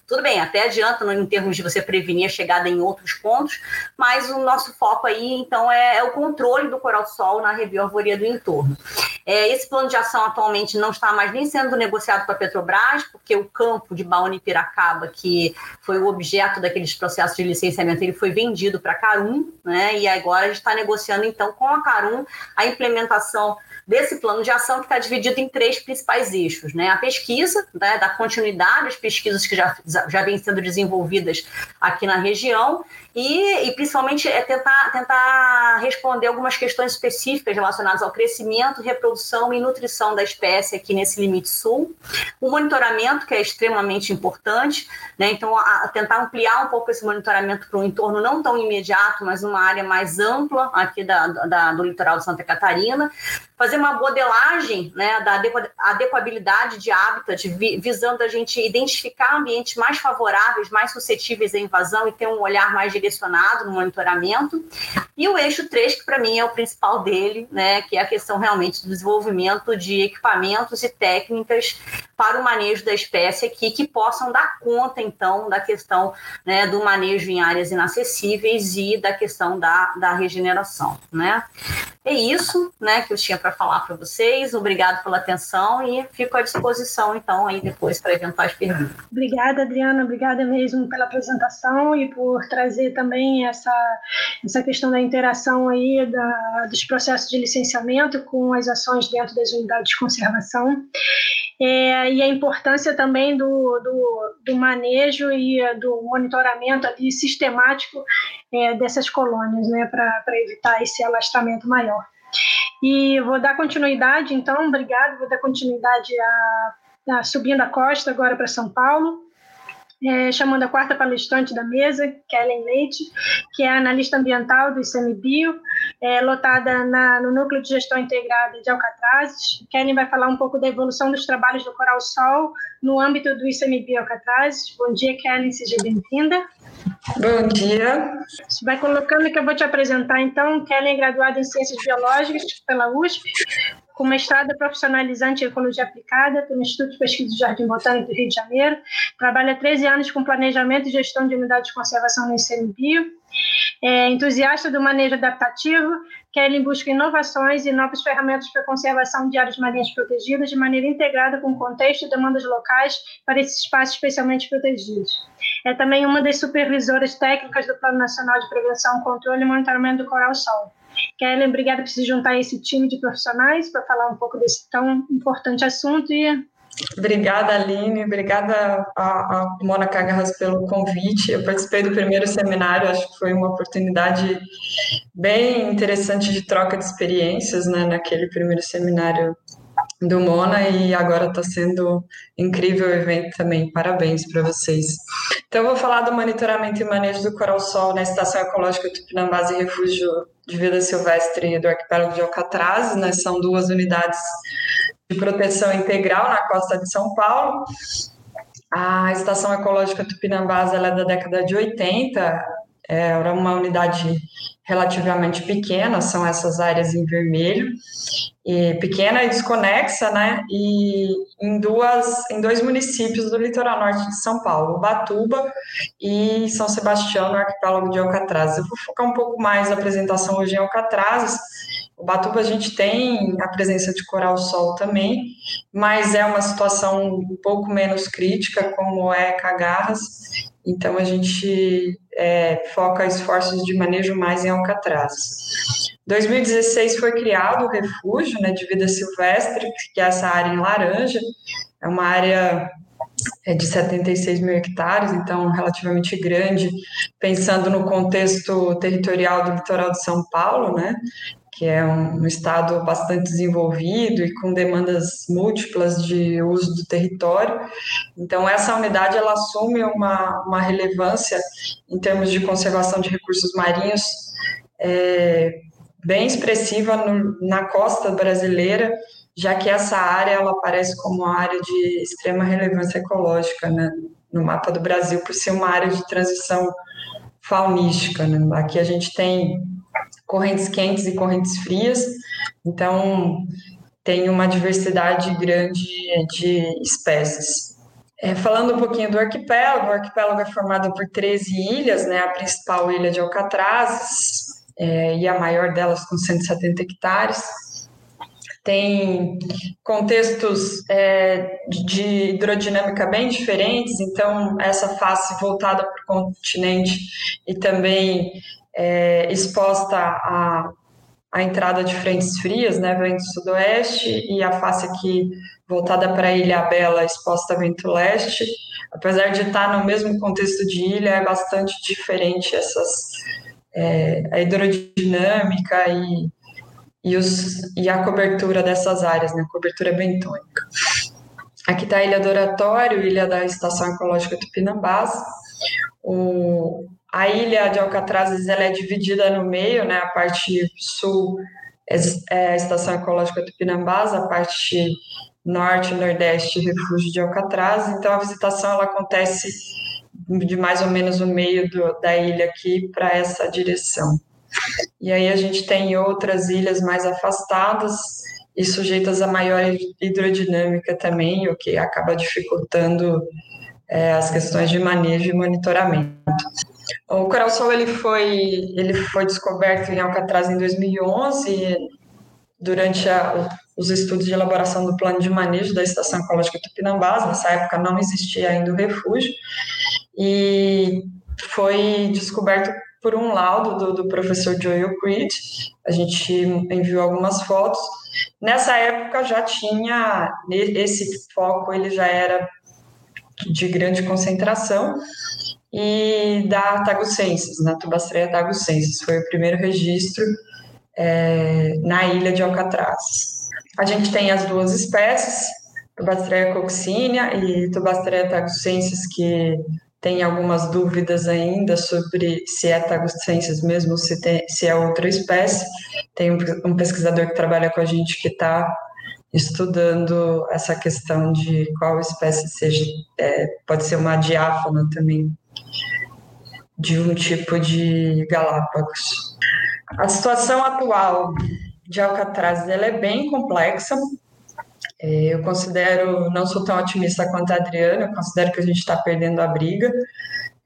tudo bem, até adianta em termos de você prevenir a chegada em outros pontos, mas o nosso foco aí, então, é, é o controle do coral-sol na rebioarvoria do entorno. É, esse plano de ação atualmente não está mais nem sendo negociado com a Petrobras, porque o campo de Baúna e Piracaba, que foi o objeto daqueles processos de licenciamento, ele foi vendido para a Carum, né? E agora a gente está negociando, então, com a Carum a implementação desse plano de ação que está dividido em três principais eixos, né? A pesquisa, né, da continuidade das pesquisas que já, já vêm sendo desenvolvidas aqui na região e, e, principalmente é tentar, tentar responder algumas questões específicas relacionadas ao crescimento, reprodução e nutrição da espécie aqui nesse limite sul. O monitoramento, que é extremamente importante, né? então a, a tentar ampliar um pouco esse monitoramento para um entorno não tão imediato, mas uma área mais ampla aqui da, da, do litoral de Santa Catarina, fazer uma modelagem né, da adequabilidade de hábitat, visando a gente identificar ambientes mais favoráveis, mais suscetíveis à invasão e ter um olhar mais direcionado no monitoramento. E o eixo 3, que para mim é o principal dele, né, que é a questão realmente do desenvolvimento de equipamentos e técnicas para o manejo da espécie aqui, que possam dar conta, então, da questão né, do manejo em áreas inacessíveis e da questão da, da regeneração. Né? É isso né, que eu tinha para falar para vocês. Obrigado pela atenção e fico à disposição, então, aí depois para eventuais perguntas. Obrigada, Adriana. Obrigada mesmo pela apresentação e por trazer também essa, essa questão da interação aí da, dos processos de licenciamento com as ações dentro das unidades de conservação. É, e a importância também do, do, do, manejo e do monitoramento ali sistemático é, dessas colônias, né, para evitar esse alastramento maior. E vou dar continuidade, então, obrigado, vou dar continuidade a, a subindo a costa agora para São Paulo é, chamando a quarta palestrante da mesa, Kellen Leite, que é analista ambiental do ICMBio, é, lotada na, no Núcleo de Gestão Integrada de Alcatrazes. Kellen vai falar um pouco da evolução dos trabalhos do Coral Sol no âmbito do ICMBio Alcatrazes. Bom dia, Kellen, seja bem-vinda. Bom dia. Você vai colocando que eu vou te apresentar, então. Kellen é graduada em Ciências Biológicas pela USP, com mestrado profissionalizante em Ecologia Aplicada pelo Instituto de Pesquisa do Jardim Botânico do Rio de Janeiro. Trabalha há 13 anos com planejamento e gestão de unidades de conservação no ICMBio. É entusiasta do manejo adaptativo, Kelly busca inovações e novas ferramentas para a conservação de áreas marinhas protegidas de maneira integrada com o contexto e demandas locais para esses espaços especialmente protegidos. É também uma das supervisoras técnicas do Plano Nacional de Prevenção, Controle e Monitoramento do Coral-Sol. Kellen, obrigada por se juntar a esse time de profissionais para falar um pouco desse tão importante assunto e Obrigada, Aline. Obrigada a, a Mona Cagarras pelo convite. Eu participei do primeiro seminário, acho que foi uma oportunidade bem interessante de troca de experiências, né, naquele primeiro seminário do Mona e agora está sendo incrível o evento também. Parabéns para vocês. Então, eu vou falar do monitoramento e manejo do coral-sol na Estação Ecológica Tupinambás e Refúgio de Vida Silvestre do Arquipélago de Alcatraz. Né? São duas unidades de proteção integral na costa de São Paulo. A Estação Ecológica Tupinambás é da década de 80, era uma unidade relativamente pequena, são essas áreas em vermelho, e pequena e desconexa, né? E em duas, em dois municípios do litoral norte de São Paulo, Batuba e São Sebastião, no arquipélago de Alcatraz. Eu vou focar um pouco mais a apresentação hoje em Alcatraz. O Batuba a gente tem a presença de coral-sol também, mas é uma situação um pouco menos crítica, como é Cagarras, então, a gente é, foca esforços de manejo mais em Alcatraz. 2016 foi criado o refúgio né, de vida silvestre, que é essa área em laranja, é uma área é de 76 mil hectares, então relativamente grande, pensando no contexto territorial do litoral de São Paulo, né? Que é um, estado bastante desenvolvido e com demandas múltiplas de uso do território. Então, essa unidade ela assume uma, uma relevância em termos de conservação de recursos marinhos é, bem expressiva no, na costa brasileira, já que essa área ela aparece como uma área de extrema relevância ecológica né, no mapa do Brasil, por ser uma área de transição faunística. Né? Aqui a gente tem correntes quentes e correntes frias, então tem uma diversidade grande de espécies. É, falando um pouquinho do arquipélago, o arquipélago é formado por 13 ilhas, né, a principal ilha de Alcatraz, é, e a maior delas com 170 hectares. Tem contextos é, de hidrodinâmica bem diferentes, então, essa face voltada para o continente e também é, exposta à entrada de frentes frias, né, vento sudoeste, e a face aqui voltada para a Ilha Bela, exposta a vento leste. Apesar de estar no mesmo contexto de ilha, é bastante diferente essas é, a hidrodinâmica e, e, os, e a cobertura dessas áreas, né, cobertura bentônica. Aqui está a Ilha do Oratório, ilha da Estação Ecológica Tupinambás. O, a ilha de Alcatrazes ela é dividida no meio, né? A parte sul é, é a Estação Ecológica Tupinambás, a parte norte e nordeste refúgio de Alcatraz. Então a visitação ela acontece de mais ou menos o meio do, da ilha aqui para essa direção. E aí a gente tem outras ilhas mais afastadas e sujeitas a maior hidrodinâmica também, o que acaba dificultando é, as questões de manejo e monitoramento. O coral-sol ele foi, ele foi descoberto em Alcatraz em 2011, durante a, os estudos de elaboração do plano de manejo da Estação Ecológica Tupinambás. Nessa época não existia ainda o refúgio, e foi descoberto por um laudo do, do professor Joel Creed. A gente enviou algumas fotos. Nessa época já tinha esse foco, ele já era de grande concentração e da Tagucensis, na Tubastreia Tagucensis. Foi o primeiro registro é, na ilha de Alcatraz. A gente tem as duas espécies, Tubastreia coccinea e Tubastreia tagucensis, que tem algumas dúvidas ainda sobre se é tagucensis mesmo, se, tem, se é outra espécie. Tem um, um pesquisador que trabalha com a gente que está estudando essa questão de qual espécie seja, é, pode ser uma diáfana também, de um tipo de Galápagos. A situação atual de Alcatraz ela é bem complexa. É, eu considero, não sou tão otimista quanto a Adriana, eu considero que a gente está perdendo a briga.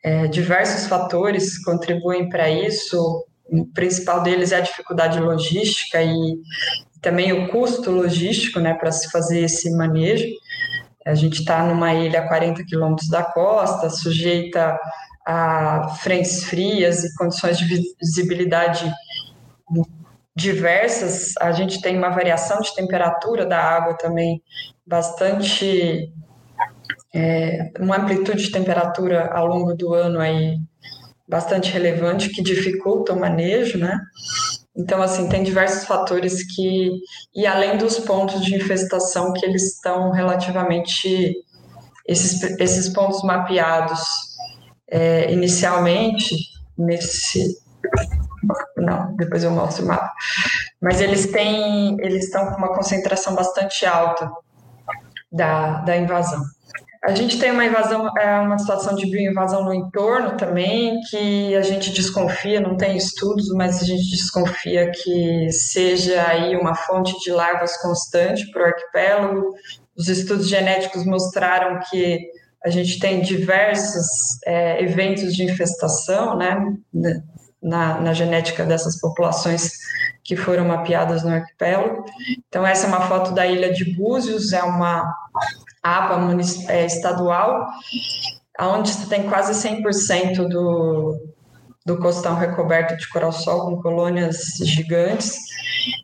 É, diversos fatores contribuem para isso. O principal deles é a dificuldade logística e também o custo logístico né, para se fazer esse manejo. A gente está numa ilha a 40 quilômetros da costa, sujeita a frentes frias e condições de visibilidade diversas, a gente tem uma variação de temperatura da água também bastante é, uma amplitude de temperatura ao longo do ano aí bastante relevante que dificulta o manejo, né? Então, assim, tem diversos fatores que, e além dos pontos de infestação que eles estão relativamente, esses, esses pontos mapeados é, inicialmente, nesse, não, depois eu mostro o mapa, mas eles têm, eles estão com uma concentração bastante alta da, da invasão. A gente tem uma invasão, é uma situação de bioinvasão no entorno também, que a gente desconfia, não tem estudos, mas a gente desconfia que seja aí uma fonte de larvas constante para o arquipélago. Os estudos genéticos mostraram que a gente tem diversos é, eventos de infestação, né, na, na genética dessas populações que foram mapeadas no arquipélago. Então, essa é uma foto da ilha de Búzios, é uma APA é, estadual, onde tem quase 100% do, do costão recoberto de coral-sol com colônias gigantes.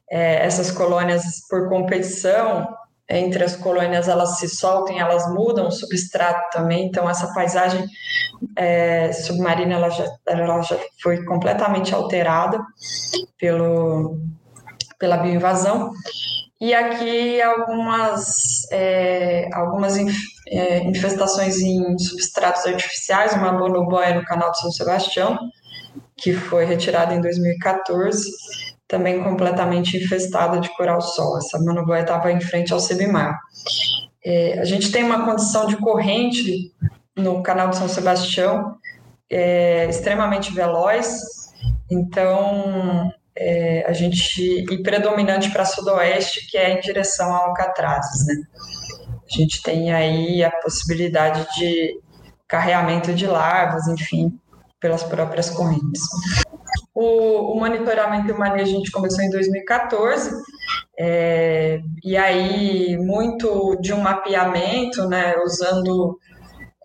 É, essas colônias, por competição, entre as colônias elas se soltam, elas mudam o substrato também, então essa paisagem é, submarina ela já, ela já foi completamente alterada pelo, pela bioinvasão. E aqui algumas, é, algumas é, infestações em substratos artificiais, uma bonoboia no canal de São Sebastião, que foi retirada em 2014, também completamente infestada de coral-sol. Essa monoboia estava em frente ao Sebimar. É, a gente tem uma condição de corrente no canal de São Sebastião é, extremamente veloz, então é, a gente e predominante para sudoeste, que é em direção a Alcatrazes, né? A gente tem aí a possibilidade de carreamento de larvas, enfim, pelas próprias correntes. O, o monitoramento e o manejo a gente começou em 2014, é, e aí muito de um mapeamento, né, usando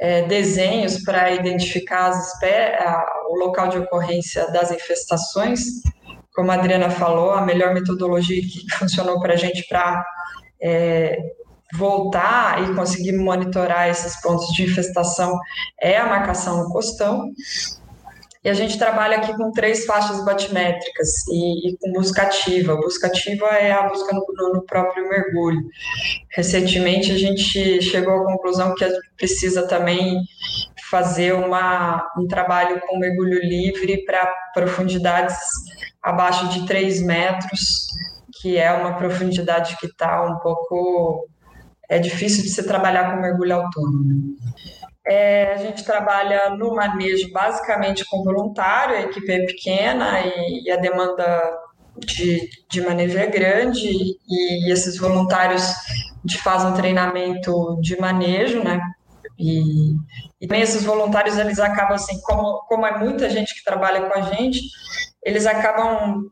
é, desenhos para identificar a, o local de ocorrência das infestações, como a Adriana falou, a melhor metodologia que [laughs] funcionou para a gente para é, voltar e conseguir monitorar esses pontos de infestação é a marcação no costão. E a gente trabalha aqui com três faixas batimétricas e, e com busca ativa. Busca ativa é a busca no, no, próprio mergulho. Recentemente a gente chegou à conclusão que a gente precisa também fazer uma, um trabalho com mergulho livre para profundidades abaixo de 3 metros, que é uma profundidade que está um pouco. É difícil de se trabalhar com mergulho autônomo. É, a gente trabalha no manejo basicamente com voluntário, a equipe é pequena e, e a demanda de, de manejo é grande, e, e esses voluntários de fazem um treinamento de manejo, né? E, e também esses voluntários, eles acabam assim, como, como é muita gente que trabalha com a gente, eles acabam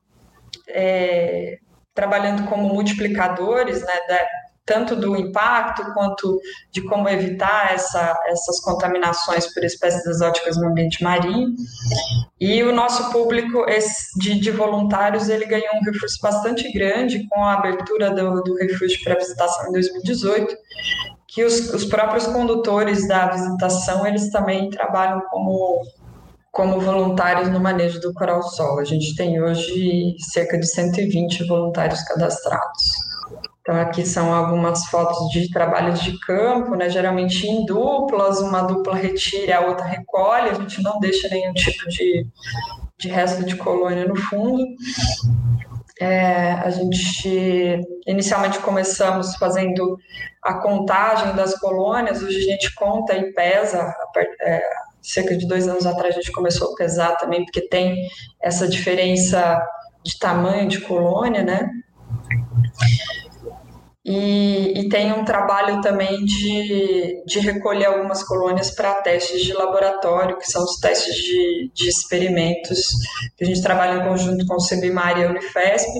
é, trabalhando como multiplicadores, né, da, tanto do impacto quanto de como evitar essa, essas contaminações por espécies exóticas no ambiente marinho. E o nosso público de, de voluntários ele ganhou um reforço bastante grande com a abertura do, do refúgio para visitação em 2018, que os, os próprios condutores da visitação eles também trabalham como como voluntários no manejo do coral-sol. A gente tem hoje cerca de 120 voluntários cadastrados. Então, aqui são algumas fotos de trabalhos de campo, né? geralmente em duplas, uma dupla retira, a outra recolhe, a gente não deixa nenhum tipo de, de resto de colônia no fundo. É, a gente inicialmente começamos fazendo a contagem das colônias, hoje a gente conta e pesa é, cerca de dois anos atrás a gente começou a pesar também, porque tem essa diferença de tamanho de colônia, né? E, e, tem um trabalho também de, de recolher algumas colônias para testes de laboratório, que são os testes de, de experimentos, que a gente trabalha em conjunto com o CEBIMAR e a Unifesp,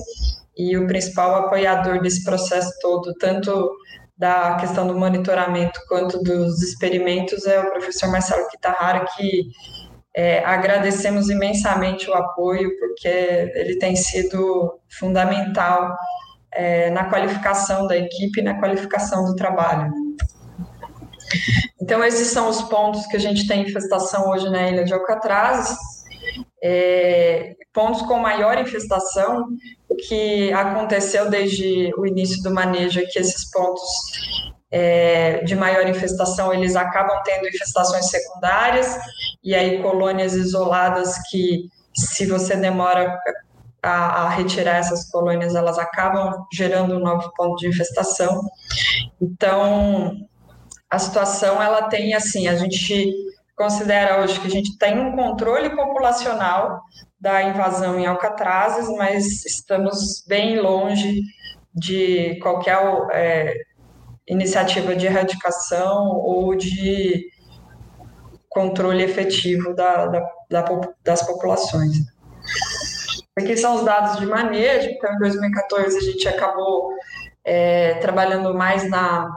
e o principal apoiador desse processo todo, tanto da questão do monitoramento quanto dos experimentos é o professor Marcelo Kitahara, que é, agradecemos imensamente o apoio, porque ele tem sido fundamental é, na qualificação da equipe na qualificação do trabalho. Então, esses são os pontos que a gente tem infestação hoje na ilha de Alcatraz. É, pontos com maior infestação, o que aconteceu desde o início do manejo é que esses pontos é, de maior infestação, eles acabam tendo infestações secundárias, e aí colônias isoladas que, se você demora a, a, retirar essas colônias, elas acabam gerando um novo ponto de infestação. Então, a situação, ela tem, assim, a gente considera hoje que a gente tem um controle populacional da invasão em alcatrazes, mas estamos bem longe de qualquer é, iniciativa de erradicação ou de controle efetivo da, da, da, das populações. Aqui são os dados de manejo, então em 2014 a gente acabou é, trabalhando mais na,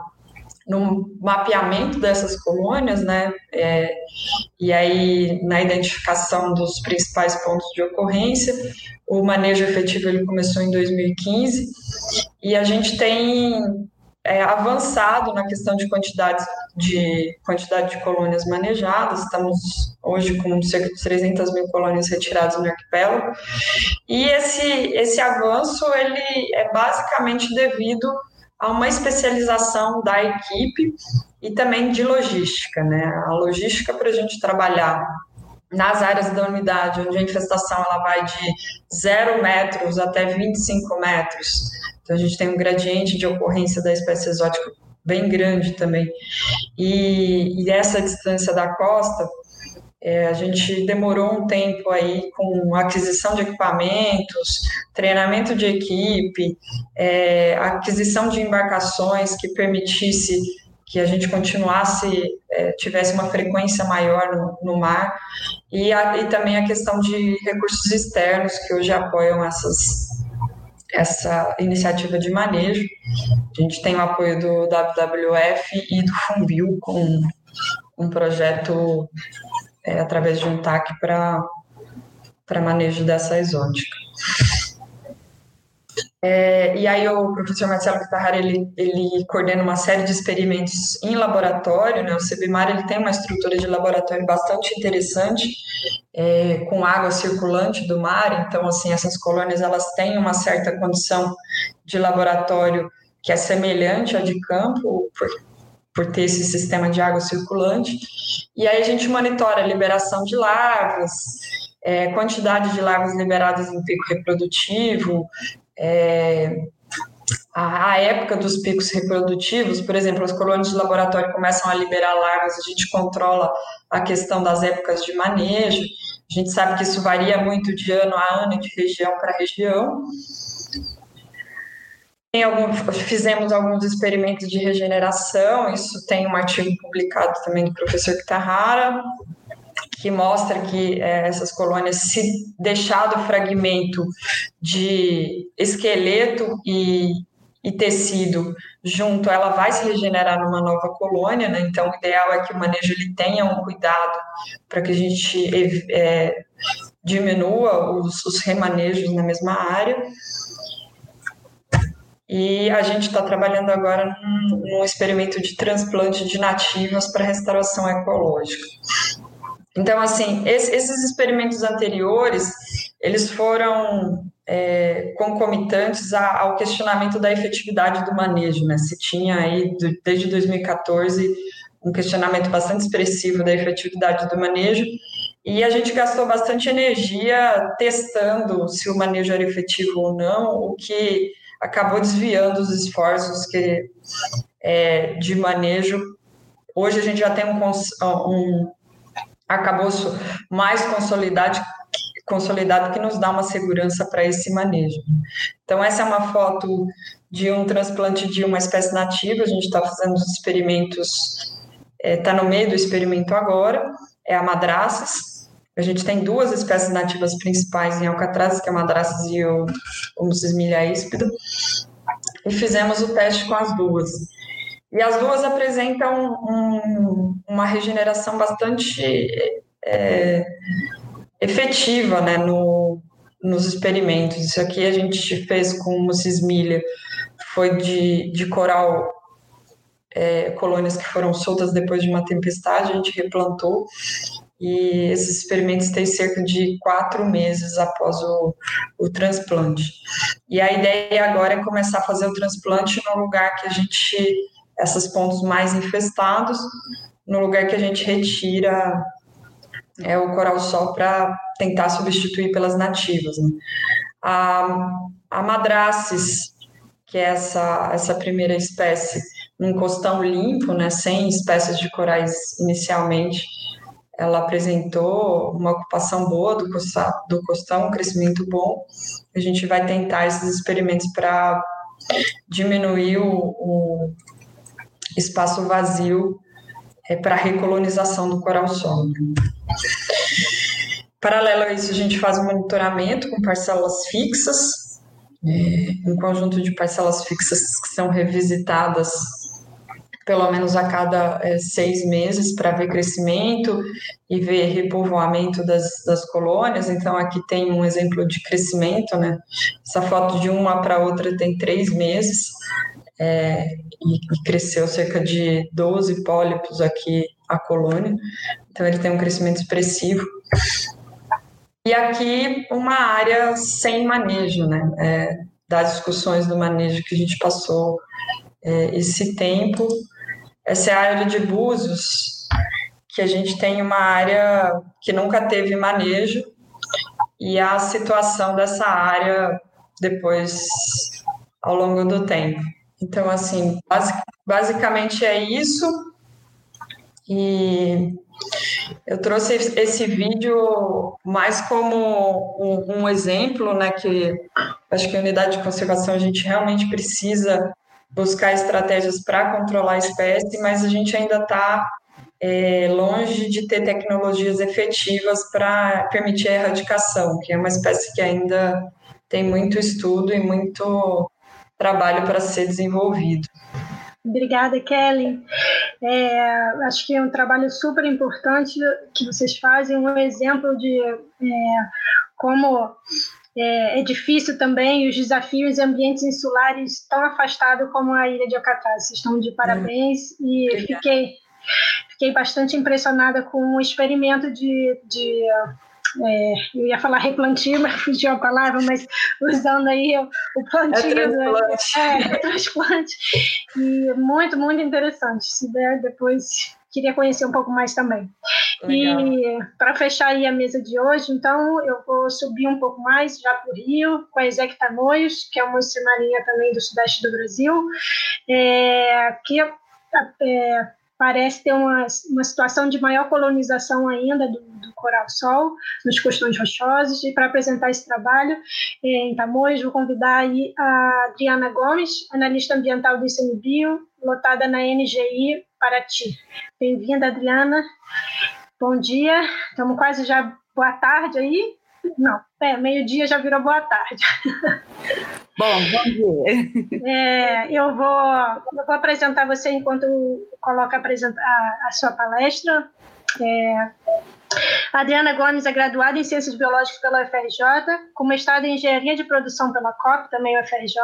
no mapeamento dessas colônias, né, é, e aí na identificação dos principais pontos de ocorrência. O manejo efetivo ele começou em 2015 e a gente tem é, avançado na questão de quantidade de quantidade de colônias manejadas. Estamos hoje com cerca de 300 mil colônias retiradas no arquipélago. E esse, esse avanço ele é basicamente devido a uma especialização da equipe e também de logística. Né? A logística para a gente trabalhar nas áreas da unidade, onde a infestação ela vai de 0 metros até 25 metros, então, a gente tem um gradiente de ocorrência da espécie exótica bem grande também. E, e essa distância da costa, é, a gente demorou um tempo aí com aquisição de equipamentos, treinamento de equipe, é, aquisição de embarcações que permitisse que a gente continuasse, é, tivesse uma frequência maior no, no mar, e, a, e também a questão de recursos externos que hoje apoiam essas, essa iniciativa de manejo. A gente tem o apoio do WWF e do Fumbio com um projeto é, através de um TAC para manejo dessa exótica. É, e aí o professor Marcelo Guitarrara, ele, ele coordena uma série de experimentos em laboratório, né? O CBMAR, ele tem uma estrutura de laboratório bastante interessante, é, com água circulante do mar, então, assim, essas colônias, elas têm uma certa condição de laboratório que é semelhante à de campo, por, por ter esse sistema de água circulante, e aí a gente monitora a liberação de larvas, é, quantidade de larvas liberadas em pico reprodutivo, é, a, a, época dos picos reprodutivos, por exemplo, as colônias de laboratório começam a liberar larvas, a gente controla a questão das épocas de manejo, a gente sabe que isso varia muito de ano a ano, de região para região. Algum, fizemos alguns experimentos de regeneração, isso tem um artigo publicado também do professor Kitahara, que mostra que é, essas colônias, se deixado fragmento de esqueleto e, e, tecido junto, ela vai se regenerar numa nova colônia, né? Então, o ideal é que o manejo ele tenha um cuidado para que a gente é, diminua os, os remanejos na mesma área. E a gente está trabalhando agora num, num, experimento de transplante de nativas para restauração ecológica. Então, assim, esses experimentos anteriores, eles foram é, concomitantes ao questionamento da efetividade do manejo, né? Se tinha aí, desde 2014, um questionamento bastante expressivo da efetividade do manejo, e a gente gastou bastante energia testando se o manejo era efetivo ou não, o que acabou desviando os esforços que, é, de manejo. Hoje a gente já tem um, um arcabouço mais consolidado, consolidado que nos dá uma segurança para esse manejo. Então, essa é uma foto de um transplante de uma espécie nativa, a gente está fazendo os experimentos, está é, no meio do experimento agora, é a madraças. A gente tem duas espécies nativas principais em Alcatraz, que é a madraças e o, o Musismilia íspida, e fizemos o teste com as duas. E as duas apresentam um, uma regeneração bastante é, efetiva né, no, nos experimentos. Isso aqui a gente fez com mucismilha, foi de, de coral, é, colônias que foram soltas depois de uma tempestade, a gente replantou, e esses experimentos têm cerca de quatro meses após o, o transplante. E a ideia agora é começar a fazer o transplante no lugar que a gente, esses pontos mais infestados, no lugar que a gente retira é, o coral-sol para tentar substituir pelas nativas. Né? A, a madraces, que é essa, essa primeira espécie, num costão limpo, né, sem espécies de corais inicialmente, ela apresentou uma ocupação boa do costão, do costão, um crescimento bom. A gente vai tentar esses experimentos para diminuir o, o, espaço vazio é, para a recolonização do coral-sol. Paralelo a isso, a gente faz um monitoramento com parcelas fixas, é, um conjunto de parcelas fixas que são revisitadas pelo menos a cada é, seis meses para ver crescimento e ver repovoamento das, das colônias. Então, aqui tem um exemplo de crescimento, né? Essa foto de uma para outra tem três meses é, e, e, cresceu cerca de 12 pólipos aqui a colônia. Então, ele tem um crescimento expressivo. E aqui uma área sem manejo, né? É, das discussões do manejo que a gente passou é, esse tempo essa é a área de Búzios, que a gente tem uma área que nunca teve manejo, e a situação dessa área depois, ao longo do tempo. Então, assim, basicamente é isso. E eu trouxe esse vídeo mais como um, um, exemplo, né, que acho que a unidade de conservação a gente realmente precisa buscar estratégias para controlar a espécie, mas a gente ainda está é, longe de ter tecnologias efetivas para permitir a erradicação, que é uma espécie que ainda tem muito estudo e muito trabalho para ser desenvolvido. Obrigada, Kelly. É, acho que é um trabalho super importante que vocês fazem, um exemplo de é, como é, é, difícil também os desafios em ambientes insulares tão afastados como a ilha de Alcatraz. Vocês estão de parabéns e fiquei, fiquei bastante impressionada com o experimento de, de é, eu ia falar replantio, mas [laughs] fugiu a palavra, mas usando aí o, o plantio, é transplante. Né? É, transplante. E muito, muito interessante. Se der depois queria conhecer um pouco mais também. Legal. E para fechar aí a mesa de hoje, então, eu vou subir um pouco mais já para o Rio, com a Ezequiel Tamoios, que é uma marinha também do sudeste do Brasil, é, que é, parece ter uma, uma situação de maior colonização ainda do, do coral-sol, nos costões rochosos, e para apresentar esse trabalho é, em Tamoios, vou convidar aí a Adriana Gomes, analista ambiental do ICMBio, lotada na NGI Paraty. Bem-vinda, Adriana. Bom dia. Estamos quase já boa tarde aí. Não, é, meio-dia já virou boa tarde. [laughs] Bom, bom dia. É, eu, vou, eu vou apresentar você enquanto coloca a, a, sua palestra. É, Adriana Gomes é graduada em Ciências Biológicas pela UFRJ, com mestrado em Engenharia de Produção pela COP, também UFRJ,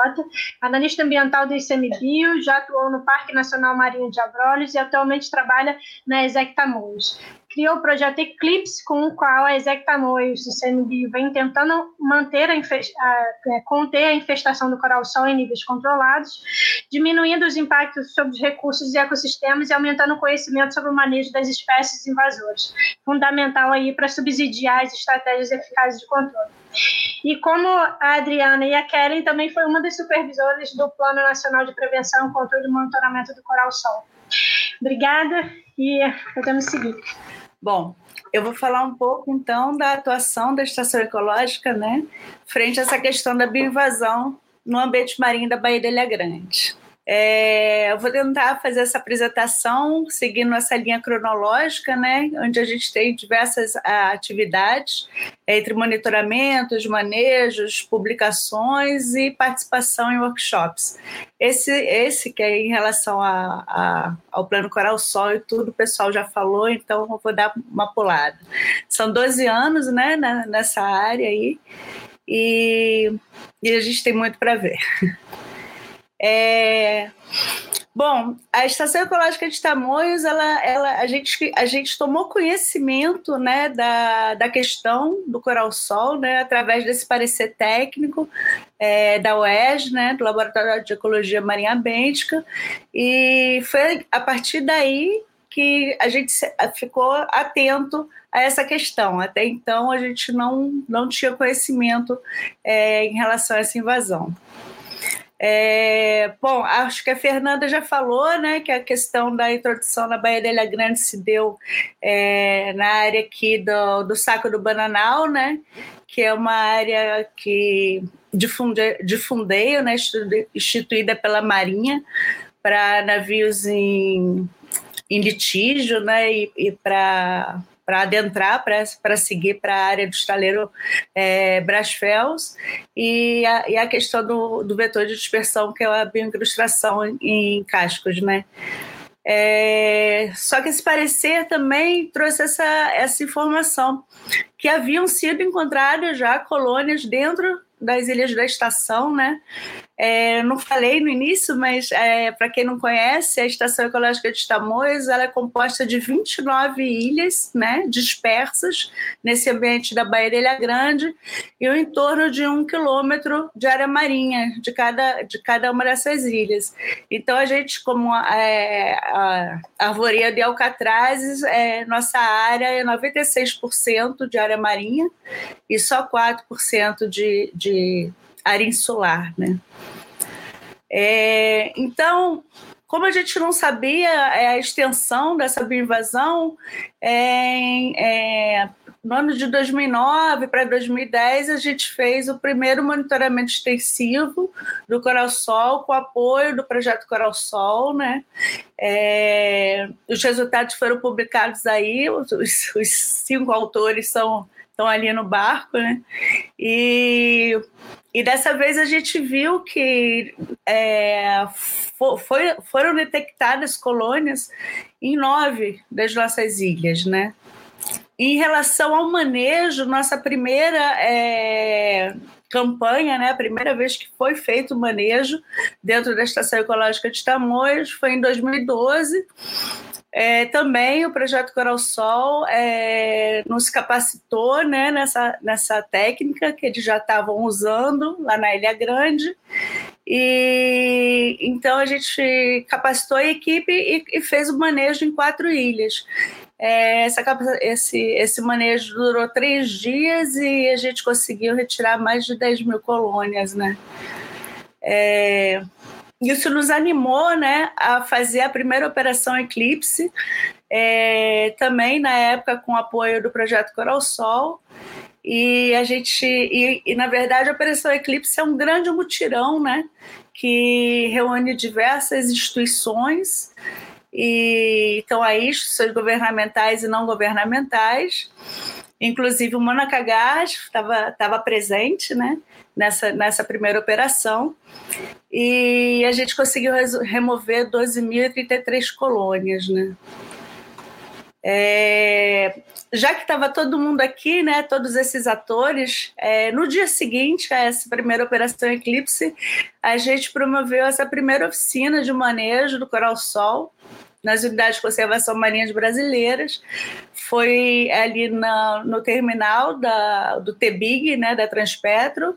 analista ambiental do ICMBio, já atuou no Parque Nacional Marinho de Abrolhos e atualmente trabalha na Exec Tamoios criou o projeto Eclipse, com o qual a Exectamoios do CMBio vem tentando manter a, a é, conter a infestação do coral-sol em níveis controlados, diminuindo os impactos sobre os recursos e ecossistemas e aumentando o conhecimento sobre o manejo das espécies invasoras, fundamental aí para subsidiar as estratégias eficazes de controle. E como a Adriana e a Kellen também foi uma das supervisoras do Plano Nacional de Prevenção, Controle e Monitoramento do Coral-Sol. Obrigada e podemos seguir. Bom, eu vou falar um pouco então da atuação da estação ecológica, né, frente a essa questão da bioinvasão no ambiente marinho da Baía da Ilha Grande. É, eu vou tentar fazer essa apresentação seguindo essa linha cronológica, né, onde a gente tem diversas ah, atividades entre monitoramentos, manejos, publicações e participação em workshops. Esse, esse que é em relação a, a, ao Plano Coral Sol e tudo, o pessoal já falou, então eu vou dar uma pulada. São 12 anos né, nessa área aí e, e a gente tem muito para ver. [laughs] É, bom, a Estação Ecológica de Tamoios, ela, ela, a, gente, a gente tomou conhecimento né, da, da questão do Coral Sol né, através desse parecer técnico é, da UES, né, do Laboratório de Ecologia Marinha Bêntica, e foi a partir daí que a gente ficou atento a essa questão. Até então, a gente não, não tinha conhecimento é, em relação a essa invasão. É, bom, acho que a Fernanda já falou, né, que a questão da introdução na Baía da Ilha Grande se deu é, na área aqui do, do Saco do Bananal, né, que é uma área que de, de fundeio, né, instituída pela Marinha para navios em, em litígio, né, e, e para para adentrar, para seguir para a área do estaleiro é, Brasfels, e a, e a questão do, do vetor de dispersão, que é a bioincrustação em, em cascos, né? É, só que esse parecer também trouxe essa, essa informação que haviam sido encontradas já colônias dentro das ilhas da estação, né? É, não falei no início, mas é, para quem não conhece, a Estação Ecológica de Tamoios ela é composta de 29 ilhas né, dispersas nesse ambiente da Baía Ilha Grande e o entorno de um quilômetro de área marinha de cada, de cada uma dessas ilhas. Então, a gente, como é, a Arvoria de Alcatrazes, é, nossa área é 96% de área marinha e só 4% de, de área insular, né? É, então, como a gente não sabia é, a extensão dessa bioinvasão, é, é, no ano de 2009 para 2010, a gente fez o primeiro monitoramento extensivo do Coral Sol, com apoio do projeto Coral Sol. Né? É, os resultados foram publicados aí, os, os cinco autores são estão ali no barco, né? E, e dessa vez a gente viu que é, foi, foram detectadas colônias em nove das nossas ilhas, né? Em relação ao manejo, nossa primeira é, campanha, né, a primeira vez que foi feito o manejo dentro da Estação Ecológica de Tamoios foi em 2012 é, também o projeto Coral Sol é, nos capacitou né, nessa, nessa técnica que eles já estavam usando lá na Ilha Grande. E então a gente capacitou a equipe e, e fez o manejo em quatro ilhas. É, essa, esse, esse manejo durou três dias e a gente conseguiu retirar mais de 10 mil colônias, né? É, isso nos animou né, a fazer a primeira operação Eclipse, é, também na época com apoio do projeto Coral Sol. E a gente, e, e, na verdade a Operação Eclipse é um grande mutirão, né, que reúne diversas instituições e então aí instituições governamentais e não governamentais, inclusive o Mônaca Gás estava presente, né, nessa, nessa primeira operação. E a gente conseguiu remover 12.033 colônias, né? É, já que estava todo mundo aqui, né, todos esses atores, é, no dia seguinte a essa primeira operação Eclipse, a gente promoveu essa primeira oficina de manejo do Coral Sol, nas unidades de conservação marinhas brasileiras. Foi ali na, no terminal da, do TBIG, né, da Transpetro,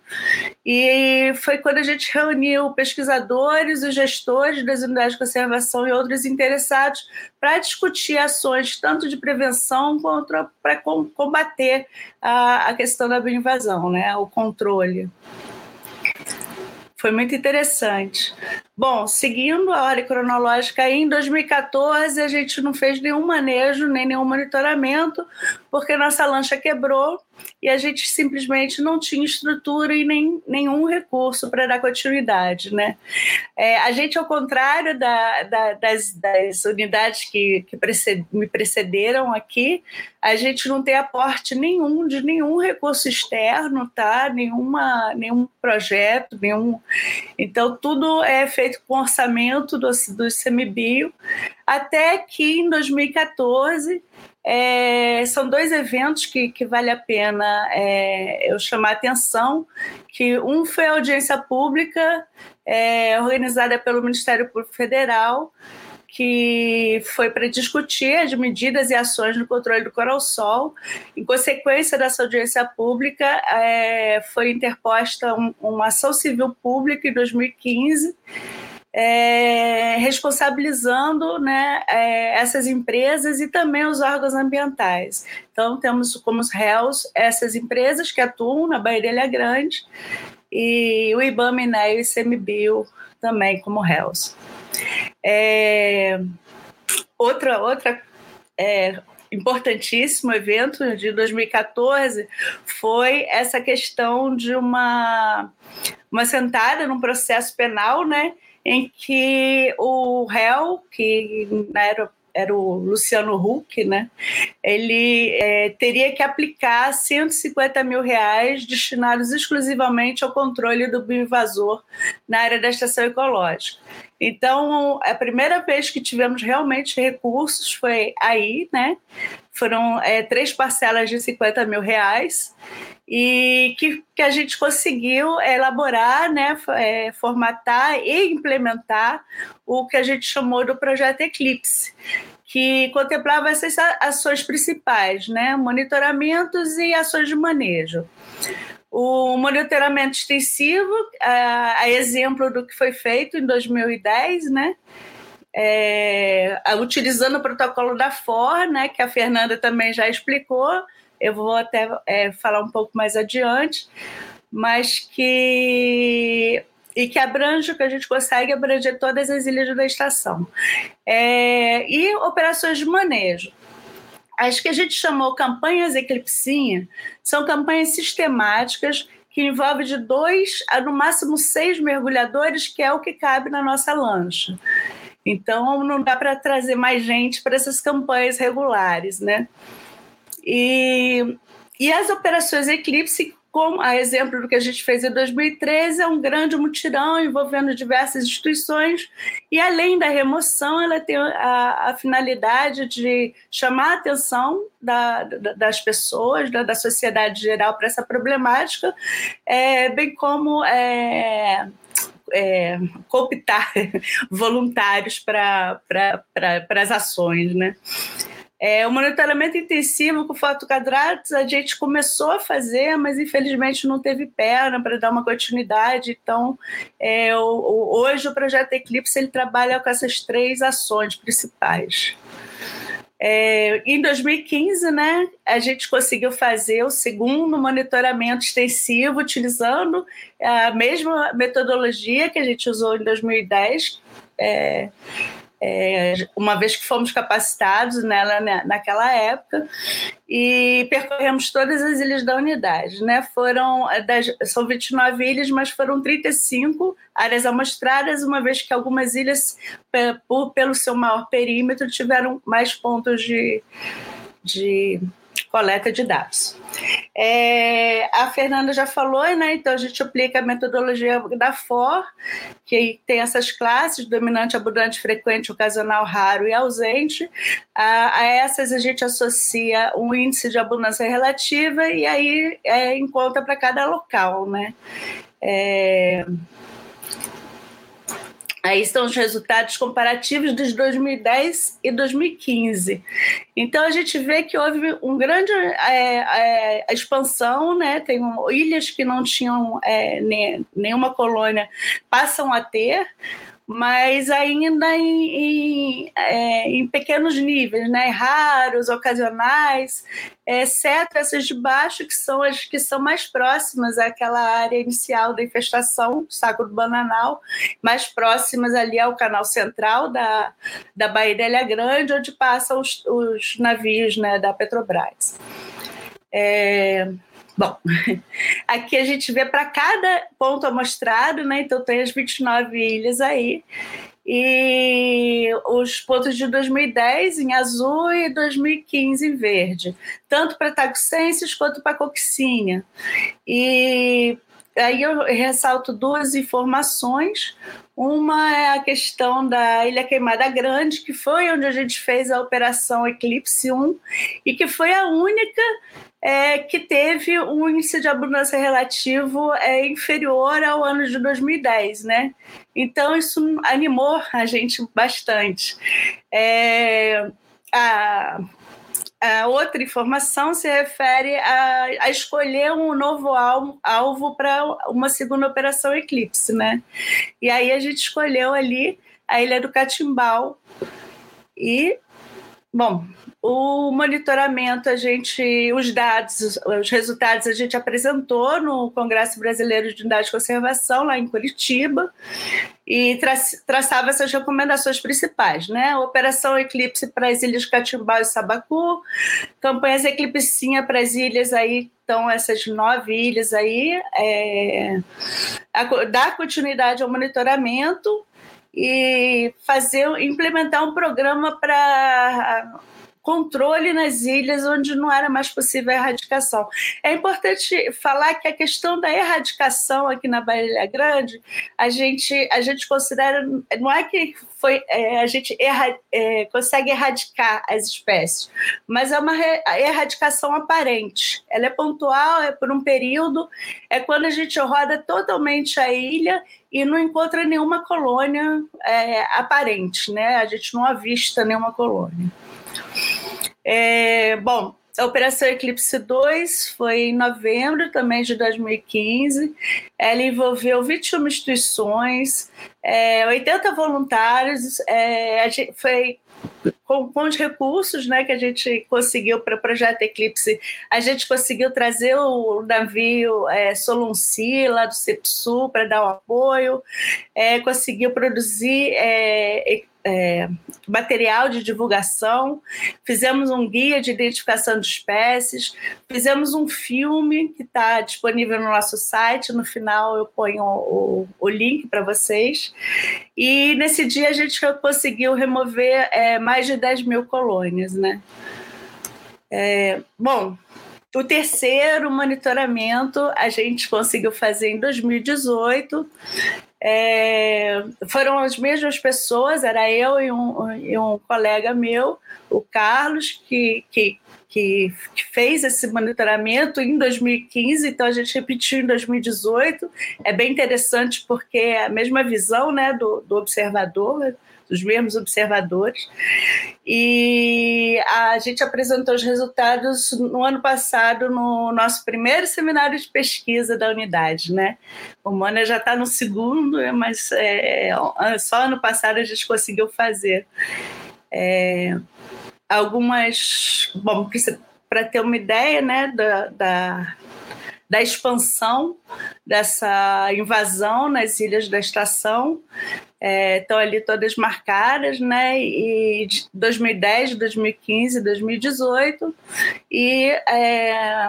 e foi quando a gente reuniu pesquisadores e gestores das unidades de conservação e outros interessados para discutir ações tanto de prevenção quanto para combater a, a questão da bioinvasão, né, o controle. Foi muito interessante. Bom, seguindo a ordem cronológica, em 2014 a gente não fez nenhum manejo, nem nenhum monitoramento, porque nossa lancha quebrou e a gente simplesmente não tinha estrutura e nem nenhum recurso para dar continuidade. Né? É, a gente, ao contrário da, da, das, das, unidades que, que me precederam aqui, a gente não tem aporte nenhum de nenhum recurso externo, tá? Nenhuma, nenhum projeto, nenhum. Então, tudo é feito com orçamento do, do CMBio, até que em 2014 é, são dois eventos que, que vale a pena é, eu chamar a atenção, que um foi a audiência pública é, organizada pelo Ministério Público Federal, que foi para discutir as medidas e ações no controle do coral-sol. Em consequência dessa audiência pública, é, foi interposta um, uma ação civil pública em 2015 é, responsabilizando né, é, essas empresas e também os órgãos ambientais. Então, temos como réus essas empresas que atuam na Baía Grande e o IBAMA né, e o ICMBio também como réus. É, outra outra é, importantíssimo evento de 2014 foi essa questão de uma, uma sentada num processo penal, né, em que o réu, que era, era o Luciano Huck, né, ele é, teria que aplicar 150 mil reais destinados exclusivamente ao controle do bioinvasor na área da estação ecológica. Então, a primeira vez que tivemos realmente recursos foi aí, né? Foram é, três parcelas de 50 mil reais e que, que a gente conseguiu elaborar, né, é, formatar e implementar o que a gente chamou do projeto Eclipse, que contemplava essas ações principais, né, monitoramentos e ações de manejo. O monitoramento extensivo, a, a exemplo do que foi feito em 2010, né, é, utilizando o protocolo da FOR, né, que a Fernanda também já explicou, eu vou até é, falar um pouco mais adiante, mas que e que abrange, que a gente consegue abranger todas as ilhas da estação. É, e operações de manejo. As que a gente chamou campanhas Eclipsinha são campanhas sistemáticas que envolvem de dois a no máximo seis mergulhadores, que é o que cabe na nossa lancha. Então não dá para trazer mais gente para essas campanhas regulares, né? E, e as operações Eclipse, como a exemplo do que a gente fez em 2013, é um grande mutirão envolvendo diversas instituições, e além da remoção, ela tem a, a finalidade de chamar a atenção da, da, das pessoas, da, da, sociedade geral para essa problemática, é, bem como é, é, cooptar [laughs] voluntários para as ações. Né? É, o monitoramento intensivo com fotoquadrados a gente começou a fazer, mas infelizmente não teve perna para dar uma continuidade. Então, é, o, o, hoje o projeto Eclipse ele trabalha com essas três ações principais. É, em 2015, né, a gente conseguiu fazer o segundo monitoramento extensivo utilizando a mesma metodologia que a gente usou em 2010. É, é, uma vez que fomos capacitados nela né, naquela época e percorremos todas as ilhas da unidade. Né? Foram das, são 29 ilhas, mas foram 35 áreas amostradas, uma vez que algumas ilhas, por, pelo seu maior perímetro, tiveram mais pontos de, de coleta de dados. É, a Fernanda já falou, né? Então a gente aplica a metodologia da FOR, que tem essas classes: dominante, abundante, frequente, ocasional, raro e ausente. A, a essas a gente associa um índice de abundância relativa e aí é em conta para cada local, né? É, Aí estão os resultados comparativos de 2010 e 2015. Então a gente vê que houve um grande é, é, expansão, né? Tem ilhas que não tinham é, nem, nenhuma colônia passam a ter, mas ainda em, em, é, em pequenos níveis, né? raros, ocasionais, exceto essas de baixo, que são as que são mais próximas àquela área inicial da infestação, saco do bananal, mais próximas ali ao canal central da, da Baía Grande, onde passam os, os navios né, da Petrobras. É, Bom, [laughs] aqui a gente vê para cada ponto amostrado, né? Então tem as 29 ilhas aí. E os pontos de 2010 em azul e 2015 em verde, tanto para taxenses quanto para coxinha. E aí eu ressalto duas informações. Uma é a questão da Ilha Queimada Grande, que foi onde a gente fez a Operação Eclipse 1 e que foi a única é, que teve um índice de abundância relativo é, inferior ao ano de 2010, né? Então isso animou a gente bastante. É, a, a outra informação se refere a, a escolher um novo alvo, alvo para uma segunda operação Eclipse, né? E aí a gente escolheu ali a Ilha do Catimbau e, bom, o monitoramento, a gente, os dados, os resultados a gente apresentou no Congresso Brasileiro de Unidade de Conservação, lá em Curitiba, e tra traçava essas recomendações principais, né? Operação Eclipse para as ilhas Catimbau e Sabacu, campanhas Eclipsinha para as ilhas aí, então essas nove ilhas aí, é, dar continuidade ao monitoramento e fazer, implementar um programa para controle nas ilhas onde não era mais possível a erradicação. É importante falar que a questão da erradicação aqui na Bahia Grande, a gente, a gente considera, não é que foi, é, a gente erra, é, consegue erradicar as espécies, mas é uma erradicação aparente. Ela é pontual, é por um período, é quando a gente roda totalmente a ilha e não encontra nenhuma colônia é, aparente, né? A gente não avista nenhuma colônia. É, bom, a Operação Eclipse 2 foi em novembro também de 2015. Ela envolveu 21 instituições, é, 80 voluntários. É, foi com, com, os recursos né, que a gente conseguiu para o projeto Eclipse, a gente conseguiu trazer o navio é, Solunci, lá do CEPSU, para dar o apoio, é, conseguiu produzir é, é, material de divulgação, fizemos um guia de identificação de espécies, fizemos um filme que está disponível no nosso site. No final eu ponho o, o link para vocês. E nesse dia a gente conseguiu remover é, mais de 10 mil colônias, né? É, bom, o terceiro monitoramento a gente conseguiu fazer em 2018. É, foram as mesmas pessoas, era eu e um, e um colega meu, o Carlos, que, que, que, fez esse monitoramento em 2015, então a gente repetiu em 2018. É bem interessante porque é a mesma visão né, do, do observador, dos mesmos observadores. E a gente apresentou os resultados no ano passado no nosso primeiro seminário de pesquisa da unidade, né? O Mônia já está no segundo, mas é, só ano passado a gente conseguiu fazer é, algumas, bom, para ter uma ideia, né, da, da da expansão dessa invasão nas ilhas da estação. É, estão ali todas marcadas, né? E 2010, 2015, 2018 e é,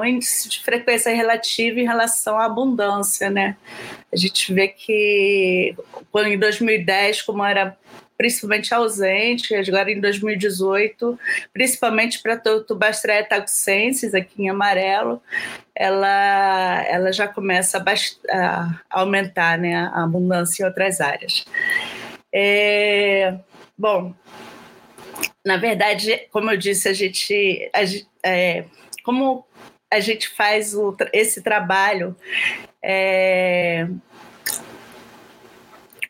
o índice de frequência relativa em relação à abundância, né? A gente vê que em 2010, como era principalmente ausente, agora em 2018, principalmente para Tubastreia tagucensis, aqui em amarelo, ela, ela já começa a, a aumentar né, a abundância em outras áreas. É, bom, na verdade, como eu disse, a gente, a, é, como a gente faz o, esse trabalho é,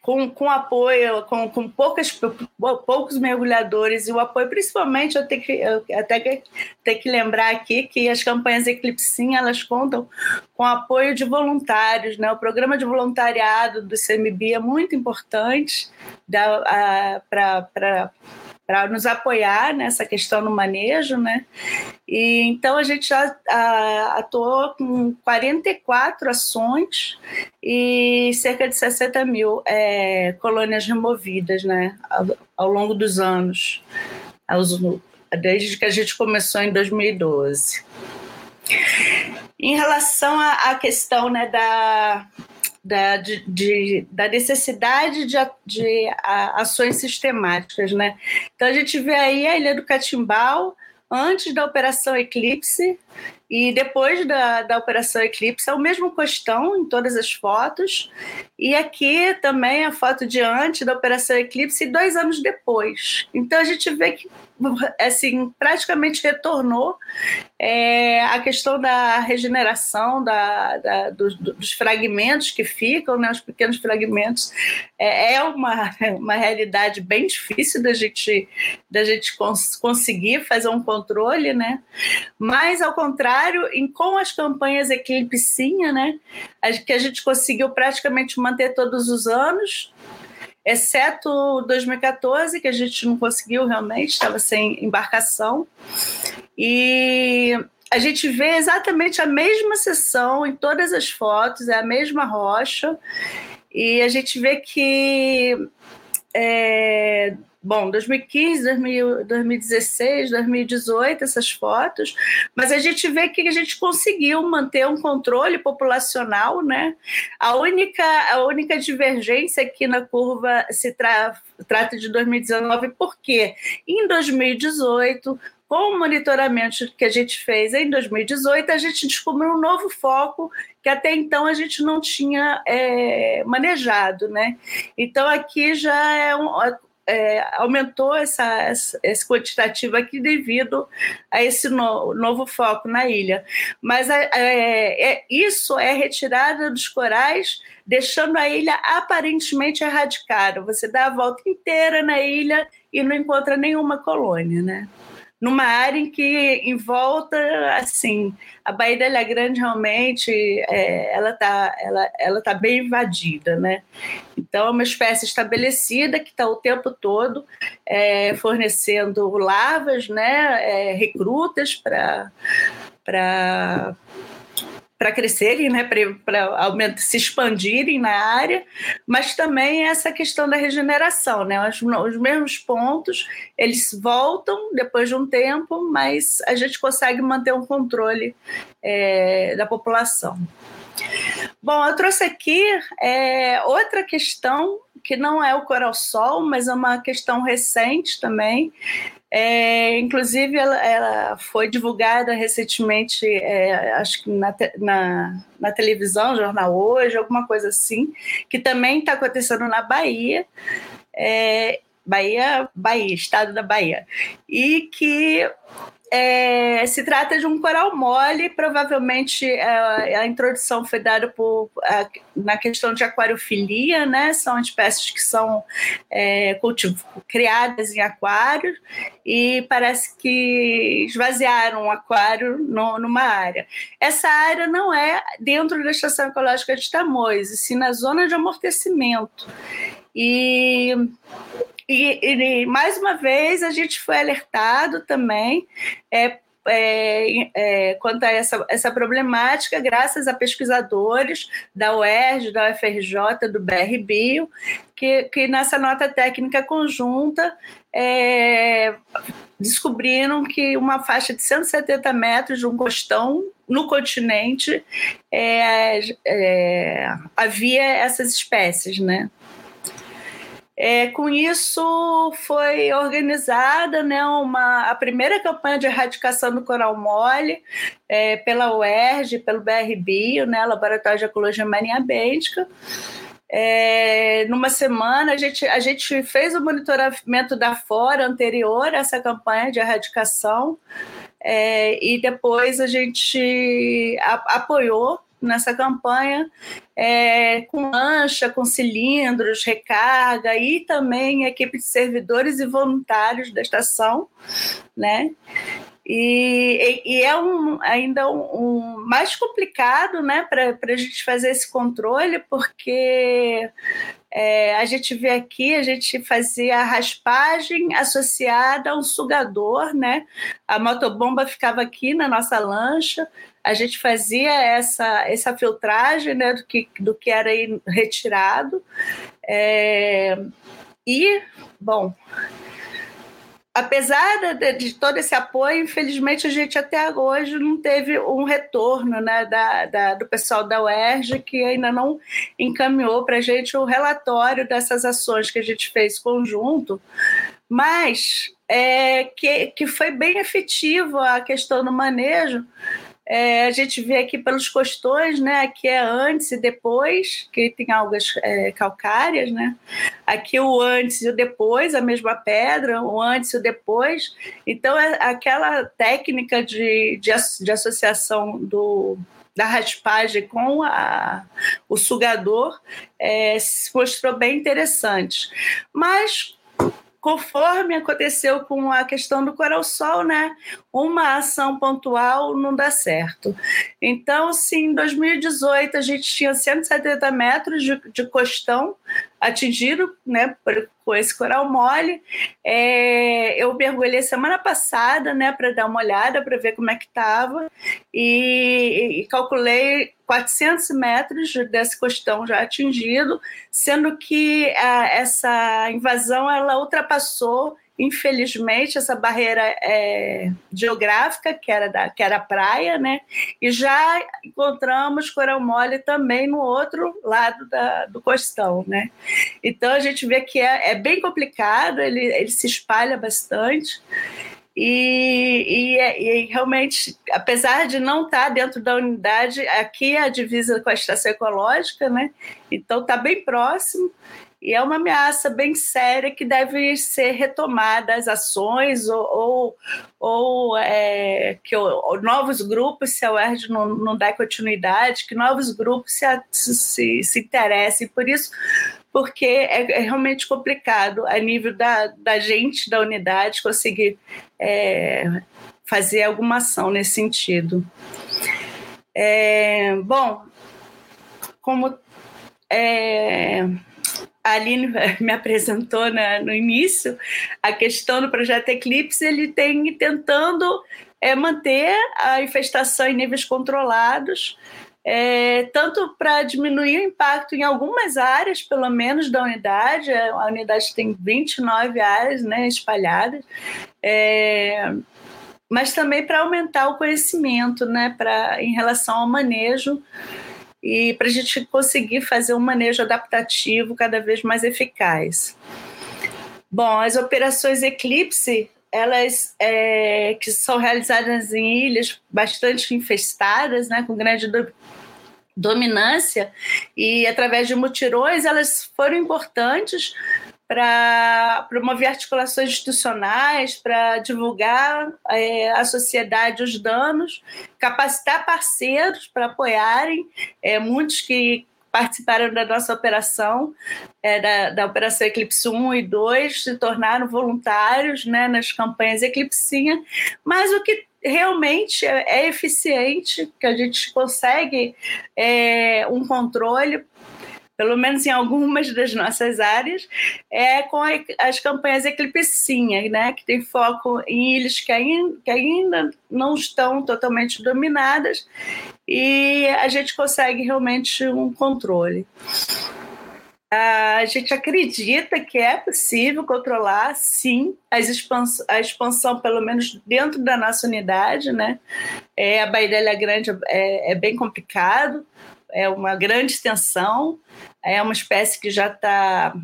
com, com apoio, com, com poucas, poucos mergulhadores e o apoio, principalmente, eu tenho que, eu até que, tenho que lembrar aqui que as campanhas Eclipse Sim, elas contam com apoio de voluntários, né? O programa de voluntariado do CMB é muito importante para para nos apoiar nessa questão no manejo, né? E então a gente já atuou com 44 ações e cerca de 60 mil é, colônias removidas, né? Ao, ao longo dos anos, aos, desde que a gente começou em 2012. Em relação à questão né, da, da, de, de, da necessidade de, de ações sistemáticas. Né? Então, a gente vê aí a Ilha do Catimbau, antes da Operação Eclipse e depois da, da Operação Eclipse, é o mesmo costão em todas as fotos. E aqui também a foto de antes da Operação Eclipse e dois anos depois. Então, a gente vê que assim, praticamente retornou é, a questão da regeneração da, da dos, dos, fragmentos que ficam, né, os pequenos fragmentos, é, é, uma, [laughs] uma realidade bem difícil da gente, da gente cons conseguir fazer um controle, né? mas, ao contrário, em, com as campanhas Eclipsinha, né, que a gente conseguiu praticamente manter todos os anos, exceto 2014, que a gente não conseguiu realmente, estava sem embarcação. E a gente vê exatamente a mesma sessão em todas as fotos, é a mesma rocha, e a gente vê que é, bom, 2015, 2016, 2018, essas fotos, mas a gente vê que a gente conseguiu manter um controle populacional, né? A única, a única divergência aqui na curva se tra trata de 2019, porque em 2018 com o monitoramento que a gente fez em 2018, a gente descobriu um novo foco que até então a gente não tinha é, manejado, né? Então aqui já é um, é, aumentou essa, essa, esse quantitativo aqui devido a esse no, novo foco na ilha. Mas é, é, é, isso é retirada dos corais, deixando a ilha aparentemente erradicada. Você dá a volta inteira na ilha e não encontra nenhuma colônia, né? Numa área em que, em volta, assim, a Baía Ilha Grande realmente é, ela está ela, ela tá bem invadida, né? Então, é uma espécie estabelecida que está o tempo todo é, fornecendo larvas, né, é, recrutas para para crescerem, né, para se expandirem na área, mas também essa questão da regeneração, né, os, os, mesmos pontos eles voltam depois de um tempo, mas a gente consegue manter um controle é, da população. Bom, eu trouxe aqui é, outra questão que não é o coral-sol, mas é uma questão recente também, é, inclusive, ela, ela, foi divulgada recentemente, é, acho que na, na, na, televisão, Jornal Hoje, alguma coisa assim, que também está acontecendo na Bahia. É, Bahia, Bahia, estado da Bahia. E que é, se trata de um coral mole, provavelmente é, a introdução foi dada por, a, na questão de aquariofilia, né? São espécies que são é, criadas em aquários e parece que esvaziaram um aquário no, numa área. Essa área não é dentro da Estação Ecológica de Tamoios, e sim na zona de amortecimento. E e, e, mais uma vez a gente foi alertado também é, é, é, quanto a essa, essa problemática, graças a pesquisadores da UERJ, da UFRJ, do BR Bio, que, que nessa nota técnica conjunta é, descobriram que uma faixa de 170 metros de um costão no continente é, é, havia essas espécies, né? É, com isso foi organizada né, uma, a primeira campanha de erradicação do coral mole é, pela UERJ, pelo BRBio, né, Laboratório de Ecologia Marinha Bêntica. É, numa semana, a gente, a gente fez o monitoramento da fora anterior a essa campanha de erradicação é, e depois a gente a, apoiou nessa campanha, é, com lancha, com cilindros, recarga e também equipe de servidores e voluntários da estação, né? E, e, é um, ainda um, um, mais complicado né, para a gente fazer esse controle, porque é, a gente vê aqui, a gente fazia a raspagem associada a um sugador, né? A motobomba ficava aqui na nossa lancha, a gente fazia essa, essa filtragem né, do, que, do que era retirado. É, e, bom, apesar de, de, todo esse apoio, infelizmente a gente até hoje não teve um retorno né, da, da, do pessoal da UERJ, que ainda não encaminhou para a gente o relatório dessas ações que a gente fez conjunto, mas é, que, que foi bem efetivo a questão do manejo, é, a gente vê aqui pelos costões, né? Aqui é antes e depois, que tem algas é, calcárias, né? Aqui o antes e o depois, a mesma pedra, o antes e o depois. Então, é aquela técnica de, de, de associação do, da raspagem com a, o sugador é, se mostrou bem interessante. Mas conforme aconteceu com a questão do coral-sol, né? Uma ação pontual não dá certo. Então, se em 2018 a gente tinha 170 metros de, de costão atingido, né, por, com esse coral mole, é, eu mergulhei semana passada, né, para dar uma olhada, para ver como é que estava, e, e calculei 400 metros desse costão já atingido, sendo que a, essa invasão ela ultrapassou infelizmente essa barreira é, geográfica que era da que era praia, né? E já encontramos coral mole também no outro lado da, do costão, né? Então a gente vê que é, é bem complicado, ele, ele se espalha bastante. E, e, e, realmente, apesar de não estar dentro da unidade, aqui é a divisa com a estação ecológica, né? Então está bem próximo e é uma ameaça bem séria que deve ser retomada as ações ou, ou, ou é, que ou, novos grupos, se a UERJ não, não der continuidade, que novos grupos se, se, se interessem por isso, porque é, é, realmente complicado a nível da, da gente, da unidade, conseguir é, fazer alguma ação nesse sentido. É, bom, como é, a Aline [laughs] me apresentou na, no início, a questão do projeto Eclipse, ele tem tentando é, manter a infestação em níveis controlados, é, tanto para diminuir o impacto em algumas áreas, pelo menos, da unidade. A unidade tem 29 áreas né, espalhadas. É, mas também para aumentar o conhecimento né, pra, em relação ao manejo e para a gente conseguir fazer um manejo adaptativo cada vez mais eficaz. Bom, as operações Eclipse elas é, que são realizadas em ilhas bastante infestadas, né, com grande do, dominância, e através de mutirões, elas foram importantes para promover articulações institucionais, para divulgar é, à sociedade os danos, capacitar parceiros para apoiarem, é, muitos que participaram da nossa operação, é, da, da Operação Eclipse 1 e 2, se tornaram voluntários né, nas campanhas Eclipsinha, mas o que realmente é, é eficiente, que a gente consegue é, um controle pelo menos em algumas das nossas áreas, é com as campanhas Eclipsinha, né, que tem foco em ilhas que ainda, que ainda não estão totalmente dominadas e a gente consegue realmente um controle. A gente acredita que é possível controlar, sim, expans a expansão, pelo menos dentro da nossa unidade, né? É, a Bairelha Grande é, é bem complicado, é uma grande extensão, é uma espécie que já está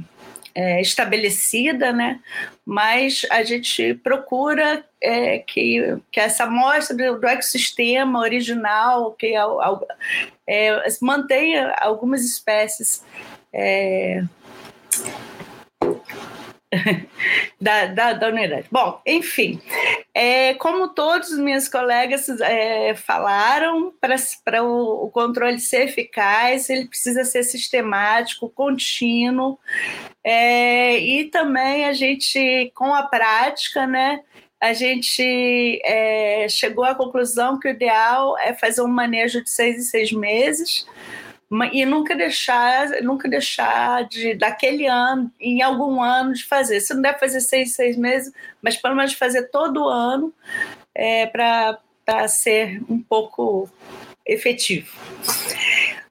é, estabelecida, né? mas a gente procura é, que, que essa amostra do, do ecossistema original que é, é, mantenha algumas espécies é, [laughs] da, da, da unidade. Bom, enfim, É, como todos os meus colegas é, falaram, para o, o, controle ser eficaz, ele precisa ser sistemático, contínuo, é, e também a gente, com a prática, né, a gente é, chegou à conclusão que o ideal é fazer um manejo de seis em seis meses, e nunca deixar, nunca deixar de daquele ano, em algum ano, de fazer. Se não der fazer seis, seis meses, mas pelo menos fazer todo ano é, para ser um pouco efetivo.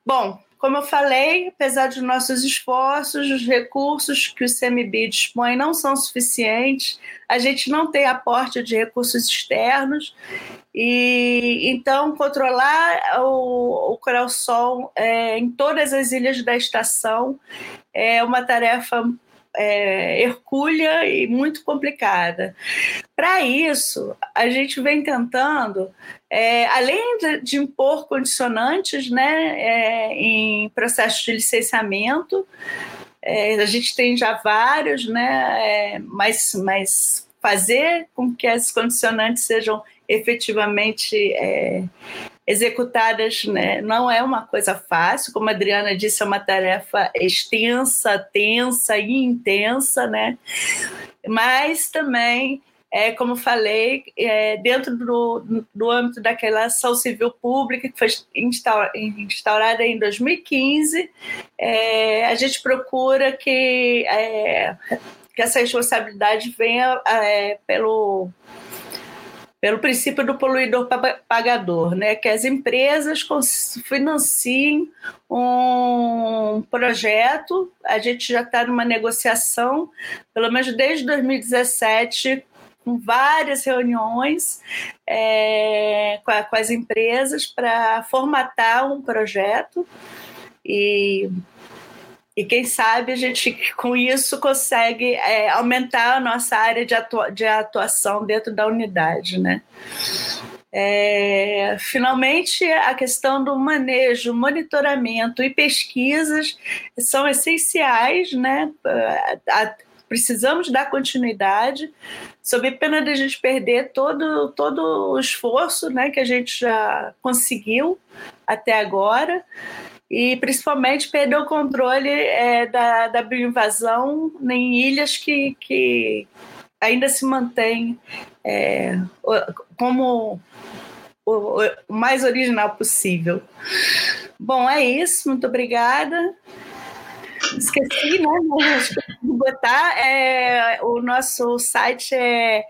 Bom, como eu falei, apesar de nossos esforços, os recursos que o CMB dispõe não são suficientes, a gente não tem aporte de recursos externos e então controlar o, o Coral Sol é, em todas as ilhas da estação é uma tarefa é, hercúlea e muito complicada. Para isso, a gente vem tentando, é, além de, de, impor condicionantes né, é, em processo de licenciamento, é, a gente tem já vários, né, é, mas, mas fazer com que as condicionantes sejam efetivamente é, executadas né? não é uma coisa fácil, como a Adriana disse, é uma tarefa extensa, tensa e intensa, né? mas também é, como falei, é, dentro do, do âmbito daquela ação civil pública que foi instaurada em 2015, é, a gente procura que, é, que essa responsabilidade venha é, pelo pelo princípio do poluidor pagador, né? que as empresas financiem um projeto. A gente já está numa negociação, pelo menos desde 2017, com várias reuniões é, com, a, com as empresas para formatar um projeto e e quem sabe a gente, [laughs] com isso, consegue é, aumentar a nossa área de, atua de atuação dentro da unidade. Né? É, finalmente, a questão do manejo, monitoramento e pesquisas são essenciais, né? Precisamos dar continuidade, sob pena de a gente perder todo, todo o esforço né, que a gente já conseguiu até agora e principalmente perder o controle é, da, da bioinvasão em ilhas que, que ainda se mantém é, como o, o, mais original possível. Bom, é isso, muito obrigada. Esqueci, né? botar. É, o nosso site é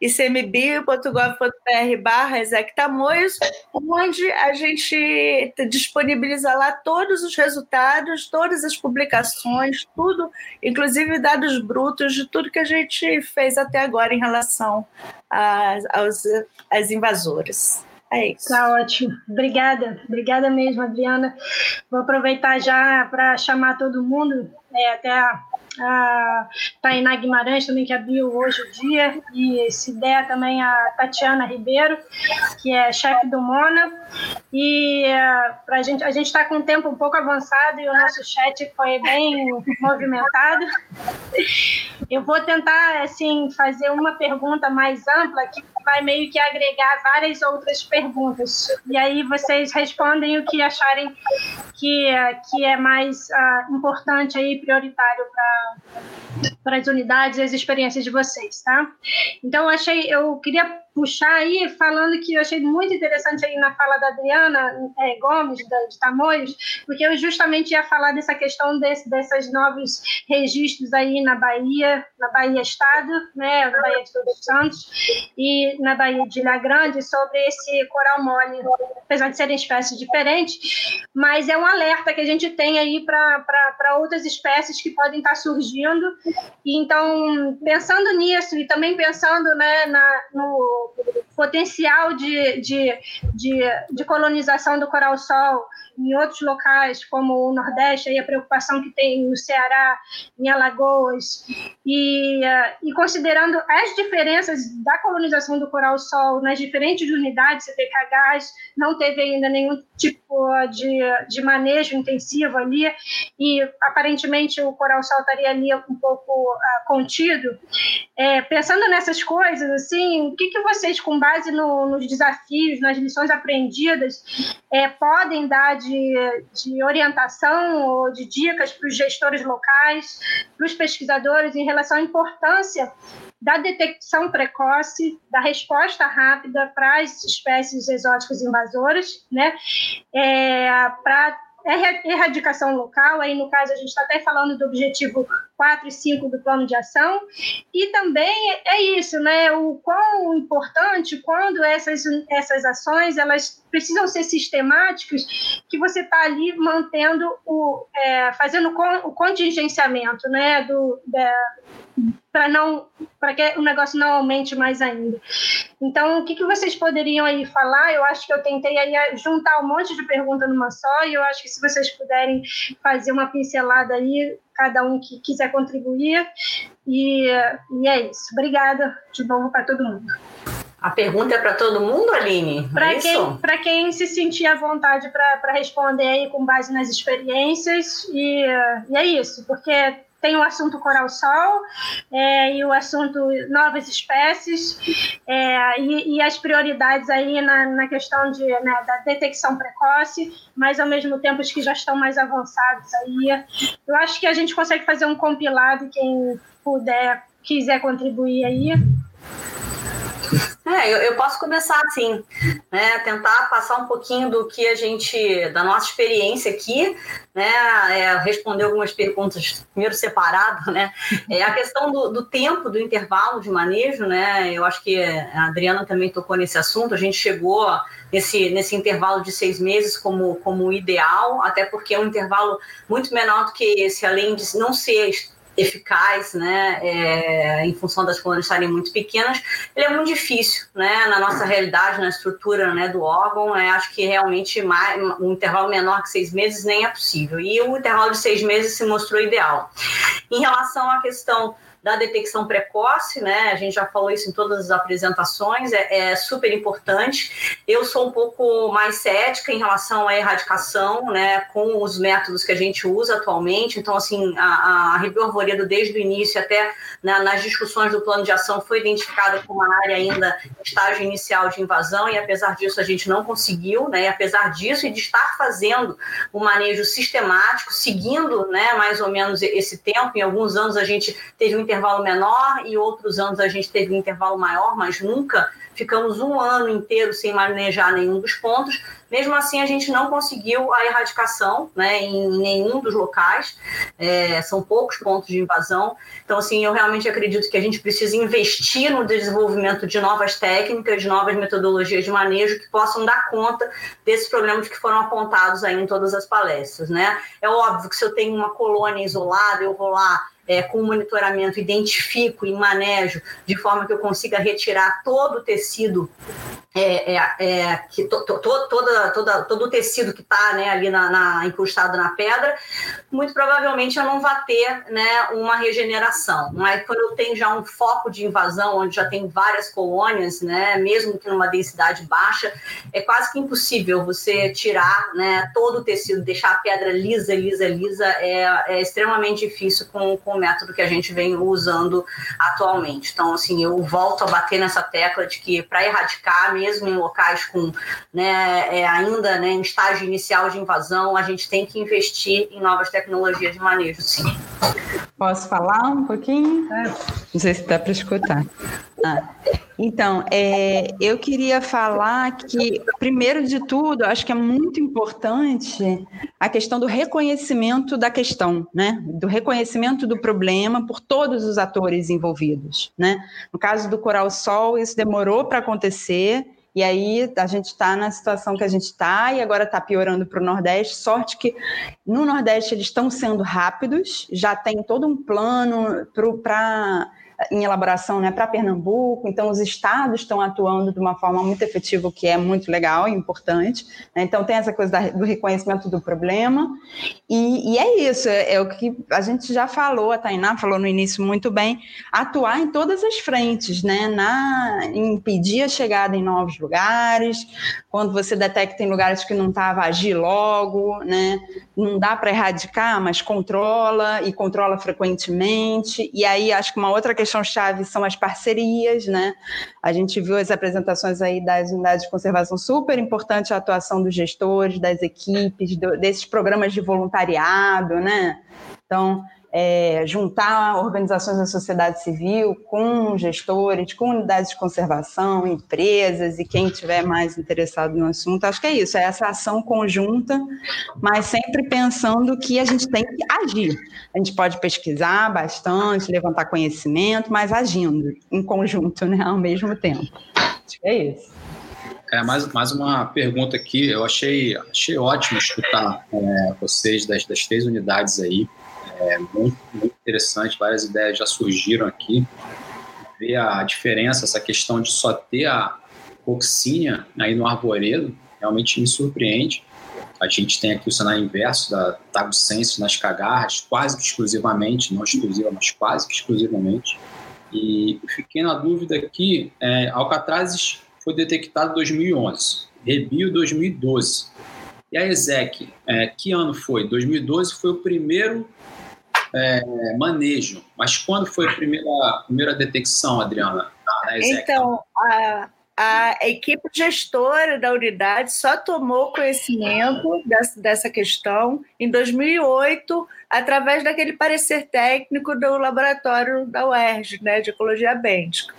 icmb.gov.br barra Tamoios, onde a gente disponibiliza lá todos os resultados, todas as publicações, tudo, inclusive dados brutos de tudo que a gente fez até agora em relação às, às invasoras. É isso. Tá ótimo. Obrigada, obrigada mesmo, Adriana. Vou aproveitar já para chamar todo mundo, é, até a a Tainá Guimarães também, que abriu hoje o dia, e se der também a Tatiana Ribeiro, que é chefe do Mona. E uh, pra gente, a gente está com o tempo um pouco avançado e o nosso chat foi bem [laughs] movimentado. Eu vou tentar assim fazer uma pergunta mais ampla que vai meio que agregar várias outras perguntas. E aí vocês respondem o que acharem que, que é mais uh, importante aí, prioritário para as unidades e as experiências de vocês, tá? Então, achei, eu queria puxar aí, falando que eu achei muito interessante aí na fala da Adriana é, Gomes, da, de Tamoios, porque eu justamente ia falar dessa questão desse, desses novos registros aí na Bahia, na Bahia Estado, né, na Bahia de Todos os Santos, e na Bahia de Ilha Grande, sobre esse coral mole, apesar de serem espécies diferentes, mas é um alerta que a gente tem aí para outras espécies que podem estar surgindo, e então, pensando nisso, e também pensando né, na, no potencial de, de, de, de colonização do coral-sol em outros locais, como o Nordeste, a preocupação que tem no Ceará, em Alagoas, e, e considerando as diferenças da colonização do coral-sol nas diferentes unidades CPKHs, não teve ainda nenhum tipo de, de manejo intensivo ali, e aparentemente o coral-sol estaria ali um pouco uh, contido. É, pensando nessas coisas, assim, o que, que vocês, com base no, nos desafios, nas lições aprendidas, é, podem dar de, de orientação ou de dicas para os gestores locais, para os pesquisadores em relação à importância da detecção precoce, da resposta rápida para as espécies exóticas invasoras, né, é, para erradicação local, aí no caso a gente está até falando do objetivo 4 e 5 do plano de ação, e também é isso, né, o quão importante quando essas, essas ações, elas precisam ser sistemáticas, que você está ali mantendo o, é, fazendo o contingenciamento, né, do, da, para não para que o negócio não aumente mais ainda. Então, o que, que vocês poderiam aí falar? Eu acho que eu tentei aí juntar um monte de perguntas numa só, e eu acho que se vocês puderem fazer uma pincelada aí, cada um que quiser contribuir, e, e é isso. Obrigada de novo para todo mundo. A pergunta é para todo mundo, Aline? Para é quem, quem se sentir à vontade para responder aí com base nas experiências, e, e é isso, porque tem o assunto coral-sol é, e o assunto novas espécies é, e, e, as prioridades aí na, na questão de, né, da detecção precoce, mas ao mesmo tempo os que já estão mais avançados aí. Eu acho que a gente consegue fazer um compilado, quem puder, quiser contribuir aí. [laughs] É, eu, eu, posso começar assim, né? Tentar passar um pouquinho do que a gente, da nossa experiência aqui, né? É, responder algumas perguntas primeiro separado, né? É a questão do, do, tempo, do intervalo de manejo, né? Eu acho que a Adriana também tocou nesse assunto. A gente chegou nesse, nesse intervalo de seis meses como, como ideal, até porque é um intervalo muito menor do que esse, além de não ser eficaz, né, é, em função das colônias estarem muito pequenas, ele é muito difícil, né, na nossa realidade, na estrutura, né, do órgão, né, acho que realmente mais, um intervalo menor que seis meses nem é possível, e o intervalo de seis meses se mostrou ideal. Em relação à questão da detecção precoce, né? A gente já falou isso em todas as apresentações, é, é, super importante. Eu sou um pouco mais cética em relação à erradicação, né? Com os métodos que a gente usa atualmente. Então, assim, a, a Arvoredo, desde o início até né, nas discussões do plano de ação, foi identificada como uma área ainda estágio inicial de invasão, e apesar disso a gente não conseguiu, né? E apesar disso e de estar fazendo o um manejo sistemático, seguindo, né, mais ou menos esse tempo, em alguns anos a gente teve um intervalo menor e outros anos a gente teve um intervalo maior, mas nunca ficamos um ano inteiro sem manejar nenhum dos pontos. Mesmo assim, a gente não conseguiu a erradicação né, em nenhum dos locais, é, são poucos pontos de invasão. Então, assim, eu realmente acredito que a gente precisa investir no desenvolvimento de novas técnicas, de novas metodologias de manejo que possam dar conta desses problemas que foram apontados aí em todas as palestras. Né? É óbvio que se eu tenho uma colônia isolada, eu vou lá é, com monitoramento, identifico e manejo de forma que eu consiga retirar todo o tecido é, é, é, que to, to, toda, toda, todo o tecido que está né, ali na, na, na pedra, muito provavelmente eu não vá ter né, uma regeneração. Mas quando eu tenho já um foco de invasão, onde já tem várias colônias, né, mesmo que numa densidade baixa, é quase que impossível você tirar né, todo o tecido, deixar a pedra lisa, lisa, lisa, é, é extremamente difícil com, com o método que a gente vem usando atualmente. Então, assim, eu volto a bater nessa tecla de que para erradicar mesmo em locais com né, é, ainda né, em estágio inicial de invasão, a gente tem que investir em novas tecnologias de manejo, sim. Posso falar um pouquinho? Não sei se dá para escutar. Ah, então, é, eu queria falar que, primeiro de tudo, acho que é muito importante a questão do reconhecimento da questão, né? Do reconhecimento do problema por todos os atores envolvidos, né? No caso do Coral Sol, isso demorou para acontecer. E aí a gente está na situação que a gente está e agora está piorando para o Nordeste. Sorte que no Nordeste eles estão sendo rápidos, já tem todo um plano para em elaboração né, para Pernambuco, então os estados estão atuando de uma forma muito efetiva, o que é muito legal e importante. Né? Então tem essa coisa da, do reconhecimento do problema, e, e é isso, é, é, o que a gente já falou, a Tainá falou no início muito bem, atuar em todas as frentes, né? Na, impedir a chegada em novos lugares, quando você detecta em lugares que não estava, agir logo, né? Não dá para erradicar, mas controla e controla frequentemente. E aí acho que uma outra questão chave são as parcerias, né? A gente viu as apresentações aí das unidades de conservação super importante a atuação dos gestores, das equipes, do, desses programas de voluntariado, né? Então, é, juntar organizações da sociedade civil com gestores, com unidades de conservação, empresas e quem tiver mais interessado no assunto. Acho que é isso, é essa ação conjunta, mas sempre pensando que a gente tem que agir. A gente pode pesquisar bastante, levantar conhecimento, mas agindo em conjunto, né, ao mesmo tempo. Acho que é isso. É, mais, mais uma pergunta aqui. Eu achei, achei ótimo escutar é, vocês das, das três unidades aí. É muito, muito interessante, várias ideias já surgiram aqui. Ver a diferença, essa questão de só ter a coccinha aí no arvoredo, realmente me surpreende. A gente tem aqui o cenário inverso da Tagusense nas cagarras, quase que exclusivamente, não exclusiva, mas quase que exclusivamente. E fiquei na dúvida aqui, é, Alcatrazes foi detectado em 2011, Rebio 2012. E a ESEC, é, que ano foi? 2012 foi o primeiro é, manejo. Mas quando foi a primeira, primeira detecção, Adriana? Na, então, a, a equipe gestora da unidade só tomou conhecimento dessa, dessa questão em 2008, através daquele parecer técnico do laboratório da UERJ, né, de ecologia bêntica.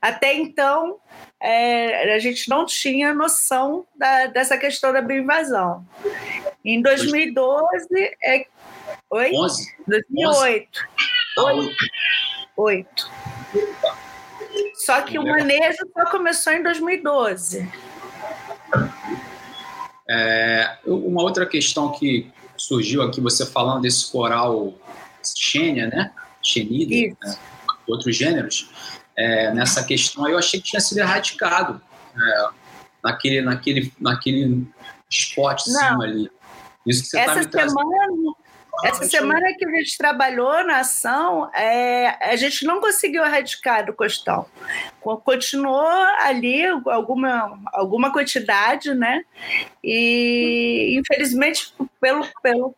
Até então, é, a gente não tinha noção da, dessa questão da bioinvasão. Em 2012 é Oi? 11? 2008. 11. 8. Só que o manejo só começou em 2012. É, uma outra questão que surgiu aqui, você falando desse coral Xênia, né? Xenida, né? outros gêneros, é, nessa questão aí eu achei que tinha sido erradicado é, naquele, naquele, naquele spotzinho ali. Isso que você tá Essa tá semana, essa semana que a gente trabalhou na ação, é, a gente não conseguiu erradicar do costão. Continuou ali alguma, alguma quantidade, né? E infelizmente, pelo, pelo,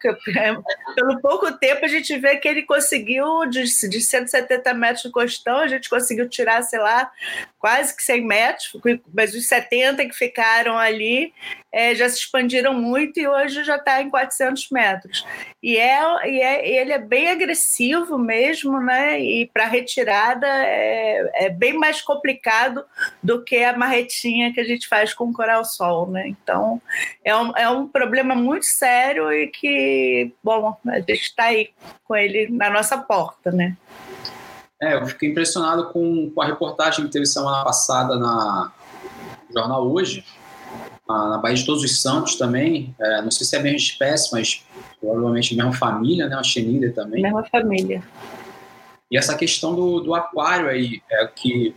pelo pouco tempo, a gente vê que ele conseguiu, de, de 170 metros de costão, a gente conseguiu tirar, sei lá, quase que 100 metros, mas os 70 que ficaram ali é, já se expandiram muito e hoje já está em 400 metros. E, é, e é, ele é bem agressivo mesmo, né? E para retirada é, é, bem mais complicado do que a marretinha que a gente faz com coral-sol, né? Então é um, é um problema muito sério e que, bom, a gente está aí com ele na nossa porta, né? É, eu fiquei impressionado com, com a reportagem que teve semana passada na no jornal Hoje, na, na Baía de Todos os Santos também. É, não sei se é a mesma espécie, mas provavelmente a mesma família, né? Uma chenilha também. Mesma família. E essa questão do, do aquário aí, é que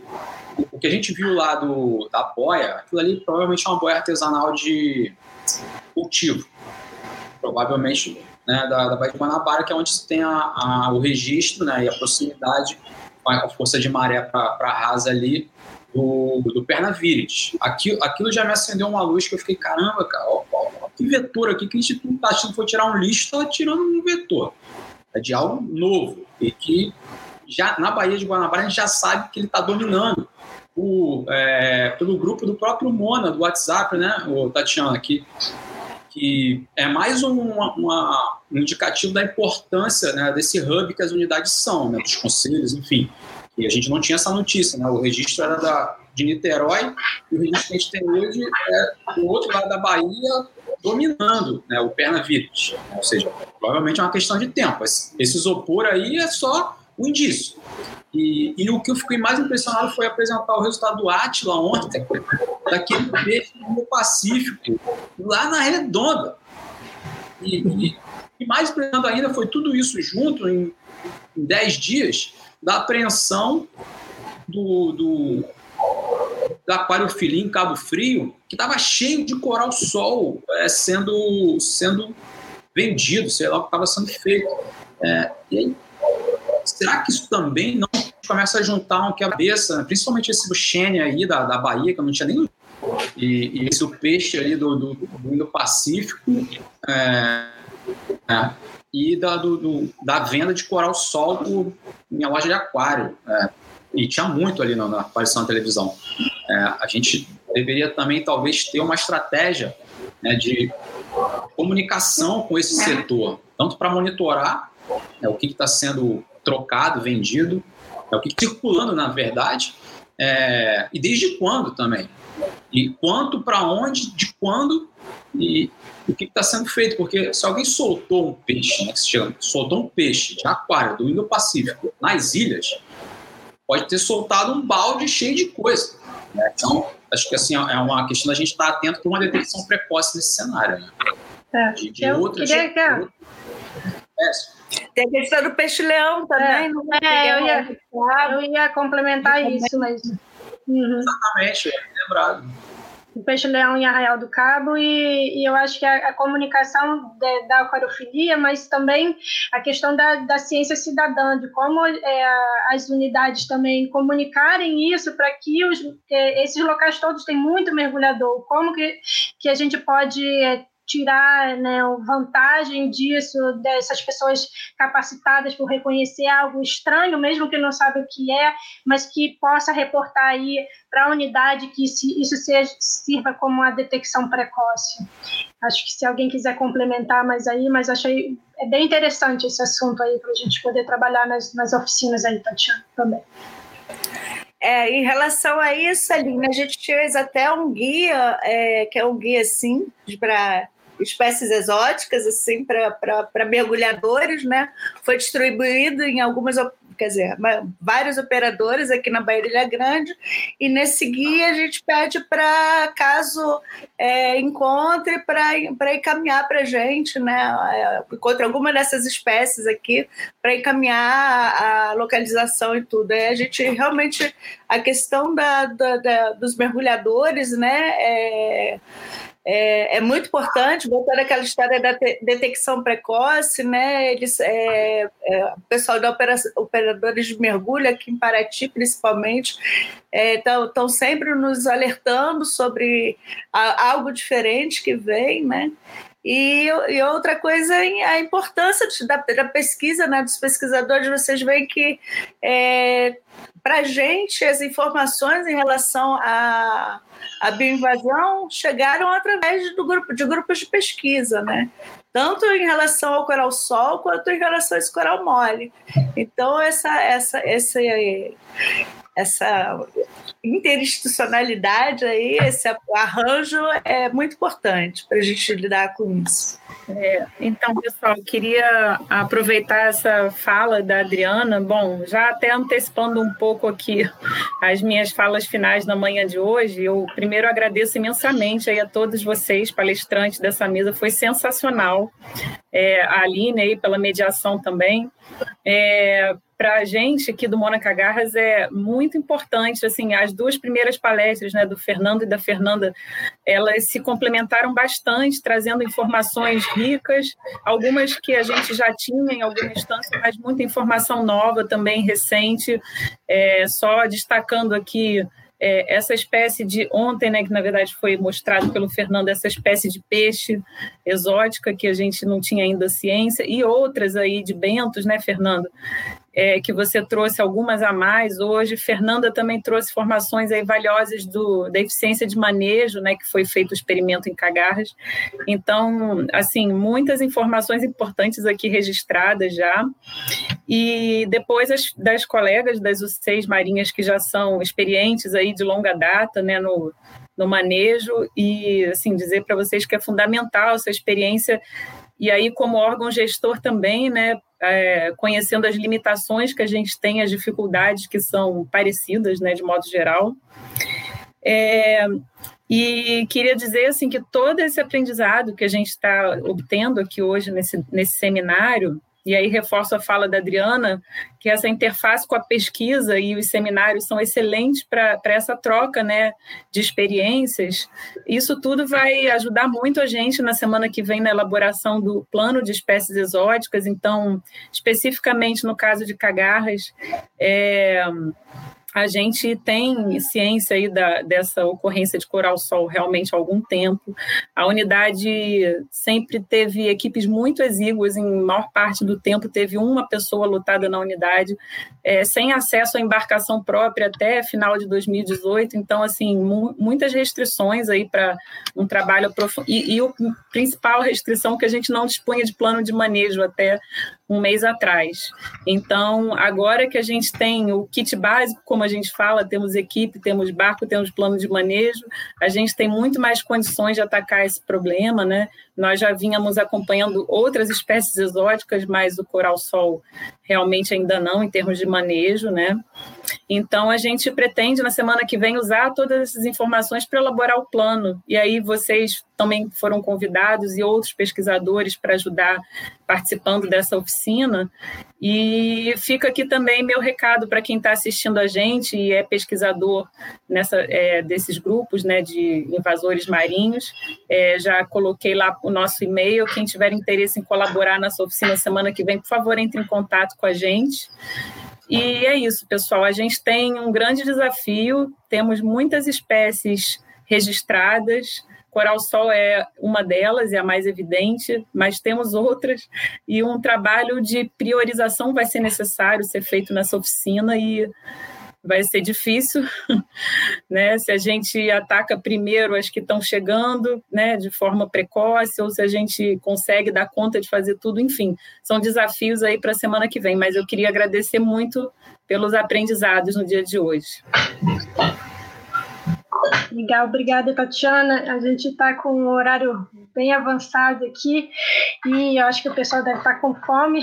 o que a gente viu lá do, da boia, aquilo ali provavelmente é uma boia artesanal de cultivo. Provavelmente né, da, da Baía de Guanabara, que é onde tem a, a, o registro né, e a proximidade com a força de maré para a rasa ali do, do Pernaviris. Aquilo, aquilo já me acendeu uma luz que eu fiquei, caramba, cara, ó, ó, ó que vetor aqui que não está achando que foi tirar um lixo, está tirando um vetor. É de algo novo e que já na Baía de Guanabara a gente já sabe que ele está dominando o, é, pelo grupo do próprio Mona, do WhatsApp, né, o Tatiana, aqui que é mais um, uma, um indicativo da importância né, desse hub que as unidades são, né, dos conselhos, enfim. E a gente não tinha essa notícia, né? O registro era da, de Niterói e o registro que a gente tem hoje é do outro lado da Bahia, dominando né, o Pernavírus. Ou seja, provavelmente é uma questão de tempo. Esse, isopor aí é só um indício. E, e, o que eu fiquei mais impressionado foi apresentar o resultado do Atila ontem, daquele peixe no Pacífico, lá na Redonda. E, e, e mais impressionante ainda foi tudo isso junto em, em 10 dias, da apreensão do, do, aquariofilia em Cabo Frio, que estava cheio de coral-sol é, sendo, sendo vendido, sei lá o que estava sendo feito. É, e aí, será que isso também não começa a juntar um cabeça, principalmente esse do Xênia aí da, da Bahia, que eu não tinha nem e, e esse peixe ali do, do, do Indo-Pacífico é, é, e da, do, do, da venda de coral sol por minha loja de aquário. É, e tinha muito ali na, na aparição da televisão. É, a gente deveria também, talvez, ter uma estratégia né, de comunicação com esse setor, tanto para monitorar né, o que está sendo trocado, vendido, é o que está circulando, na verdade, é, e desde quando também. E quanto, para onde, de quando e o que está sendo feito. Porque se alguém soltou um peixe, né, que se chama, soltou um peixe de aquário do Indo-Pacífico nas ilhas, pode ter soltado um balde cheio de coisa. Né? Então, acho que assim, é uma questão da gente estar atento para uma detecção precoce nesse cenário. Né? É, de, de outras. Queria... De, outras... É, tem a questão do peixe-leão também. É, não é, eu, ia, eu ia complementar isso, mas. Uhum. Exatamente, é lembrado. O peixe-leão em Arraial do Cabo, e, e eu acho que a, a comunicação de, da aquariofilia, mas também a questão da, da ciência cidadã, de como é, as unidades também comunicarem isso para que os, é, esses locais todos têm muito mergulhador, como que, que a gente pode é, tirar né, vantagem disso, dessas pessoas capacitadas por reconhecer algo estranho, mesmo que não saiba o que é, mas que possa reportar aí para a unidade que isso seja, sirva como uma detecção precoce. Acho que se alguém quiser complementar mais aí, mas achei é bem interessante esse assunto aí para a gente poder trabalhar nas, nas oficinas aí, Tatiana, também. É, em relação a isso, Aline, a gente fez até um guia, é, que é um guia assim, para espécies exóticas assim para mergulhadores, né? Foi distribuído em algumas quer dizer, vários operadores aqui na Ilha Grande, e nesse guia a gente pede para, caso é, encontre, para encaminhar para a gente, né? É, encontre alguma dessas espécies aqui, para encaminhar a localização e tudo. Aí a gente realmente, a questão da, da, da dos mergulhadores, né? É, é, é, muito importante, voltando àquela história da detecção precoce, né? Eles, é, é, o pessoal da operação, operadores de mergulho aqui em Paraty, principalmente, estão é, sempre nos alertando sobre a, algo diferente que vem, né? E, e, outra coisa é a importância da, da, pesquisa, né, dos pesquisadores. Vocês veem que, é, para a gente, as informações em relação a a bioinvasão chegaram através do grupo, de grupos de pesquisa, né? tanto em relação ao coral sol quanto em relação a esse coral mole. Então essa essa esse essa interinstitucionalidade aí, esse arranjo é muito importante para a gente lidar com isso. É, então, pessoal, queria aproveitar essa fala da Adriana, bom, já até antecipando um pouco aqui as minhas falas finais na manhã de hoje, eu primeiro agradeço imensamente aí a todos vocês, palestrantes dessa mesa, foi sensacional, é, a Aline aí pela mediação também, é, para a gente aqui do Mônica Garras é muito importante, assim, as duas primeiras palestras, né, do Fernando e da Fernanda, elas se complementaram bastante, trazendo informações ricas, algumas que a gente já tinha em alguma instância, mas muita informação nova também, recente, é, só destacando aqui é, essa espécie de ontem, né, que na verdade foi mostrado pelo Fernando, essa espécie de peixe exótica que a gente não tinha ainda ciência e outras aí de bentos, né, Fernando, é, que você trouxe algumas a mais hoje. Fernanda também trouxe formações aí valiosas do, da eficiência de manejo, né, que foi feito o experimento em Cagarras. Então, assim, muitas informações importantes aqui registradas já. E depois as, das colegas das UCs marinhas que já são experientes aí de longa data, né, no, no manejo e assim dizer para vocês que é fundamental essa experiência e aí como órgão gestor também, né, é, conhecendo as limitações que a gente tem, as dificuldades que são parecidas, né, de modo geral. É, e queria dizer assim que todo esse aprendizado que a gente está obtendo aqui hoje nesse, nesse seminário, e aí reforço a fala da Adriana, que essa interface com a pesquisa e os seminários são excelentes para essa troca né, de experiências. Isso tudo vai ajudar muito a gente na semana que vem na elaboração do plano de espécies exóticas. Então, especificamente no caso de cagarras, é, a gente tem ciência aí da, dessa ocorrência de coral-sol realmente há algum tempo. A unidade sempre teve equipes muito exíguas, em maior parte do tempo teve uma pessoa lutada na unidade, é, sem acesso à embarcação própria até final de 2018. Então, assim, mu muitas restrições aí para um trabalho aprofundado. E, e a principal restrição que a gente não dispunha de plano de manejo até um mês atrás. Então, agora que a gente tem o kit básico, como a gente fala, temos equipe, temos barco, temos plano de manejo, a gente tem muito mais condições de atacar esse problema, né? Nós já vínhamos acompanhando outras espécies exóticas, mas o coral-sol realmente ainda não, em termos de manejo, né? Então, a gente pretende, na semana que vem, usar todas essas informações para elaborar o plano. E aí, vocês também foram convidados e outros pesquisadores para ajudar participando dessa oficina. E fica aqui também meu recado para quem está assistindo a gente e é pesquisador nessa, é, desses grupos né, de invasores marinhos. É, já coloquei lá o nosso e-mail. Quem tiver interesse em colaborar nessa oficina semana que vem, por favor, entre em contato com a gente. E é isso, pessoal. A gente tem um grande desafio, temos muitas espécies registradas. Coral-sol é uma delas, é a mais evidente, mas temos outras, e um trabalho de priorização vai ser necessário ser feito nessa oficina, e vai ser difícil, [laughs] né? Se a gente ataca primeiro as que estão chegando, né, de forma precoce, ou se a gente consegue dar conta de fazer tudo, enfim, são desafios aí para a semana que vem. Mas eu queria agradecer muito pelos aprendizados no dia de hoje. Legal, obrigada, Tatiana. A gente está com um horário bem avançado aqui e eu acho que o pessoal deve estar tá com fome,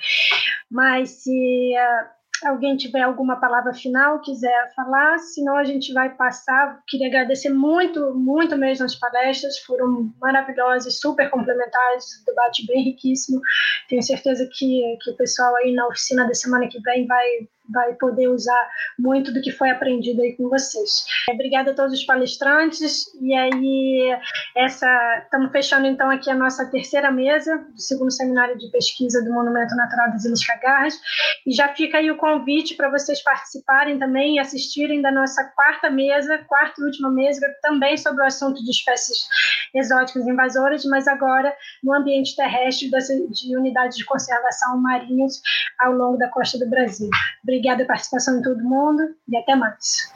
[laughs] mas se uh, alguém tiver alguma palavra final, quiser falar, senão a gente vai passar. Queria agradecer muito, muito mesmo as palestras, foram maravilhosas, super complementares, debate bem riquíssimo. Tenho certeza que, que o pessoal aí na oficina da semana que vem vai vai poder usar muito do que foi aprendido aí com vocês. Obrigada a todos os palestrantes e aí essa estamos fechando então aqui a nossa terceira mesa do segundo seminário de pesquisa do Monumento Natural das Ilhas Cagarras e já fica aí o convite para vocês participarem também e assistirem da nossa quarta mesa, quarta e última mesa também sobre o assunto de espécies exóticas invasoras, mas agora no ambiente terrestre de unidades de conservação marinhas ao longo da costa do Brasil. Obrigada pela participação de todo mundo e até mais.